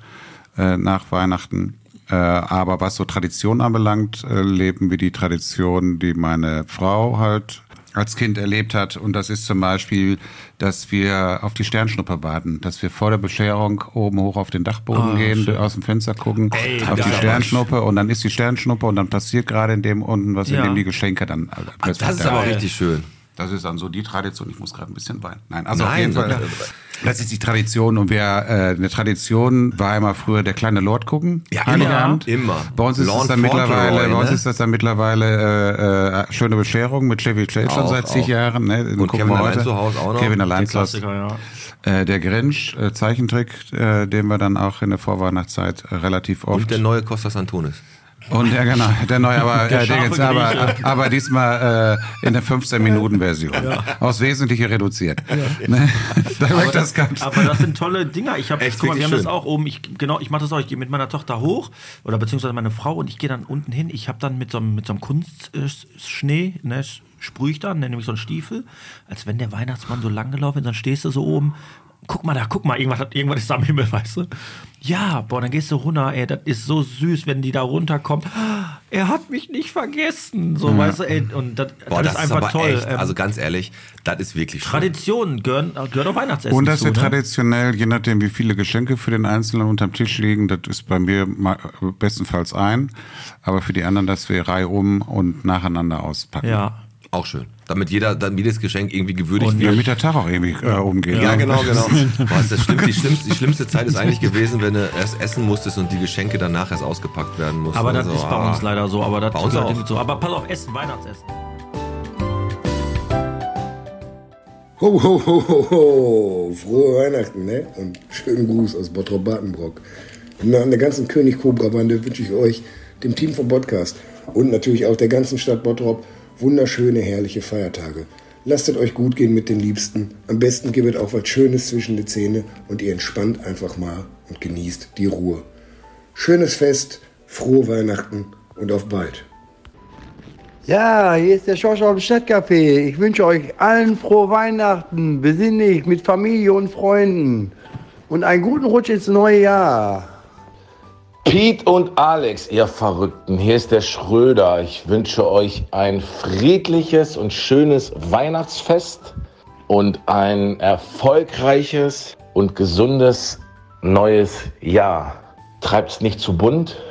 äh, nach Weihnachten. Äh, aber was so Tradition anbelangt, äh, leben wir die Tradition, die meine Frau halt als Kind erlebt hat. Und das ist zum Beispiel, dass wir auf die Sternschnuppe warten, dass wir vor der Bescherung oben hoch auf den Dachboden Ah, gehen, schön. aus dem Fenster gucken, Ey, auf die. Sternschnuppe und dann ist die Sternschnuppe und dann passiert gerade in dem unten was, Ja. in dem die Geschenke dann plötzlich Das ist aber richtig schön. Das ist dann so die Tradition. Ich muss gerade ein bisschen weinen. Nein, also auf Nein, jeden Fall. das- ist die Tradition und wer äh, eine Tradition war immer früher der kleine Lord gucken. Ja, immer, immer. Bei uns ist Lord das dann Fauntleroy, mittlerweile, bei uns ne? ist das dann mittlerweile äh, äh, schöne Bescherung mit Chevy Chase schon seit zig. Jahren. Ne? Und gucken Kevin allein zu Hause auch noch. Kevin allein zu Hause. Ja. Äh, der Grinch, äh, Zeichentrick, äh, den wir dann auch in der Vorweihnachtszeit relativ oft. Und der neue Costas Antonis. Und ja, genau, der neue, aber, Der äh, der aber, Grieche. aber diesmal äh, in der 15-Minuten-Version. Aus Wesentliche reduziert. Ne? Da wirkt das ganz. Aber das sind tolle Dinger. Ich habe, Echt guck mal, wir haben das auch oben. Ich, genau, ich mache das auch. Ich gehe mit meiner Tochter hoch oder beziehungsweise meine Frau und ich gehe dann unten hin. Ich habe dann mit so einem, mit so einem Kunstschnee, ne, sprühe ich dann, nenne ich so einen Stiefel, als wenn der Weihnachtsmann so lang gelaufen ist. Dann stehst du so oben. Guck mal da, guck mal, irgendwas, hat- irgendwas ist am Himmel, weißt du? Ja, boah, dann gehst du runter, ey, das ist so süß, wenn die da runterkommen. Er hat mich nicht vergessen, so, weißt du, ey, und das, Boah, das, das, ist ist einfach aber toll. echt, Ähm, also ganz ehrlich, das ist wirklich schön. Traditionen gehören, gehört auch Weihnachtsessen Und das zu, wird ne? traditionell, je nachdem, wie viele Geschenke für den Einzelnen unterm Tisch liegen, das ist bei mir ma- bestenfalls ein, aber für die anderen, dass wir reihum und nacheinander auspacken. Ja. Auch schön. Damit jeder, damit jedes Geschenk irgendwie gewürdigt Und wird. damit der Tag auch irgendwie äh, umgeht. Ja, genau, genau. Boah, ist das schlimmste, die, schlimmste, die schlimmste Zeit ist eigentlich gewesen, wenn du erst essen musstest und die Geschenke danach erst ausgepackt werden mussten. Aber das So, ist bei ah. uns leider so. Aber das Bei uns auch. so. Aber pass auf, Essen, Weihnachtsessen. Ho, ho, ho, ho, ho. Frohe Weihnachten, ne? Und schönen Gruß aus Bottrop-Bartenbrock. Im Namen der ganzen König Cobra Bande wünsche ich euch, dem Team vom Podcast und natürlich auch der ganzen Stadt Bottrop wunderschöne, herrliche Feiertage. Lasst es euch gut gehen mit den Liebsten. Am besten gebet auch was Schönes zwischen die Zähne und ihr entspannt einfach mal und genießt die Ruhe. Schönes Fest, frohe Weihnachten und auf bald. Ja, hier ist der Schorsch auf dem Stadtcafé. Ich wünsche euch allen frohe Weihnachten, besinnlich, mit Familie und Freunden. Und einen guten Rutsch ins neue Jahr. Pete und Alex, ihr Verrückten, hier ist der Schröder. Ich wünsche euch ein friedliches und schönes Weihnachtsfest und ein erfolgreiches und gesundes neues Jahr. Treibt's nicht zu bunt,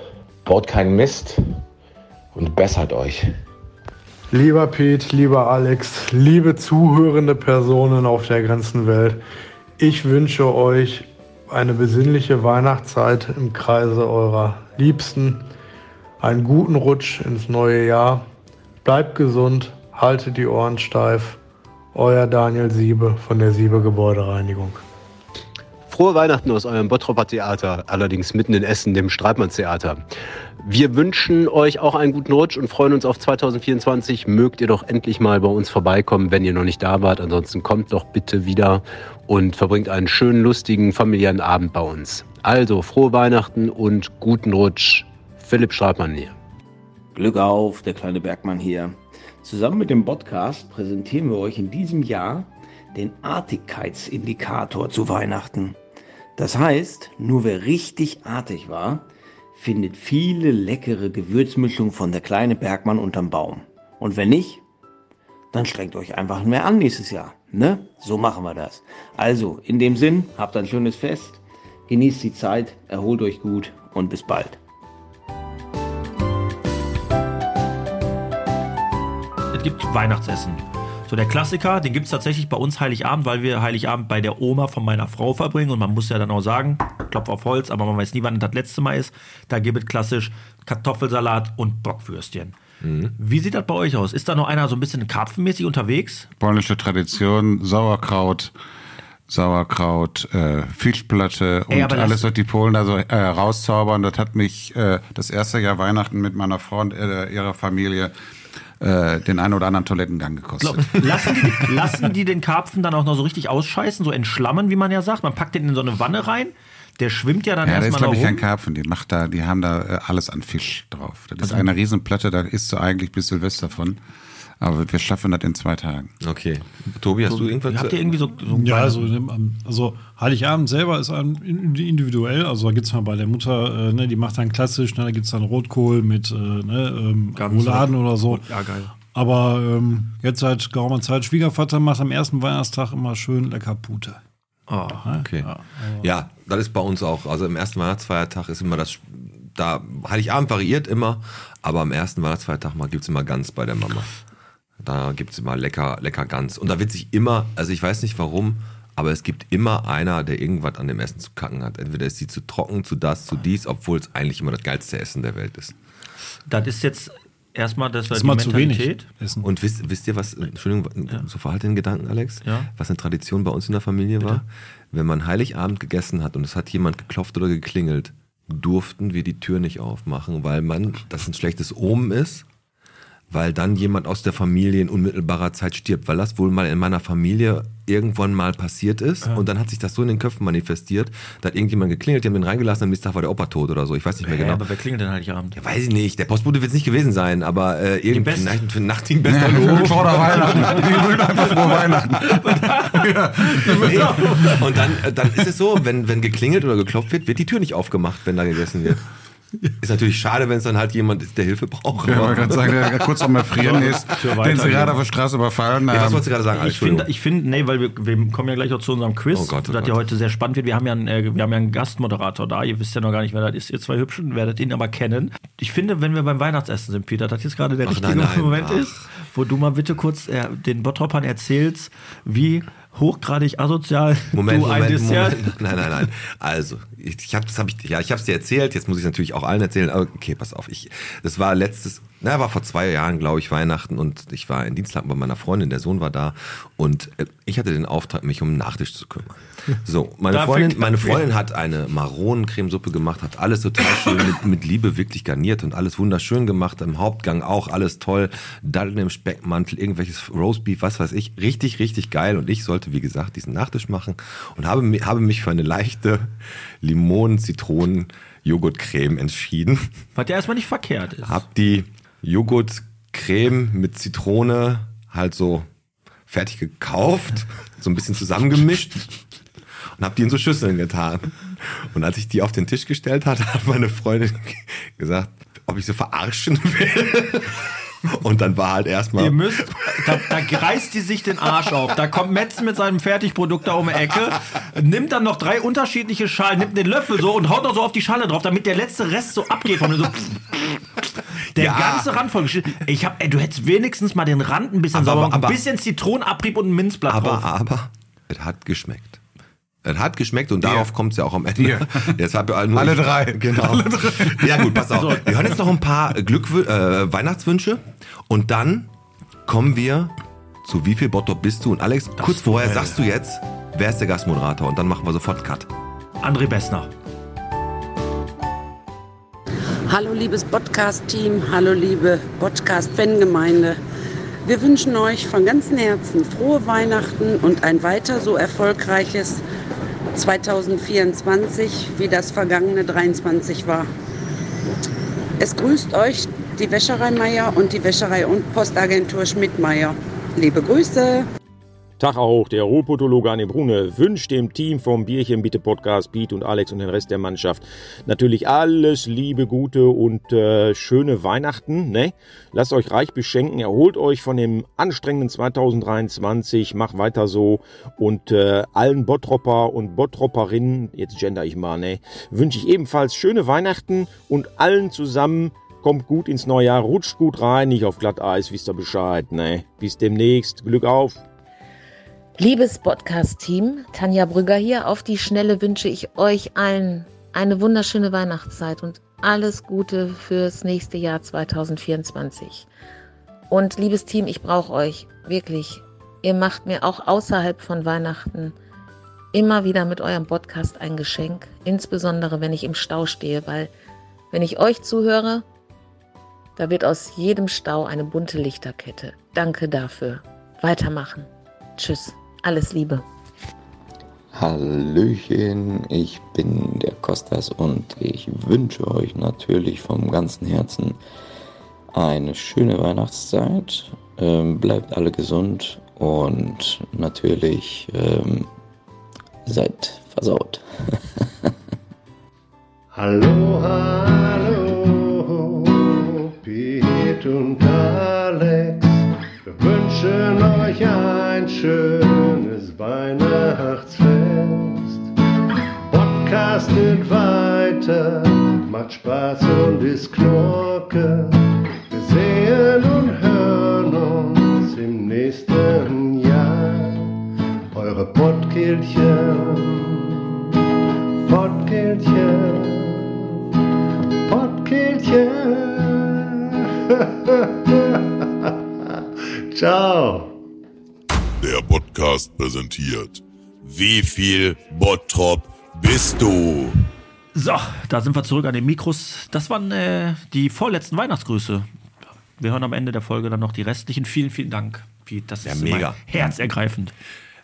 baut keinen Mist und bessert euch. Lieber Pete, lieber Alex, liebe zuhörende Personen auf der ganzen Welt, ich wünsche euch eine besinnliche Weihnachtszeit im Kreise eurer Liebsten, einen guten Rutsch ins neue Jahr, bleibt gesund, haltet die Ohren steif. Euer Daniel Siebe von der Siebe Gebäudereinigung. Frohe Weihnachten aus eurem Bottroper Theater, allerdings mitten in Essen, dem Streitmannstheater. Wir wünschen euch auch einen guten Rutsch und freuen uns auf 2024. Mögt ihr doch endlich mal bei uns vorbeikommen, wenn ihr noch nicht da wart. Ansonsten kommt doch bitte wieder und verbringt einen schönen, lustigen, familiären Abend bei uns. Also, frohe Weihnachten und guten Rutsch. Philipp Streitmann hier. Glück auf, der kleine Bergmann hier. Zusammen mit dem Podcast präsentieren wir euch in diesem Jahr den Artigkeitsindikator zu Weihnachten. Das heißt, nur wer richtig artig war, findet viele leckere Gewürzmischungen von der kleine Bergmann unterm Baum. Und wenn nicht, dann strengt euch einfach mehr an nächstes Jahr. Ne? So machen wir das. Also, in dem Sinn, habt ein schönes Fest, genießt die Zeit, erholt euch gut und bis bald. Es gibt Weihnachtsessen. So der Klassiker, den gibt es tatsächlich bei uns Heiligabend, weil wir Heiligabend bei der Oma von meiner Frau verbringen. Und man muss ja dann auch sagen, Klopf auf Holz, aber man weiß nie, wann das letzte Mal ist. Da gibt es klassisch Kartoffelsalat und Bockwürstchen. Wie sieht das bei euch aus? Ist da noch einer so ein bisschen karpfenmäßig unterwegs? Polnische Tradition, Sauerkraut, Sauerkraut, äh, Fischplatte und Ey, alles, was die Polen da so äh, rauszaubern. Das hat mich äh, das erste Jahr Weihnachten mit meiner Frau und äh, ihrer Familie äh, den einen oder anderen Toilettengang gekostet. Lassen, die, lassen die den Karpfen dann auch noch so richtig ausscheißen, so entschlammen, wie man ja sagt? Man packt den in so eine Wanne rein, der schwimmt ja dann Ja, das ist, erstmal glaube ich, kein. Karpfen. Die macht da, die haben da äh, alles an Fisch drauf. Das ist Also- eine Riesenplatte, da isst du eigentlich bis Silvester von. Aber wir schaffen das in zwei Tagen. Okay. Tobi, hast du irgendwas? Habt ihr irgendwie so, so Ja, also, also Heiligabend selber ist ein- individuell. Also da gibt es mal bei der Mutter, äh, ne, die macht dann klassisch, ne, da gibt es dann Rotkohl mit äh, ne, ähm, Rouladen oder- so. Ja, geil. Aber ähm, jetzt seit geraumer Zeit, Schwiegervater macht am ersten Weihnachtstag immer schön lecker Pute. Oh, okay. Ja, das ist bei uns auch. Also im ersten Weihnachtsfeiertag ist immer das, da Heiligabend variiert immer, aber am ersten Weihnachtsfeiertag mal gibt es immer Gans bei der Mama. Da gibt es immer lecker, lecker Gans. Und da wird sich immer, also ich weiß nicht warum, aber es gibt immer einer, der irgendwas an dem Essen zu kacken hat. Entweder ist sie zu trocken, zu das, zu dies, obwohl es eigentlich immer das geilste Essen der Welt ist. Das ist jetzt erstmal das, Das ist die mal zu wenig Mentalität. Essen. Und wisst, wisst ihr was, Entschuldigung, so verhalte den Gedanken, Alex, Ja. was eine Tradition bei uns in der Familie war? Wenn man Heiligabend gegessen hat und es hat jemand geklopft oder geklingelt, durften wir die Tür nicht aufmachen, weil man, das ein schlechtes Omen ist, weil dann jemand aus der Familie in unmittelbarer Zeit stirbt, weil das wohl mal in meiner Familie irgendwann mal passiert ist und dann hat sich das so in den Köpfen manifestiert, da hat irgendjemand geklingelt, die haben den reingelassen, am nächsten Tag war der Opa tot oder so, ich weiß nicht mehr Ja, genau. aber wer klingelt denn Heiligabend? Ja, weiß ich nicht. Der Postbote wird es nicht gewesen sein, aber äh, irgendwie Best- Nacht, für Nachtding bester Ja, Lob. vor der Weihnachten. Die wünschen einfach frohe Weihnachten. Nee. Und dann, äh, dann ist es so, wenn, wenn geklingelt oder geklopft wird, wird die Tür nicht aufgemacht, wenn da gegessen wird. Ist natürlich schade, wenn es dann halt jemand ist, der Hilfe braucht. Ja, ich wollte gerade sagen, der kurz am Erfrieren ist, den sie gerade auf der Straße überfallen Ja, was haben. wolltest du gerade sagen? Ich finde, ich finde, nee, weil wir, wir kommen ja gleich auch zu unserem Quiz, Oh Gott, oh das Gott. ja heute sehr spannend wird. Wir haben ja, einen, äh, wir haben ja einen Gastmoderator da. Ihr wisst ja noch gar nicht, wer das ist. Ihr zwei Hübschen werdet ihn aber kennen. Ich finde, wenn wir beim Weihnachtsessen sind, Peter, das jetzt gerade der Ach, richtige nein, nein. Moment Ach. ist, wo du mal bitte kurz äh, den Bottropern erzählst, wie hochgradig asozial Moment, du ein Moment, Dessert. Moment. Nein, nein, nein. Also, ich, ich habe das hab ich, ja, ich habe es dir erzählt. Jetzt muss ich natürlich auch allen erzählen. Okay, pass auf. Ich, das war letztes, na, war vor zwei Jahren, glaube ich, Weihnachten und ich war in Dienstlaken bei meiner Freundin. Der Sohn war da und äh, ich hatte den Auftrag, mich um den Nachtisch zu kümmern. So, meine Da Freundin, meine. Freundin hat eine Maronencremesuppe gemacht, hat alles total schön mit, mit Liebe wirklich garniert und alles wunderschön gemacht. Im Hauptgang auch alles toll. Datteln im Speckmantel, irgendwelches Roastbeef, was weiß ich. Richtig, richtig geil. Und ich sollte, wie gesagt, diesen Nachtisch machen und habe, habe mich für eine leichte Limonen-Zitronen-Joghurtcreme entschieden. Was ja erstmal nicht verkehrt ist. Hab die Joghurtcreme mit Zitrone halt so fertig gekauft, so ein bisschen zusammengemischt und hab die in so Schüsseln getan. Und als ich die auf den Tisch gestellt hatte, hat meine Freundin gesagt, ob ich so verarschen will. Und dann war halt erstmal. Ihr müsst, da, da reißt die sich den Arsch auf. Da kommt Metzen mit seinem Fertigprodukt da um die Ecke, nimmt dann noch drei unterschiedliche Schalen, nimmt den Löffel so und haut noch so auf die Schale drauf, damit der letzte Rest so abgeht von so. Der Ja. ganze Rand voll geschnitten. Ich hab, ey, du hättest wenigstens mal den Rand ein bisschen Aber- sauber, aber- ein bisschen Zitronenabrieb und ein Minzblatt aber, drauf. aber, es hat geschmeckt. Es hat geschmeckt und darauf kommt es ja auch am Ende. Dir. Jetzt hab ich nur Alle ich- drei. Genau. Alle drei. Ja gut, pass auf. So. Wir hören jetzt noch ein paar Glückw äh, Weihnachtswünsche und dann kommen wir zu wie viel Bottrop bist du? Und Alex, kurz vorher Duell. sagst du jetzt, wer ist der Gastmoderator? Und dann machen wir sofort Cut. André Bessner. Hallo liebes Podcast-Team, hallo liebe Podcast-Fangemeinde. Wir wünschen euch von ganzem Herzen frohe Weihnachten und ein weiter so erfolgreiches 2024, wie das vergangene 23 war. Es grüßt euch die Wäscherei Meier und die Wäscherei und Postagentur Schmidt-Meier. Liebe Grüße! Tag auch, der Ruhrpotologe Anne Brune wünscht dem Team vom Bierchen Bitte Podcast, Piet und Alex und den Rest der Mannschaft natürlich alles Liebe, Gute und äh, schöne Weihnachten. Ne? Lasst euch reich beschenken, erholt euch von dem anstrengenden 2023, macht weiter so und äh, allen Bottropper und Bottropperinnen, jetzt gender ich mal, ne, wünsche ich ebenfalls schöne Weihnachten und allen zusammen Kommt gut ins neue Jahr, rutscht gut rein, nicht auf Glatteis, wisst ihr Bescheid, ne? Bis demnächst, Glück auf! Liebes Podcast-Team, Tanja Brügger hier. Auf die Schnelle wünsche ich euch allen eine wunderschöne Weihnachtszeit und alles Gute fürs nächste Jahr 2024. Und liebes Team, ich brauche euch wirklich. Ihr macht mir auch außerhalb von Weihnachten immer wieder mit eurem Podcast ein Geschenk, insbesondere wenn ich im Stau stehe, weil wenn ich euch zuhöre, da wird aus jedem Stau eine bunte Lichterkette. Danke dafür. Weitermachen. Tschüss. Alles Liebe. Hallöchen, ich bin der Kostas und ich wünsche euch natürlich vom ganzen Herzen eine schöne Weihnachtszeit. Ähm, bleibt alle gesund und natürlich ähm, seid versaut. Hallo, hallo, Piet und Alex. Wir wünschen euch ein schönes Weihnachtsfest. Podcastet weiter, macht Spaß und ist Knorke. Wir sehen und hören uns im nächsten Jahr. Eure Pottkildchen. Pottkildchen, Pottkildchen. Ciao. Der Podcast präsentiert. Wie viel Bottrop bist du? So, da sind wir zurück an den Mikros. Das waren äh, die vorletzten Weihnachtsgrüße. Wir hören am Ende der Folge dann noch die restlichen. Vielen, vielen Dank. Das Ja, ist mega. immer herzergreifend.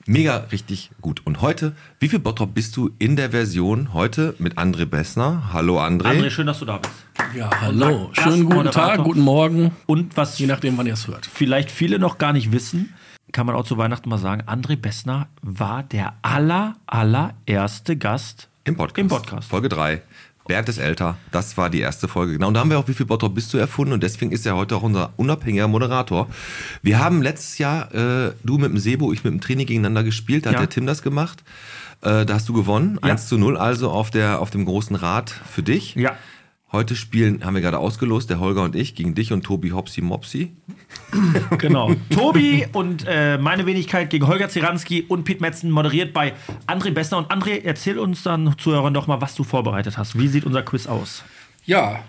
Mega richtig gut. Und heute, wie viel Bottrop bist du in der Version heute mit André Bessner? Hallo André. André, schön, dass du da bist. Ja, hallo. Schönen guten Tag, guten Morgen. Und was. Je nachdem, wann ihr es hört. Vielleicht viele noch gar nicht wissen, kann man auch zu Weihnachten mal sagen, André Bessner war der aller, allererste Gast Im Podcast. Im Podcast. Folge 3. Bernd ist älter. Das war die erste Folge. Genau. Und da haben wir auch, wie viel Bottrop bist du erfunden? Und deswegen ist er heute auch unser unabhängiger Moderator. Wir haben letztes Jahr, äh, du mit dem Sebo, ich mit dem Training gegeneinander gespielt. Da Ja. hat der Tim das gemacht. Äh, da hast du gewonnen. Ja. 1 zu 0 also auf, der, auf dem großen Rad für dich. Ja. Heute spielen, haben wir gerade ausgelost, der Holger und ich, gegen dich und Tobi Hopsi Mopsi. Genau. Tobi und äh, meine Wenigkeit gegen Holger Zeranski und Pete Metzen moderiert bei André Bessner. Und André, erzähl uns dann Zuhörern doch mal, was du vorbereitet hast. Wie sieht unser Quiz aus? Ja,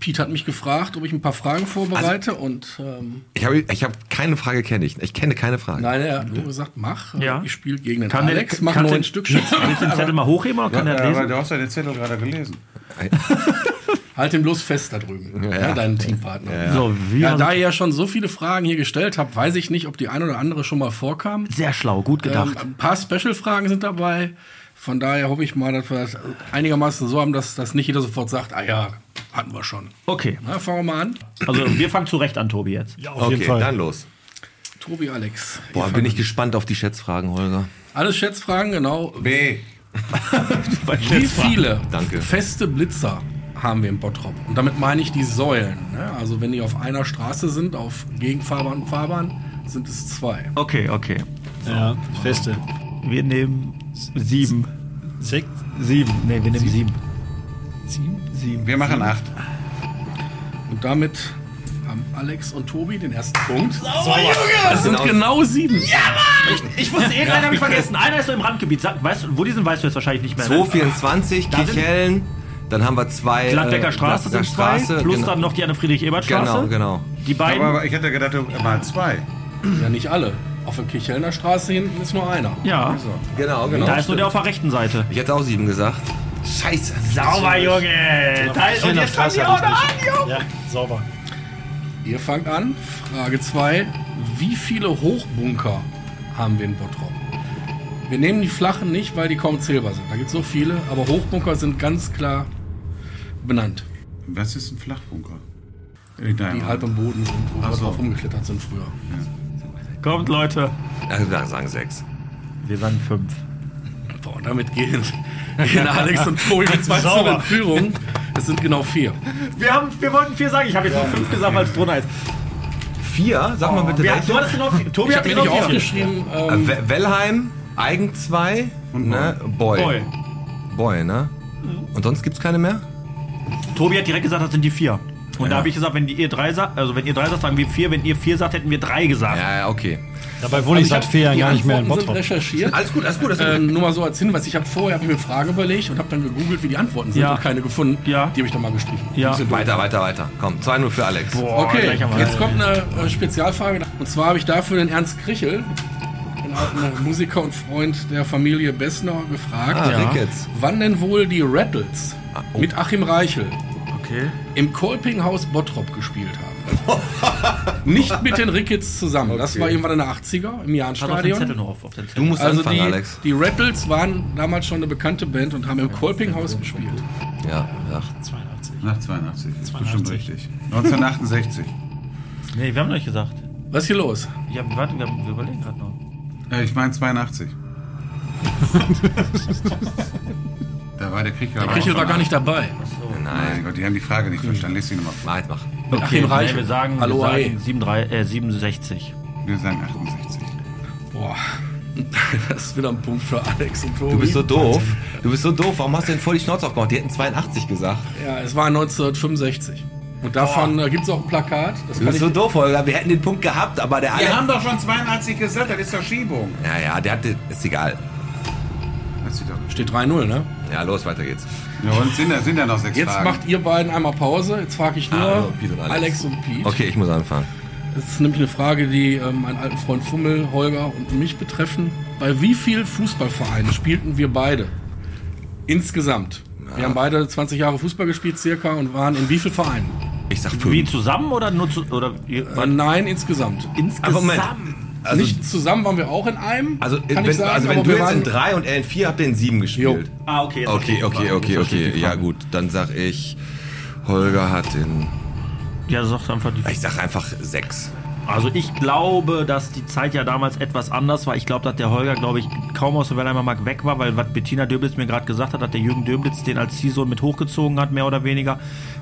Pete hat mich gefragt, ob ich ein paar Fragen vorbereite und ähm, Ich habe ich hab keine Frage, kenne ich. Ich kenne keine Frage. nein, er hat nur gesagt, mach. Ja. Ich spiele gegen den Kann der- Alex, mach kann nur der- ein Stückchen. Willst du den Zettel mal hochheben oder kann ja, er lesen? aber du hast ja den Zettel gerade gelesen. Halt ihn bloß fest da drüben, Ja. ja. deinen Teampartner. Ja, ja. So, wie ja, da ihr ja schon so viele Fragen hier gestellt habt, weiß ich nicht, ob die eine oder andere schon mal vorkam. Sehr schlau, gut gedacht. Ähm, ein paar Special-Fragen sind dabei. Von daher hoffe ich mal, dass wir das einigermaßen so haben, dass, dass nicht jeder sofort sagt, ah ja, hatten wir schon. Okay. Na, fangen wir mal an. Also wir fangen zurecht an, Tobi, jetzt. Ja, okay, dann los. Tobi, Alex. Boah, bin ich gespannt auf die Schätzfragen, Holger. Alles Schätzfragen, genau. B. Wie viele Danke. feste Blitzer haben wir in Bottrop? Und damit meine ich die Säulen. Ne? Also wenn die auf einer Straße sind, auf Gegenfahrbahn und Fahrbahn, sind es zwei. Okay, okay. Ja, feste. Wir nehmen sieben. Sechs? Sieben. Nee, wir nehmen sieben. Sieben? Sieben. Wir machen acht. Und damit haben Alex und Tobi den ersten Punkt. Sauber, Junge! Das sind genau sieben. Ja, Mann! Ich, ich wusste, irgendeinen habe ich vergessen. Einer ist so im Randgebiet. Weißt, du, wo die sind, weißt du jetzt wahrscheinlich nicht mehr. ne? 224, Da sind- Kichellen, dann haben wir zwei. Gladbecker äh, Straße sind Gladbecker zwei, Straße, plus genau. dann noch die Anne Friedrich-Ebert-Straße. Genau, genau. Die beiden. Aber, aber ich hätte gedacht, du mal zwei. Ja, nicht alle. Auf der Kirchhellner Straße hinten ist nur einer. Ja. Genau, genau. Da ist nur der auf der rechten Seite. Ich hätte auch sieben gesagt. Scheiße. Sauber, Junge! Da ist, und jetzt fangen die auch noch an, Junge! Ja, sauber. Ihr fangt an. Frage 2. Wie viele Hochbunker haben wir in Bottrop? Wir nehmen die flachen nicht, weil die kaum zählbar sind. Da gibt es so viele, aber Hochbunker sind ganz klar benannt. Was ist ein Flachbunker? Die halb im Boden sind, wo wir so. drauf rumgeklettert sind früher. Kommt, Leute. Also, wir sagen sechs. Wir sagen fünf. Boah, damit gehen, gehen Alex und Tobi mit zwei zu Sauber. in Führung. Es sind genau vier. Wir, haben, wir wollten vier sagen. Ich habe jetzt nur fünf gesagt, weil es drunter ist. Vier? Sag mal bitte Wir, du hattest noch vier. Tobi Ich hat habe mir noch nicht vier. aufgeschrieben. Äh, Ähm, We- Wellheim, Eigen 2, ne? Boy. Boy. Boy, ne? Und sonst gibt's keine mehr? Tobi hat direkt gesagt, das sind die vier. Und Ja. da habe ich gesagt, wenn die ihr drei sagt, also wenn ihr drei sagt, sagen wir vier, wenn ihr vier sagt, hätten wir drei gesagt. Ja, ja, okay. Dabei wohne ich Also seit hab vier Jahren gar nicht mehr in Antworten Bottrop. sind recherchiert. Alles gut, alles gut, gut. Ähm, nur mal so als Hinweis, ich habe vorher hab ich mir eine Frage überlegt und habe dann gegoogelt, wie die Antworten sind Ja. und keine gefunden. Ja. Die habe ich dann mal gestrichen. Ja. Weiter, weiter, weiter. Komm, 2-0 für Alex. Boah, Okay, jetzt kommt eine äh, Spezialfrage. Und zwar habe ich dafür den Ernst Krichel, den alten Musiker und Freund der Familie Bessner, gefragt, Ah, Ja. Wann denn wohl die Rattles oh. mit Achim Reichel Okay. im Kolpinghaus Bottrop gespielt haben. Nicht mit den Ricketts zusammen. Das war irgendwann in den 80er im Jahnstadion. noch auf, auf den Du musst Also anfangen, die, Alex. die Rattles waren damals schon eine bekannte Band und haben im Kolpinghaus gespielt. Ja, ja. 82. Nach 82. Das ist 82. bestimmt richtig. 1968. Nee, wir haben noch nicht gesagt. Was ist hier los? Ja, warte, wir, wir überlegen gerade noch. Ich meine 82. da war der Krieg Der Krichel war gar nicht dabei. Nein, Gott, die haben die Frage nicht verstanden. Lies sie nochmal vor. Mach, mach. Mit nee, Reichel. wir sagen, Hallo, wir sagen 67, äh, 67. Wir sagen 68. Boah. Das ist wieder ein Punkt für Alex und Tobi. Du bist so doof. Du bist so doof. Warum hast du denn voll die Schnauze aufgemacht? Die hätten 82 gesagt. Ja, es war 1965. Und davon äh, gibt es auch ein Plakat. Das Du kann bist ich, so doof, Holger. Wir hätten den Punkt gehabt, aber der Wir Alex. haben doch schon 82 gesagt, das ist Verschiebung. Ja, ja, der hatte. Ist egal. Steht 3-0, ne? Ja, los, weiter geht's. Ja, und sind sind da noch sechs Jetzt Fragen. macht ihr beiden einmal Pause. Jetzt frage ich nur Ah, und Alex. Alex. und Pete. Okay, ich muss anfangen. Das ist nämlich eine Frage, die ähm, meinen alten Freund Fummel, Holger und mich betreffen. Bei wie vielen Fußballvereinen spielten wir beide? Insgesamt. Wir haben beide 20 Jahre Fußball gespielt circa und waren in wie vielen Vereinen? Ich sag Wie fünf. zusammen oder nur zu, oder Äh, nein, insgesamt. insgesamt? Also, Nicht zusammen waren wir auch in einem. also, kann wenn, ich sagen, also wenn du jetzt in drei und er in vier habt ihr in sieben gespielt. Ah, okay. Okay, okay, okay, okay. Ja gut, dann sag ich, Holger hat in. Ja, sag einfach die Ich sag einfach sechs. Also ich glaube, dass die Zeit ja damals etwas anders war. Ich glaube, dass der Holger, glaube ich, kaum aus der Wellheimer Mark weg war, weil was Bettina Döblitz mir gerade gesagt hat, dass der Jürgen Döblitz den als Ziehsohn mit hochgezogen hat, mehr oder weniger.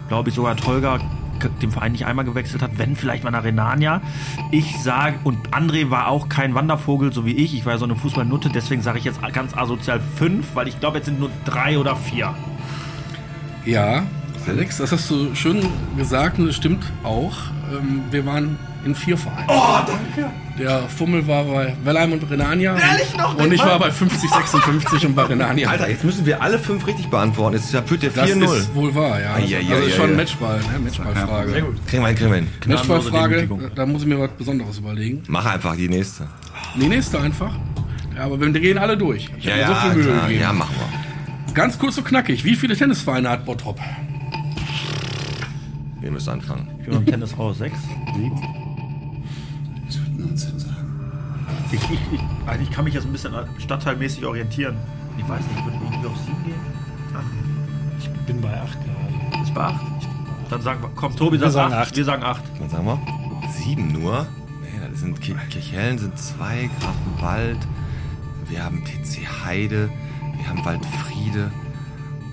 Glaube ich sogar, dass Holger den Verein nicht einmal gewechselt hat, wenn vielleicht mal nach Renania. Ich sage, und André war auch kein Wandervogel, so wie ich. Ich war ja so eine Fußballnutte, deswegen sage ich jetzt ganz asozial fünf, weil ich glaube, jetzt sind nur drei oder vier. Ja, Alex, das hast du schön gesagt und das stimmt auch. Ähm, wir waren in vier Vereinen. Oh, danke. Der Fummel war bei Wellheim und Renania. Ehrlich noch? Und ich war bei 50, 56 und bei Renania. Alter, jetzt müssen wir alle fünf richtig beantworten. Jetzt führt der Das 4-0. ist wohl wahr, ja. Ah, ja, ja, also ja, schon ja. Matchball, ne? Matchballfrage. Sehr gut. Kriegen wir hin, kriegen wir hin. Matchballfrage, da muss ich mir was Besonderes überlegen. Mach einfach die nächste. Die nächste einfach. Ja, aber wir gehen alle durch. Ich Ja, habe mir so ja, viel Mühe klar. gegeben. Ja, machen wir. Ganz kurz und knackig. Wie viele Tennisvereine hat Bottrop? Wir müssen anfangen. Ich bin beim Tennis raus. Sechs? Sieben? Ich, ich, ich, also ich kann mich jetzt ein bisschen stadtteilmäßig orientieren. Ich weiß nicht, ich würde irgendwie auf sieben gehen. Acht. Ich bin bei 8 gerade. Ist bei acht? Dann sagen wir, komm, Tobi Wir sagt sagen acht. acht. Wir sagen acht. Dann sagen wir sieben nur. Nee, das sind Ki- Kirchhellen sind zwei, Grafenwald. Wir haben TC Heide. Wir haben Waldfriede.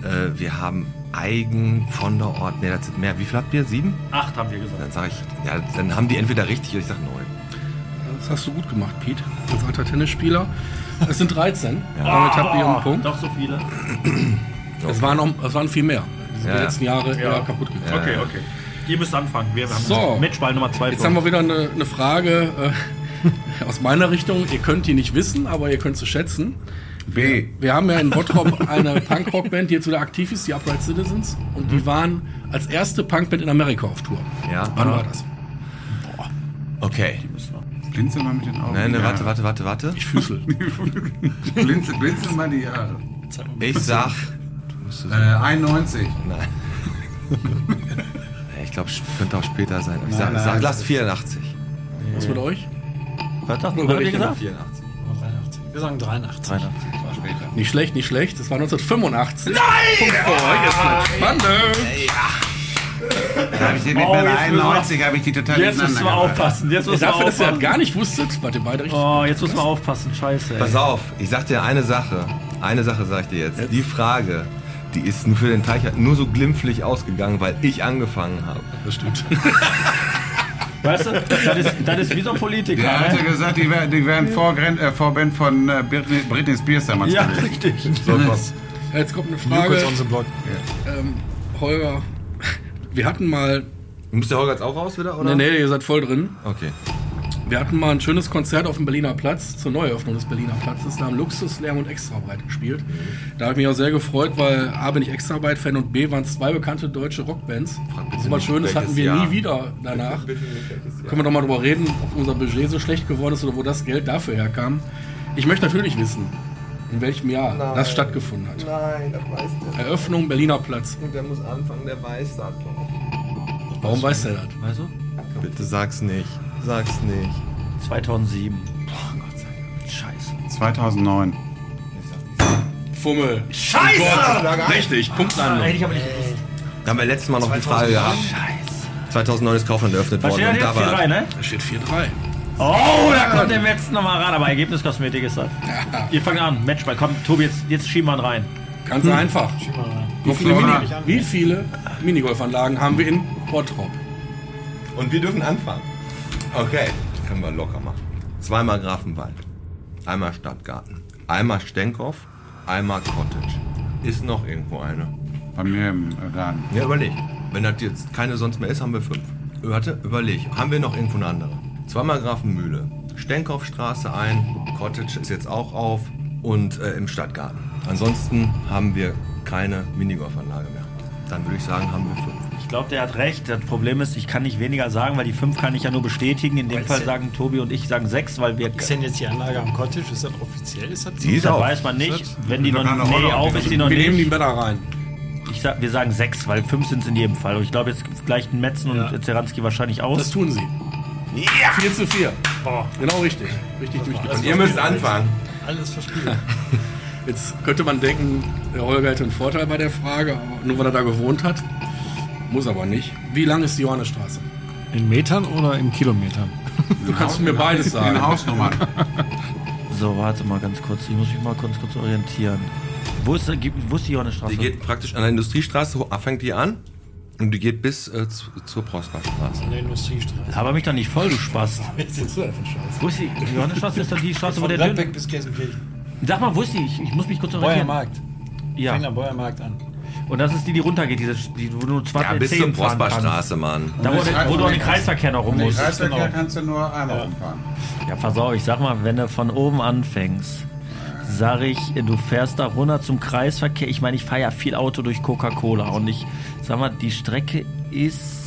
Äh, wir haben Eigen von der Ort. Nee, das sind mehr. Wie viel habt ihr? Sieben? Acht haben wir gesagt. Dann sage ich, ja, dann haben die entweder richtig oder ich sage neun. Das hast du gut gemacht, Pete. Als alter Tennisspieler. Es sind 13. Ja. Damit habt ihr einen Punkt. Doch so viele. Es waren, noch, es waren viel mehr. Die sind Ja. die letzten Jahre Ja. eher kaputt gegangen. Okay, okay. Ihr müsst anfangen. Wir haben So. Matchball Nummer zwei. Jetzt haben wir wieder eine, eine Frage äh, aus meiner Richtung. Ihr könnt die nicht wissen, aber ihr könnt sie schätzen. B. Wir haben ja in Bottrop eine Punkrock-Band, die jetzt wieder aktiv ist, die Upright Citizens. Und die waren als erste Punkband in Amerika auf Tour. Ja. Wann war das? Okay. Blinzel mal mit den Augen. Nein, ne, Ja. warte, warte, warte, warte. Ich füßel. blinzel, blinzel mal die Jahre. Ich sag. Äh, 91. Nein. ich glaube, könnte auch später sein. Ich Nein, sag, nein. sag, lass 84. Was mit euch? Was habt ihr gesagt? 84. Wir sagen 83. 83. War später. Nicht schlecht, nicht schlecht. Das war 1985. Nein! Punkt für euch. Spannend. Da habe ich den mit Oh, meiner jetzt müssen wir- 91 habe ich die total Jetzt müssen wir gebracht. aufpassen. Jetzt müssen wir Dafür, dass ihr das aufpassen. gar nicht wusstet, wart ihr beide richtig. Oh, jetzt müssen wir aufpassen. Scheiße. Ey. Pass auf, ich sag dir eine Sache. Eine Sache sag ich dir jetzt. Die Frage, die ist nur für den Teich nur so glimpflich ausgegangen, weil ich angefangen habe. Das stimmt. Weißt du, das ist, das ist wie so ein Politiker. Der hat ja ne? gesagt, die wären, die wären äh, Vorband von äh, Britney, Britney Spears damals. Ja, gewesen. richtig. So, Ja. Jetzt kommt eine Frage. Kids on the Block. Ähm, Holger, wir hatten mal. Muss der Holger jetzt auch raus wieder, oder? Nee, nee, ihr seid voll drin. Okay. Wir hatten mal ein schönes Konzert auf dem Berliner Platz zur Neueröffnung des Berliner Platzes. Da haben Luxus, Lärm und Extrabreit gespielt. Da habe ich mich auch sehr gefreut, weil A bin ich Extrabreit-Fan und B waren es zwei bekannte deutsche Rockbands. So was Schönes hatten wir welches nie Jahr. wieder danach. Können wir doch mal drüber reden, ob unser Budget so schlecht geworden ist oder wo das Geld dafür herkam. Ich möchte natürlich wissen, in welchem Jahr Nein. das stattgefunden hat. Nein, das weiß der. Eröffnung Berliner Platz. Und der muss anfangen, der weiß das doch. Warum weiß der das? Weißt du? Bitte sag's nicht. Sag's nicht. 2007. Boah, Gott sei Dank. Scheiße. 2009. Fummel. Scheiße! Gott. Richtig, Punktlandung. Hätte ich aber nicht gewusst. Da haben wir letztes Mal noch eine Frage gehabt. Scheiße. 2009 ist Kaufland eröffnet Was worden. steht und da da jetzt? 4-3, war ne? Da steht 4-3. Oh, da kommt der letzten nochmal ran, aber Ergebniskosmetik ist das. Ihr fangt an, Matchball. Komm, Tobi, jetzt, jetzt schieben wir ihn rein. Ganz Hm. einfach. Wie viele. Mini wie viele Minigolfanlagen haben wir in Bottrop? Und wir dürfen anfangen. Okay, können wir locker machen. Zweimal Grafenwald, einmal Stadtgarten, einmal Stenkhoff, einmal Cottage. Ist noch irgendwo eine? Bei mir im Garten. Ja, überleg. Wenn das jetzt keine sonst mehr ist, haben wir fünf. Warte, überleg. Haben wir noch irgendwo eine andere? Zweimal Grafenmühle, Stenkhoffstraße ein, Cottage ist jetzt auch auf und äh, im Stadtgarten. Ansonsten haben wir keine Minigolfanlage mehr. Dann würde ich sagen, haben wir fünf. Ich glaube, der hat recht. Das Problem ist, ich kann nicht weniger sagen, weil die fünf kann ich ja nur bestätigen. In dem Fall sagen Tobi und ich sagen sechs, weil wir. Ist denn jetzt die Anlage am Cottage? Ist das offiziell? Ist das Die ist das auf. weiß man nicht. Wenn die noch nee, auf ist die noch wir nehmen die nicht. Bäder rein. Ich sag, wir sagen sechs, weil fünf sind es in jedem Fall. Und ich glaube, jetzt gleichen Metzen Ja. und Zeranski wahrscheinlich aus. Das tun sie. Ja! 4 zu 4. Boah. Genau richtig. Richtig Und durchgezogen. ihr müsst anfangen. Alles verspielt. Jetzt könnte man denken, der Holger hätte einen Vorteil bei der Frage, aber nur weil er da gewohnt hat. Muss aber nicht. Wie lang ist die Johannesstraße? In Metern oder in Kilometern? Du kannst mir beides sagen. In Hausnummern. So, warte mal ganz kurz. Ich muss mich mal kurz, kurz orientieren. Wo ist, wo ist die Johannesstraße? Die geht praktisch an der Industriestraße, fängt die an und die geht bis äh, zu, zur Prosperstraße. An der Industriestraße. Aber mich doch nicht voll, du Spaß. Jetzt sind so einfach scheiße. Wo ist die? Die Johannesstraße ist doch die Straße, wo der Dünn. bis Gelsenkirchen. Sag mal, wo ist die? Ich, ich muss mich kurz orientieren. Bäuermarkt. Ja. Fängt am Bäuermarkt an. Und das ist die, die runtergeht, diese, die, wo du nur 20 Ja, bis zur 10 fahren Prosperstraße. Mann. Da, wo, du- wo du an den Kreisverkehr noch rum Den musst. Kreisverkehr Genau. kannst du nur einmal rumfahren. Ja, pass auf, ich sag mal, wenn du von oben anfängst, sag ich, du fährst da runter zum Kreisverkehr. Ich meine, ich fahre ja viel Auto durch Coca-Cola und ich sag mal, die Strecke ist.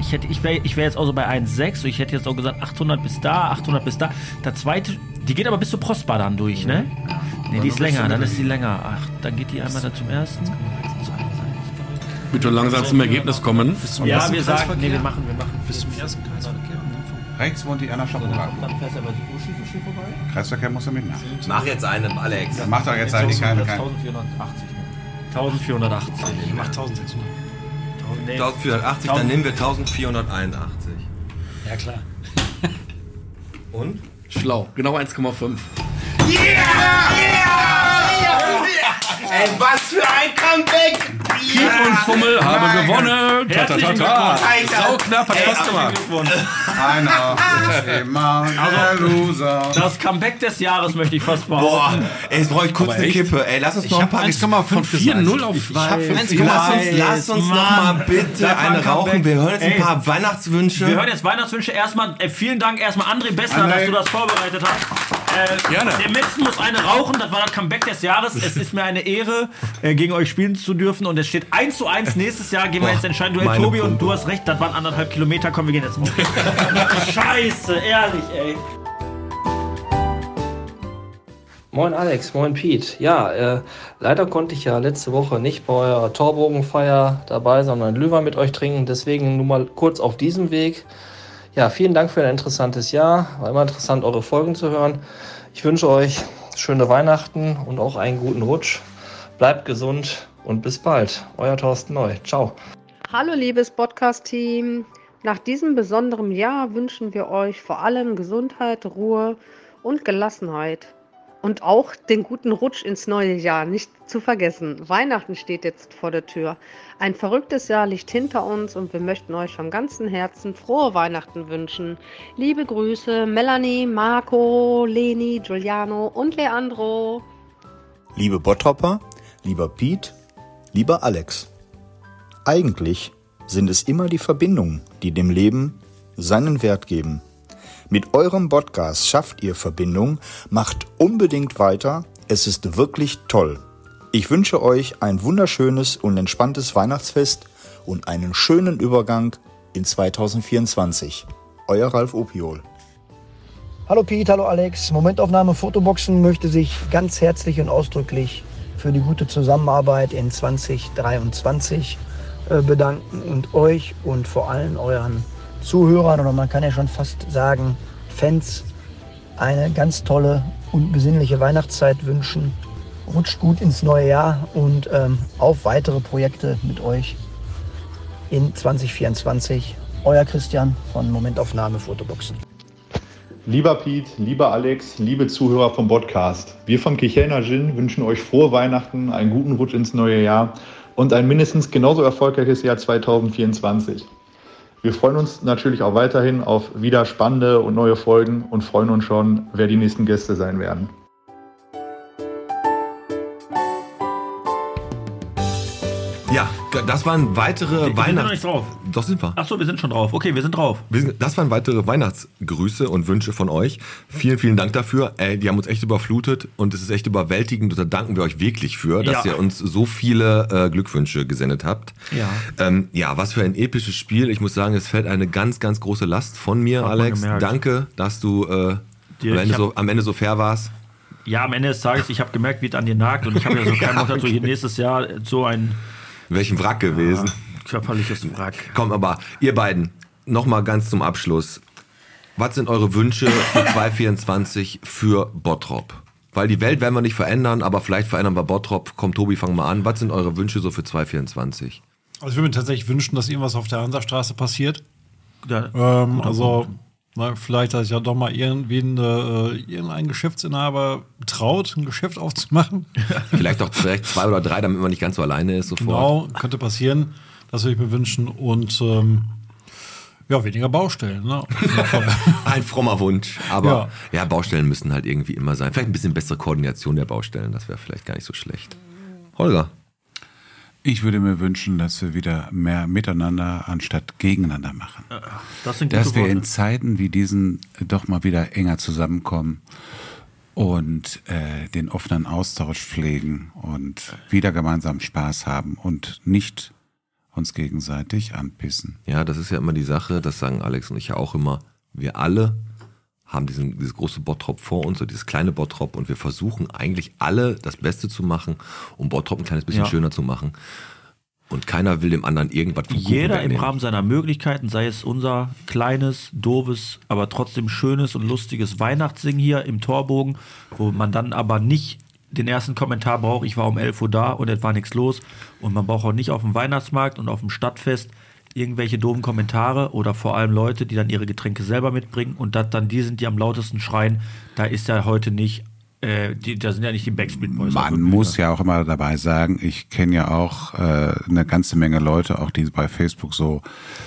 Ich, hätte- ich wäre ich wär jetzt auch so bei 1,6 und ich hätte jetzt auch gesagt 800 bis da, 800 bis da. Der zweite, die geht aber bis zur Prosper dann durch, ne? Ne, die ist länger, dann ist die länger. Ach, dann geht die einmal da zum ersten. Bitte langsam zum Ergebnis kommen. Ja, wir sagen, nee, wir machen, wir machen. Bis zum ersten Kreisverkehr. Rechts wohnt die Anna Schappengarten. Dann fährst du aber so Uschi vorbei. Kreisverkehr muss er mitnehmen. Mach jetzt einen, Alex. Ja, mach doch jetzt eigentlich keine. keine 1480. 1480. Ich mach 1600. Nee. 1480, dann nehmen wir 1481. Ja, klar. Und? Schlau, genau 1,5. Ey, was für ein Comeback! Piep und Fummel haben gewonnen. Ta, ta, ta, ta. Sau knapp, hat Spaß gemacht. Einer ist immer der Loser. Das Comeback des Jahres möchte ich fast Boah, behaupten. ey, jetzt brauche ich kurz eine? Kippe. Ey, lass uns Ich noch ein paar 1,5 von 4-0 auf Ich hab ich 1,5. Lass uns, lass uns noch mal bitte eine rauchen. Wir hören jetzt ein paar Weihnachtswünsche. Wir hören jetzt Weihnachtswünsche. Erstmal äh, vielen Dank erstmal André Bessler, André. dass du das vorbereitet hast. Äh, Gerne. Der Metzen muss eine rauchen. Das war das Comeback des Jahres. Es ist mir eine Ehre, äh, gegen euch spielen zu dürfen. Und es steht 1 zu 1. Nächstes Jahr gehen wir Boah, jetzt entscheiden. Duell Tobi und Pumpe. du hast recht. Das waren anderthalb Kilometer. Komm, wir gehen jetzt. Scheiße, ehrlich, ey. Moin Alex, moin Pete. Ja, äh, leider konnte ich ja letzte Woche nicht bei eurer Torbogenfeier dabei, sondern Glühwein mit euch trinken. Deswegen nur mal kurz auf diesem Weg. Ja, vielen Dank für ein interessantes Jahr. War immer interessant, eure Folgen zu hören. Ich wünsche euch schöne Weihnachten und auch einen guten Rutsch. Bleibt gesund und bis bald. Euer Thorsten Neu. Ciao. Hallo liebes Podcast-Team. Nach diesem besonderen Jahr wünschen wir euch vor allem Gesundheit, Ruhe und Gelassenheit. Und auch den guten Rutsch ins neue Jahr, nicht zu vergessen. Weihnachten steht jetzt vor der Tür. Ein verrücktes Jahr liegt hinter uns und wir möchten euch vom ganzen Herzen frohe Weihnachten wünschen. Liebe Grüße, Melanie, Marco, Leni, Giuliano und Leandro. Liebe Bottropper, lieber Piet, lieber Alex. Eigentlich sind es immer die Verbindungen, die dem Leben seinen Wert geben. Mit eurem Podcast schafft ihr Verbindung, macht unbedingt weiter, es ist wirklich toll. Ich wünsche euch ein wunderschönes und entspanntes Weihnachtsfest und einen schönen Übergang in 2024. Euer Ralf Opiol. Hallo Pete, hallo Alex. Momentaufnahme Fotoboxen möchte sich ganz herzlich und ausdrücklich für die gute Zusammenarbeit in 2023 äh, bedanken und euch und vor allem euren Zuhörern oder man kann ja schon fast sagen Fans eine ganz tolle und besinnliche Weihnachtszeit wünschen. Rutscht gut ins neue Jahr und ähm, auf weitere Projekte mit euch in 2024. Euer Christian von Momentaufnahme Fotoboxen. Lieber Piet, lieber Alex, liebe Zuhörer vom Podcast. Wir vom Kirchhellner Gin wünschen euch frohe Weihnachten, einen guten Rutsch ins neue Jahr und ein mindestens genauso erfolgreiches Jahr 2024. Wir freuen uns natürlich auch weiterhin auf wieder spannende und neue Folgen und freuen uns schon, wer die nächsten Gäste sein werden. Ja, das waren weitere Wir sind noch Weihnachts... nicht drauf. Doch sind wir. Achso, wir sind schon drauf. Okay, wir sind drauf. Wir sind- Das waren weitere Weihnachtsgrüße und Wünsche von euch. Vielen, vielen Dank dafür. Ey, die haben uns echt überflutet und es ist echt überwältigend. Da danken wir euch wirklich für, dass Ja. ihr uns so viele äh, Glückwünsche gesendet habt. Ja. Ähm, ja, was für ein episches Spiel. Ich muss sagen, es fällt eine ganz, ganz große Last von mir, Hat Alex. Danke, dass du äh, Dir- am, Ende so, am Ende so fair warst. Ja, am Ende des Tages, ich habe gemerkt, wie es an dir nagt und ich habe ja so keinen Bock dazu, nächstes Jahr so ein Welchen Wrack gewesen. körperliches Wrack. Komm, aber ihr beiden, nochmal ganz zum Abschluss. Was sind eure Wünsche für 2024 für Bottrop? Weil die Welt werden wir nicht verändern, aber vielleicht verändern wir Bottrop. Komm, Tobi, fang mal an. Was sind eure Wünsche so für 2024? Also ich würde mir tatsächlich wünschen, dass irgendwas auf der Hansastraße passiert. Ja, ähm, also na, vielleicht, dass ich ja doch mal irgendwen, äh, irgendein Geschäftsinhaber traut, ein Geschäft aufzumachen. Vielleicht auch vielleicht zwei oder drei, damit man nicht ganz so alleine ist sofort. Genau, könnte passieren. Das würde ich mir wünschen. Und ähm, ja, weniger Baustellen. Ne? Ein frommer Wunsch. Aber ja. Baustellen müssen halt irgendwie immer sein. Vielleicht ein bisschen bessere Koordination der Baustellen, das wäre vielleicht gar nicht so schlecht. Holger. Ich würde mir wünschen, dass wir wieder mehr miteinander anstatt gegeneinander machen. Das sind dass gute wir Worte. in Zeiten wie diesen doch mal wieder enger zusammenkommen und äh, den offenen Austausch pflegen und wieder gemeinsam Spaß haben und nicht uns gegenseitig anpissen. Ja, das ist ja immer die Sache, das sagen Alex und ich ja auch immer. Wir alle haben diesen, dieses große Bottrop vor uns, so dieses kleine Bottrop und wir versuchen eigentlich alle das Beste zu machen, um Bottrop ein kleines bisschen Ja. schöner zu machen. Und keiner will dem anderen irgendwas vom Kuchen Jeder im wegnehmen. Rahmen seiner Möglichkeiten, sei es unser kleines, doofes, aber trotzdem schönes und lustiges Weihnachtssingen hier im Torbogen, wo man dann aber nicht den ersten Kommentar braucht, ich war um 11 Uhr da und es war nichts los. Und man braucht auch nicht auf dem Weihnachtsmarkt und auf dem Stadtfest irgendwelche doofen Kommentare oder vor allem Leute, die dann ihre Getränke selber mitbringen und das dann die sind, die am lautesten schreien. Da ist ja heute nicht, äh, die, da sind ja nicht die Backstreet Boys. Man muss ja auch immer dabei sagen, ich kenne ja auch äh, eine ganze Menge Leute, auch die bei Facebook so,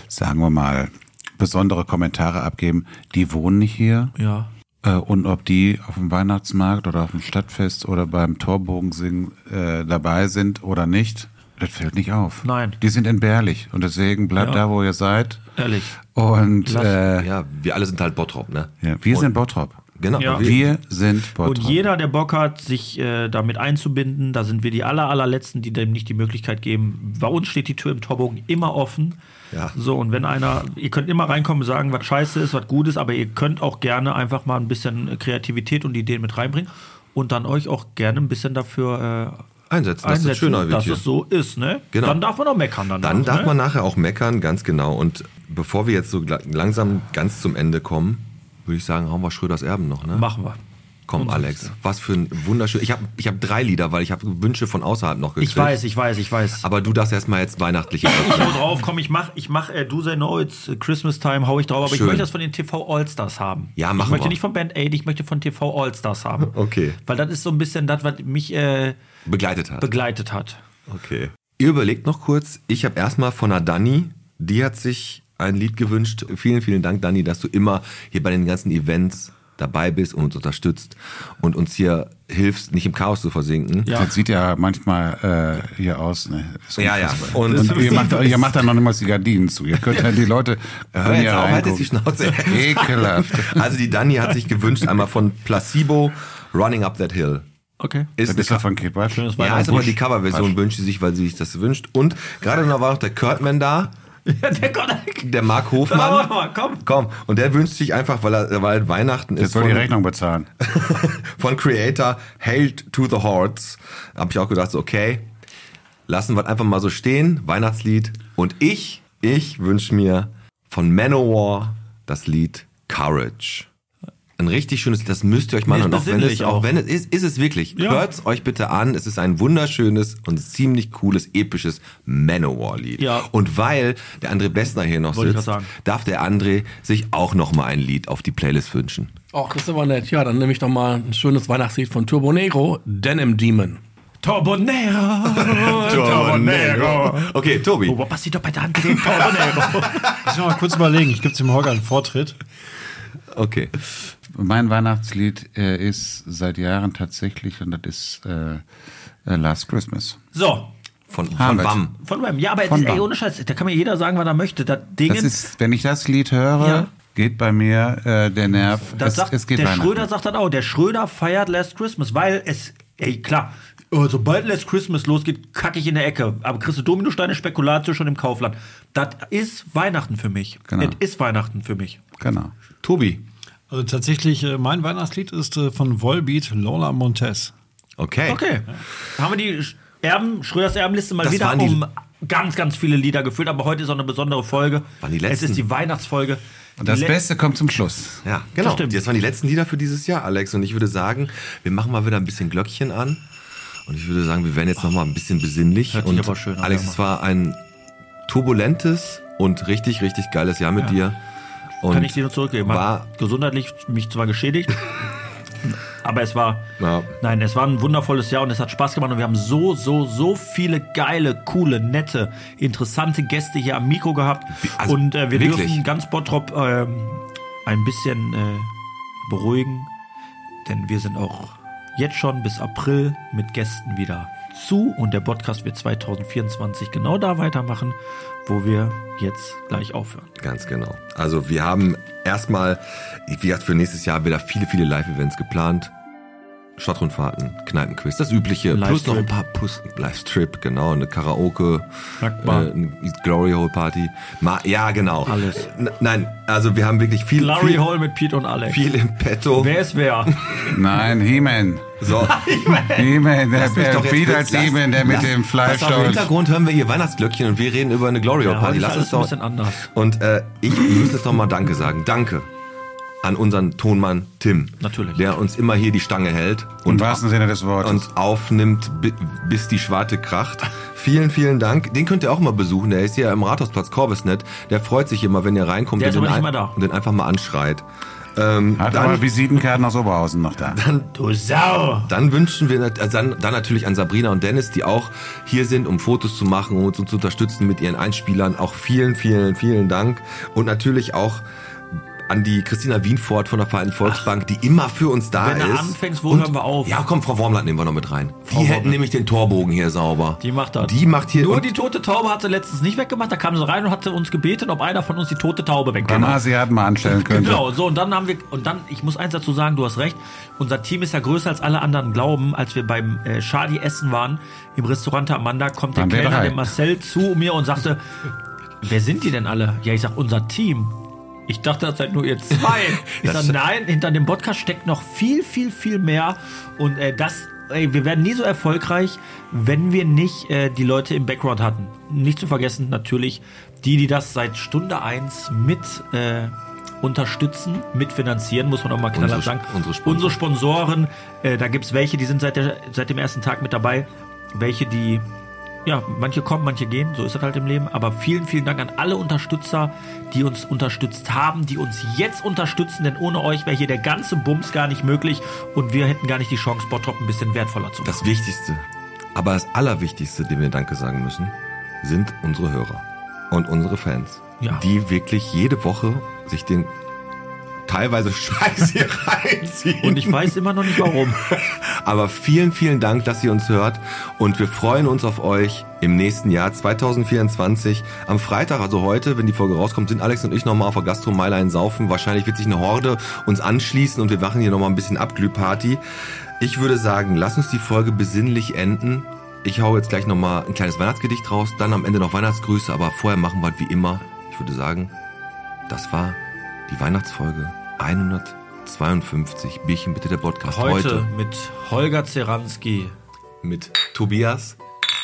sagen wir mal, besondere Kommentare abgeben, die wohnen nicht hier. Ja. Äh, und ob die auf dem Weihnachtsmarkt oder auf dem Stadtfest oder beim Torbogensingen äh, dabei sind oder nicht, das fällt nicht auf. Nein. Die sind entbehrlich und deswegen bleibt Ja. da, wo ihr seid. Ehrlich. Und äh, ja, wir alle sind halt Bottrop, ne? Ja, wir Und- sind Bottrop. Genau. Ja. Wir sind Bottrop. Und jeder, der Bock hat, sich äh, damit einzubinden, da sind wir die aller, allerletzten, die dem nicht die Möglichkeit geben. Bei uns steht die Tür im Torbogen immer offen. Ja. So, und wenn einer, ihr könnt immer reinkommen und sagen, was scheiße ist, was gut ist, aber ihr könnt auch gerne einfach mal ein bisschen Kreativität und Ideen mit reinbringen und dann euch auch gerne ein bisschen dafür äh, Einsetzen, dass es schöner wird dass hier. es so ist, ne? Genau. Dann darf man auch meckern danach, Dann darf ne? man nachher auch meckern, ganz genau. Und bevor wir jetzt so langsam ganz zum Ende kommen, würde ich sagen, hauen wir Schröders Erben noch, ne? Machen wir. Komm, Alex, was für ein wunderschön. Ich habe ich hab drei Lieder, weil ich habe Wünsche von außerhalb noch gekriegt. Ich weiß, ich weiß, ich weiß. Aber du darfst erstmal jetzt weihnachtliche Ich hau drauf, komm, ich mach, ich mach äh, Do Say No, it's Christmas Time, hau ich drauf, aber ich Schön. möchte das von den TV Allstars haben. Ja, Ich machen möchte wir. nicht von Band Aid, ich möchte von TV Allstars haben. Okay. Weil das ist so ein bisschen das, was mich äh, Begleitet hat. begleitet hat. Okay. Ihr überlegt noch kurz. Ich habe erstmal von der Dani, die hat sich ein Lied gewünscht. Vielen, vielen Dank, Dani, dass du immer hier bei den ganzen Events dabei bist und uns unterstützt und uns hier hilfst, nicht im Chaos zu versinken. Das sieht ja manchmal äh, hier aus. Ne? Ja, ja. Und- Und, ihr, macht, ihr macht dann noch nicht mal die Gardinen zu. Ihr könnt ja die Leute. Hör können jetzt ja auf, halt jetzt die. Schnauze. Ekelhaft. Also die Dani hat sich gewünscht, einmal von Placebo, Running Up That Hill. Okay. Ist ja von Kate Bush. Ja, ist aber die Coverversion wünscht sie sich, weil sie sich das wünscht. Und gerade noch war noch der Kurtman da. der Marc Hofmann. Mal, komm. Komm, und der wünscht sich einfach, weil, er, weil Weihnachten Der ist. soll die von- Rechnung bezahlen. von Creator Hail to the Hordes. Hab ich auch gedacht, so, okay, lassen wir einfach mal so stehen, Weihnachtslied. Und ich, ich wünsche mir von Manowar das Lied Courage. Ein richtig schönes Lied, das müsst ihr euch mal Nee, ist Auch wenn es, auch auch. wenn es ist, ist es wirklich. Ja. Hört's euch bitte an. Es ist ein wunderschönes und ziemlich cooles, episches Manowar-Lied. Ja. Und weil der André Bessner hier noch Wollte sitzt, darf der André sich auch noch mal ein Lied auf die Playlist wünschen. Ach, das ist aber nett. Ja, dann nehme ich doch mal ein schönes Weihnachtslied von Turbo Negro, Denim Demon. Torbonero! Torbonero. Okay, Tobi. Oh, was passiert doch bei der André Torbonero? Ich muss mal kurz überlegen. Ich gebe dem Holger einen Vortritt. Okay. Mein Weihnachtslied äh, ist seit Jahren tatsächlich, und das ist äh, äh, Last Christmas. So, Von, von wir. Wam. von Wham. Ja, aber Von ey, Wham. ohne Scheiß, da kann mir jeder sagen, was er möchte. Das Ding, Das ist, wenn ich das Lied höre, Ja. geht bei mir äh, der Nerv. das es, sagt, es geht der Weihnachten. Schröder sagt das auch. Der Schröder feiert Last Christmas, weil es, ey, klar, äh, sobald Last Christmas losgeht, kacke ich in der Ecke. Aber kriegst du Dominosteine, Spekulatio schon im Kaufland. Das ist Weihnachten für mich. Genau. Das ist Weihnachten für mich. Genau. Tobi. Also tatsächlich, äh, mein Weihnachtslied ist äh, von Volbeat Lola Montez. Okay. Okay. Haben wir die Erben, Schröders Erbenliste mal Das wieder um ganz, ganz viele Lieder gefüllt. Aber heute ist auch eine besondere Folge. Waren die es letzten. ist die Weihnachtsfolge. Und das Die le- Beste kommt zum Schluss. Ja, genau. Das stimmt. Das waren die letzten Lieder für dieses Jahr, Alex. Und ich würde sagen, wir machen mal wieder ein bisschen Glöckchen an. Und ich würde sagen, wir werden jetzt noch mal ein bisschen besinnlich. Hört sich und aber schön an, Alex, ja, es war ein turbulentes und richtig, richtig geiles Jahr mit dir. Und Kann ich dir nur zurückgeben. War, gesundheitlich mich zwar geschädigt, aber es war, ja, nein, es war ein wundervolles Jahr und es hat Spaß gemacht und wir haben so, so, so viele geile, coole, nette, interessante Gäste hier am Mikro gehabt Also, und äh, wir wirklich. dürfen ganz Bottrop ähm, ein bisschen äh, beruhigen, denn wir sind auch jetzt schon bis April mit Gästen wieder zu und der Podcast wird 2024 genau da weitermachen, wo wir jetzt gleich aufhören. Ganz genau. Also wir haben erstmal, wie gesagt, für nächstes Jahr wieder viele, viele Live-Events geplant. Stadtrundfahrten, Kneipenquiz, das übliche. Plus noch ein paar plus Live-Strip, genau, eine Karaoke, äh, eine Glory Hole Party. Ma ja, genau. Alles. N nein, also wir haben wirklich viel. Glory viel, Hole mit Pete und Alex. Viel im Petto. Wer ist wer? Nein, He-Man. So. He-Man, der, der doch Pete als He-Man, der mit lass- dem Fleisch Pass Im Hintergrund hören wir hier Weihnachtsglöckchen und wir reden über eine Glory Hole Ja, Party. ist Lass uns doch. ein bisschen anders. Und äh, ich muss jetzt noch mal Danke sagen. Danke an unseren Tonmann Tim. Natürlich. Der uns immer hier die Stange hält. Im wahrsten Sinne des Wortes. Und aufnimmt, bi- bis die Schwarte kracht. Vielen, vielen Dank. Den könnt ihr auch mal besuchen. Der ist hier im Rathausplatz Corvisnet. Der freut sich immer, wenn ihr reinkommt Der ist und, aber den nicht ein- mehr da. und den einfach mal anschreit. Ähm, Hat dann- aber Visitenkarten aus Oberhausen noch da. dann, du Sau! Dann wünschen wir dann, dann natürlich an Sabrina und Dennis, die auch hier sind, um Fotos zu machen und uns zu unterstützen mit ihren Einspielern. Auch vielen, vielen, vielen Dank. Und natürlich auch an die Christina Wienfort von der Vereinten Volksbank, die immer für uns da Wenn du ist. anfängst, wo Und- hören wir auf? Ja, komm, Frau Wormland nehmen wir noch mit rein. Die Frau hätten Wormland. nämlich den Torbogen hier sauber. Die macht das. Die macht hier Nur die tote Taube hat sie letztens nicht weggemacht. Da kam sie rein und hatte uns gebeten, ob einer von uns die tote Taube Beim wegmacht. Asiaten mal anstellen könnte. Genau, so und dann haben wir und dann, ich muss eins dazu sagen, du hast recht, unser Team ist ja größer als alle anderen glauben. Als wir beim äh, Shadi essen waren im Restaurant der Amanda, kommt der Kellner, der Marcel, zu mir und sagte, wer sind die denn alle? Ja, ich sag, unser Team. Ich dachte, das seid nur ihr zwei. Ich sag, nein, hinter dem Podcast steckt noch viel, viel, viel mehr. Und äh, das, ey, wir werden nie so erfolgreich, wenn wir nicht äh, die Leute im Background hatten. Nicht zu vergessen, natürlich, die, die das seit Stunde eins mit äh, unterstützen, mitfinanzieren, muss man auch mal knallhart Unsere- sagen. unsere Sponsoren. unsere Sponsoren, äh, da gibt's welche, die sind seit, der, seit dem ersten Tag mit dabei, welche, die ja, manche kommen, manche gehen, so ist das halt im Leben. Aber vielen, vielen Dank an alle Unterstützer, die uns unterstützt haben, die uns jetzt unterstützen, denn ohne euch wäre hier der ganze Bums gar nicht möglich und wir hätten gar nicht die Chance, Bottrop ein bisschen wertvoller zu machen. Das Wichtigste, aber das Allerwichtigste, dem wir Danke sagen müssen, sind unsere Hörer und unsere Fans, Ja. die wirklich jede Woche sich den teilweise Scheiß hier reinziehen. Und ich weiß immer noch nicht warum. Aber vielen, vielen Dank, dass ihr uns hört und wir freuen uns auf euch im nächsten Jahr 2024. Am Freitag, also heute, wenn die Folge rauskommt, sind Alex und ich nochmal auf der Gastromeile ein Saufen. Wahrscheinlich wird sich eine Horde uns anschließen und wir machen hier nochmal ein bisschen Abglühparty. Ich würde sagen, lass uns die Folge besinnlich enden. Ich hau jetzt gleich nochmal ein kleines Weihnachtsgedicht raus, dann am Ende noch Weihnachtsgrüße, aber vorher machen wir es wie immer. Ich würde sagen, das war die Weihnachtsfolge 152. Bierchen bitte der Podcast. Heute, mit Holger Zeranski, mit Tobias,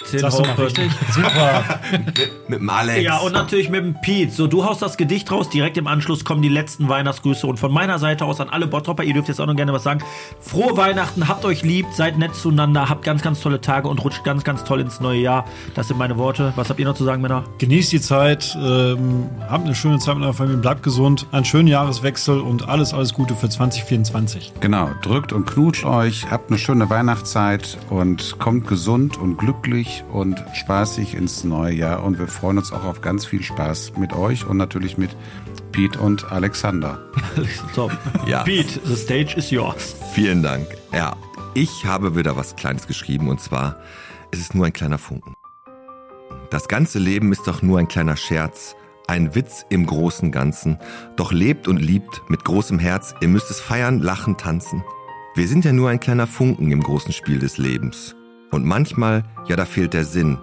Till Sagst Hoppe. richtig? Super. mit dem Alex. Ja, und natürlich mit dem Pete. So, du haust das Gedicht raus, direkt im Anschluss kommen die letzten Weihnachtsgrüße. Und von meiner Seite aus an alle Bottropper, ihr dürft jetzt auch noch gerne was sagen. Frohe Weihnachten, habt euch lieb, seid nett zueinander, habt ganz, ganz tolle Tage und rutscht ganz, ganz toll ins neue Jahr. Das sind meine Worte. Was habt ihr noch zu sagen, Männer? Genießt die Zeit, ähm, habt eine schöne Zeit mit eurer Familie, bleibt gesund, einen schönen Jahreswechsel und alles, alles Gute für 2024. Genau, drückt und knutscht euch, habt eine schöne Weihnachtszeit und kommt gesund und glücklich und spaßig ins neue Jahr. Und wir freuen uns auch auf ganz viel Spaß mit euch und natürlich mit Pete und Alexander. So, Ja. Pete, the stage is yours. Vielen Dank. Ja, ich habe wieder was Kleines geschrieben und zwar, es ist nur ein kleiner Funken. Das ganze Leben ist doch nur ein kleiner Scherz, ein Witz im großen Ganzen. Doch lebt und liebt mit großem Herz, ihr müsst es feiern, lachen, tanzen. Wir sind ja nur ein kleiner Funken im großen Spiel des Lebens. Und manchmal, ja, da fehlt der Sinn.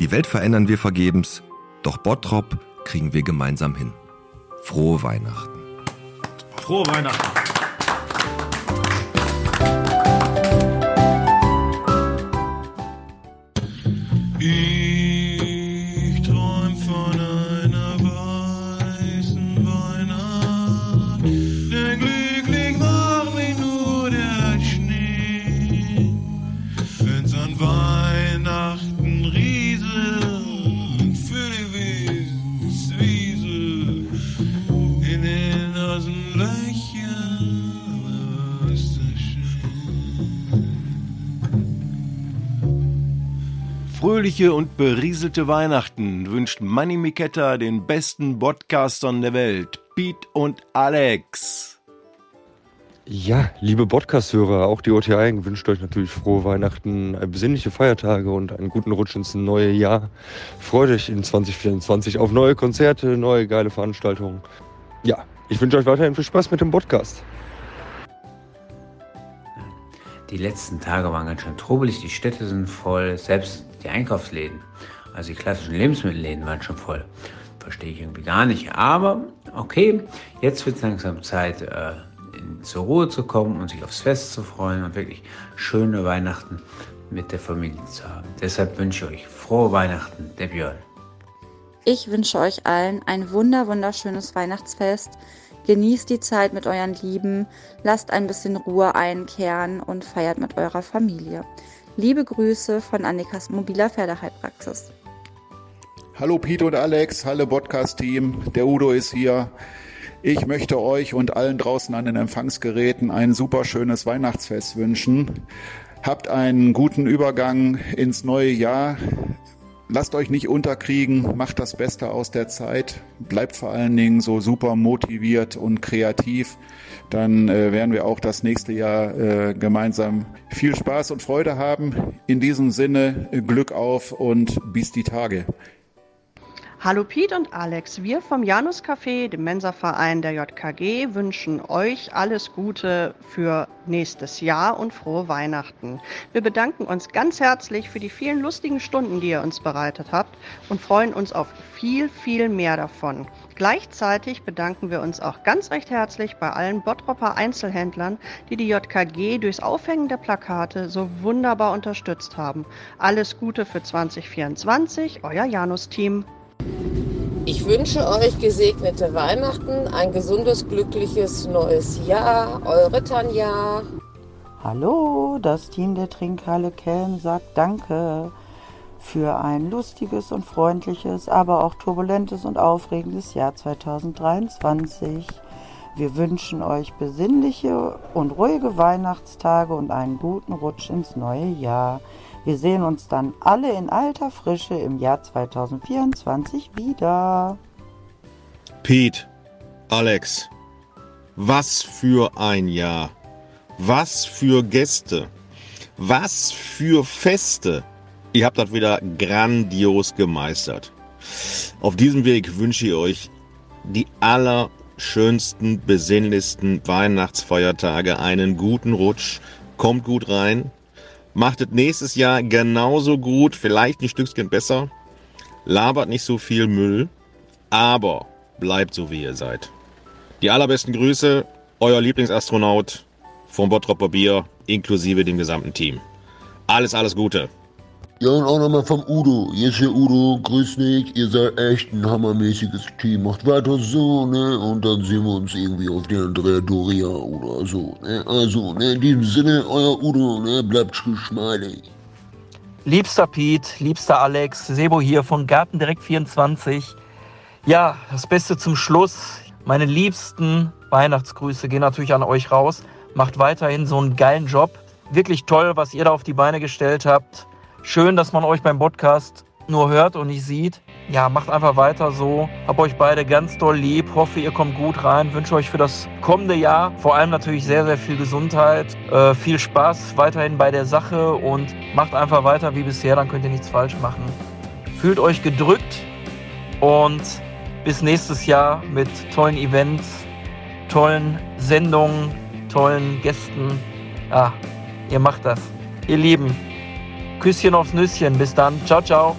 Die Welt verändern wir vergebens, doch Bottrop kriegen wir gemeinsam hin. Frohe Weihnachten. Frohe Weihnachten. Fröhliche und berieselte Weihnachten wünscht Manny Miketta den besten Podcastern der Welt, Pete und Alex. Ja, liebe Podcast-Hörer, auch die OTI wünscht euch natürlich frohe Weihnachten, äh, besinnliche Feiertage und einen guten Rutsch ins neue Jahr. Freut euch in 2024 auf neue Konzerte, neue geile Veranstaltungen. Ja, ich wünsche euch weiterhin viel Spaß mit dem Podcast. Die letzten Tage waren ganz schön trubelig, die Städte sind voll, selbst die Einkaufsläden, also die klassischen Lebensmittelläden waren schon voll. Verstehe ich irgendwie gar nicht, aber okay, jetzt wird es langsam Zeit, äh, in, zur Ruhe zu kommen und sich aufs Fest zu freuen und wirklich schöne Weihnachten mit der Familie zu haben. Deshalb wünsche ich euch frohe Weihnachten, der Björn. Ich wünsche euch allen ein wunder wunderschönes Weihnachtsfest. Genießt die Zeit mit euren Lieben, lasst ein bisschen Ruhe einkehren und feiert mit eurer Familie. Liebe Grüße von Annikas mobiler Pferdeheilpraxis. Hallo Pete und Alex, hallo Podcast-Team, der Udo ist hier. Ich möchte euch und allen draußen an den Empfangsgeräten ein super schönes Weihnachtsfest wünschen. Habt einen guten Übergang ins neue Jahr. Lasst euch nicht unterkriegen, macht das Beste aus der Zeit, bleibt vor allen Dingen so super motiviert und kreativ. Dann äh, werden wir auch das nächste Jahr äh, gemeinsam viel Spaß und Freude haben. In diesem Sinne, äh, Glück auf und bis die Tage. Hallo Piet und Alex, wir vom Janus Café, dem Mensa-Verein der JKG, wünschen euch alles Gute für nächstes Jahr und frohe Weihnachten. Wir bedanken uns ganz herzlich für die vielen lustigen Stunden, die ihr uns bereitet habt und freuen uns auf viel, viel mehr davon. Gleichzeitig bedanken wir uns auch ganz recht herzlich bei allen Bottropper Einzelhändlern, die die JKG durchs Aufhängen der Plakate so wunderbar unterstützt haben. Alles Gute für 2024, euer Janus-Team. Ich wünsche euch gesegnete Weihnachten, ein gesundes, glückliches neues Jahr. Eure Tanja. Hallo, das Team der Trinkhalle Kelm sagt Danke für ein lustiges und freundliches, aber auch turbulentes und aufregendes Jahr 2023. Wir wünschen euch besinnliche und ruhige Weihnachtstage und einen guten Rutsch ins neue Jahr. Wir sehen uns dann alle in alter Frische im Jahr 2024 wieder. Pete, Alex, was für ein Jahr. Was für Gäste. Was für Feste. Ihr habt das wieder grandios gemeistert. Auf diesem Weg wünsche ich euch die allerschönsten, besinnlichsten Weihnachtsfeiertage, einen guten Rutsch. Kommt gut rein, Macht es nächstes Jahr genauso gut, vielleicht ein Stückchen besser. Labert nicht so viel Müll, aber bleibt so, wie ihr seid. Die allerbesten Grüße, euer Lieblingsastronaut vom Bottropper Bier, inklusive dem gesamten Team. Alles, alles Gute. Ja, und auch nochmal vom Udo. Hier Udo, grüß dich. Ihr seid echt ein hammermäßiges Team. Macht weiter so, ne? Und dann sehen wir uns irgendwie auf der Andrea Doria oder so, ne? Also, ne? In diesem Sinne, euer Udo, ne? Bleibt geschmeidig. Liebster Pete, liebster Alex, Sebo hier von Garten Direkt 24. Ja, das Beste zum Schluss. Meine liebsten Weihnachtsgrüße gehen natürlich an euch raus. Macht weiterhin so einen geilen Job. Wirklich toll, was ihr da auf die Beine gestellt habt. Schön, dass man euch beim Podcast nur hört und nicht sieht. Ja, macht einfach weiter so. Hab euch beide ganz doll lieb. Hoffe, ihr kommt gut rein. Wünsche euch für das kommende Jahr vor allem natürlich sehr, sehr viel Gesundheit. Äh, viel Spaß weiterhin bei der Sache und macht einfach weiter wie bisher. Dann könnt ihr nichts falsch machen. Fühlt euch gedrückt und bis nächstes Jahr mit tollen Events, tollen Sendungen, tollen Gästen. Ja, ihr macht das. Ihr Lieben. Küsschen aufs Nüsschen. Bis dann. Ciao, ciao.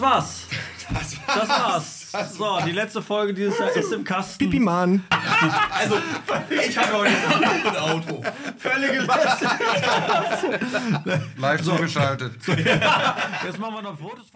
Das war's. Das war's. so, die letzte Folge dieses Jahr ist im Kasten. Pipi Mann. Also, ich habe heute ein Auto. Völlige Live zugeschaltet. Jetzt machen wir noch Fotos.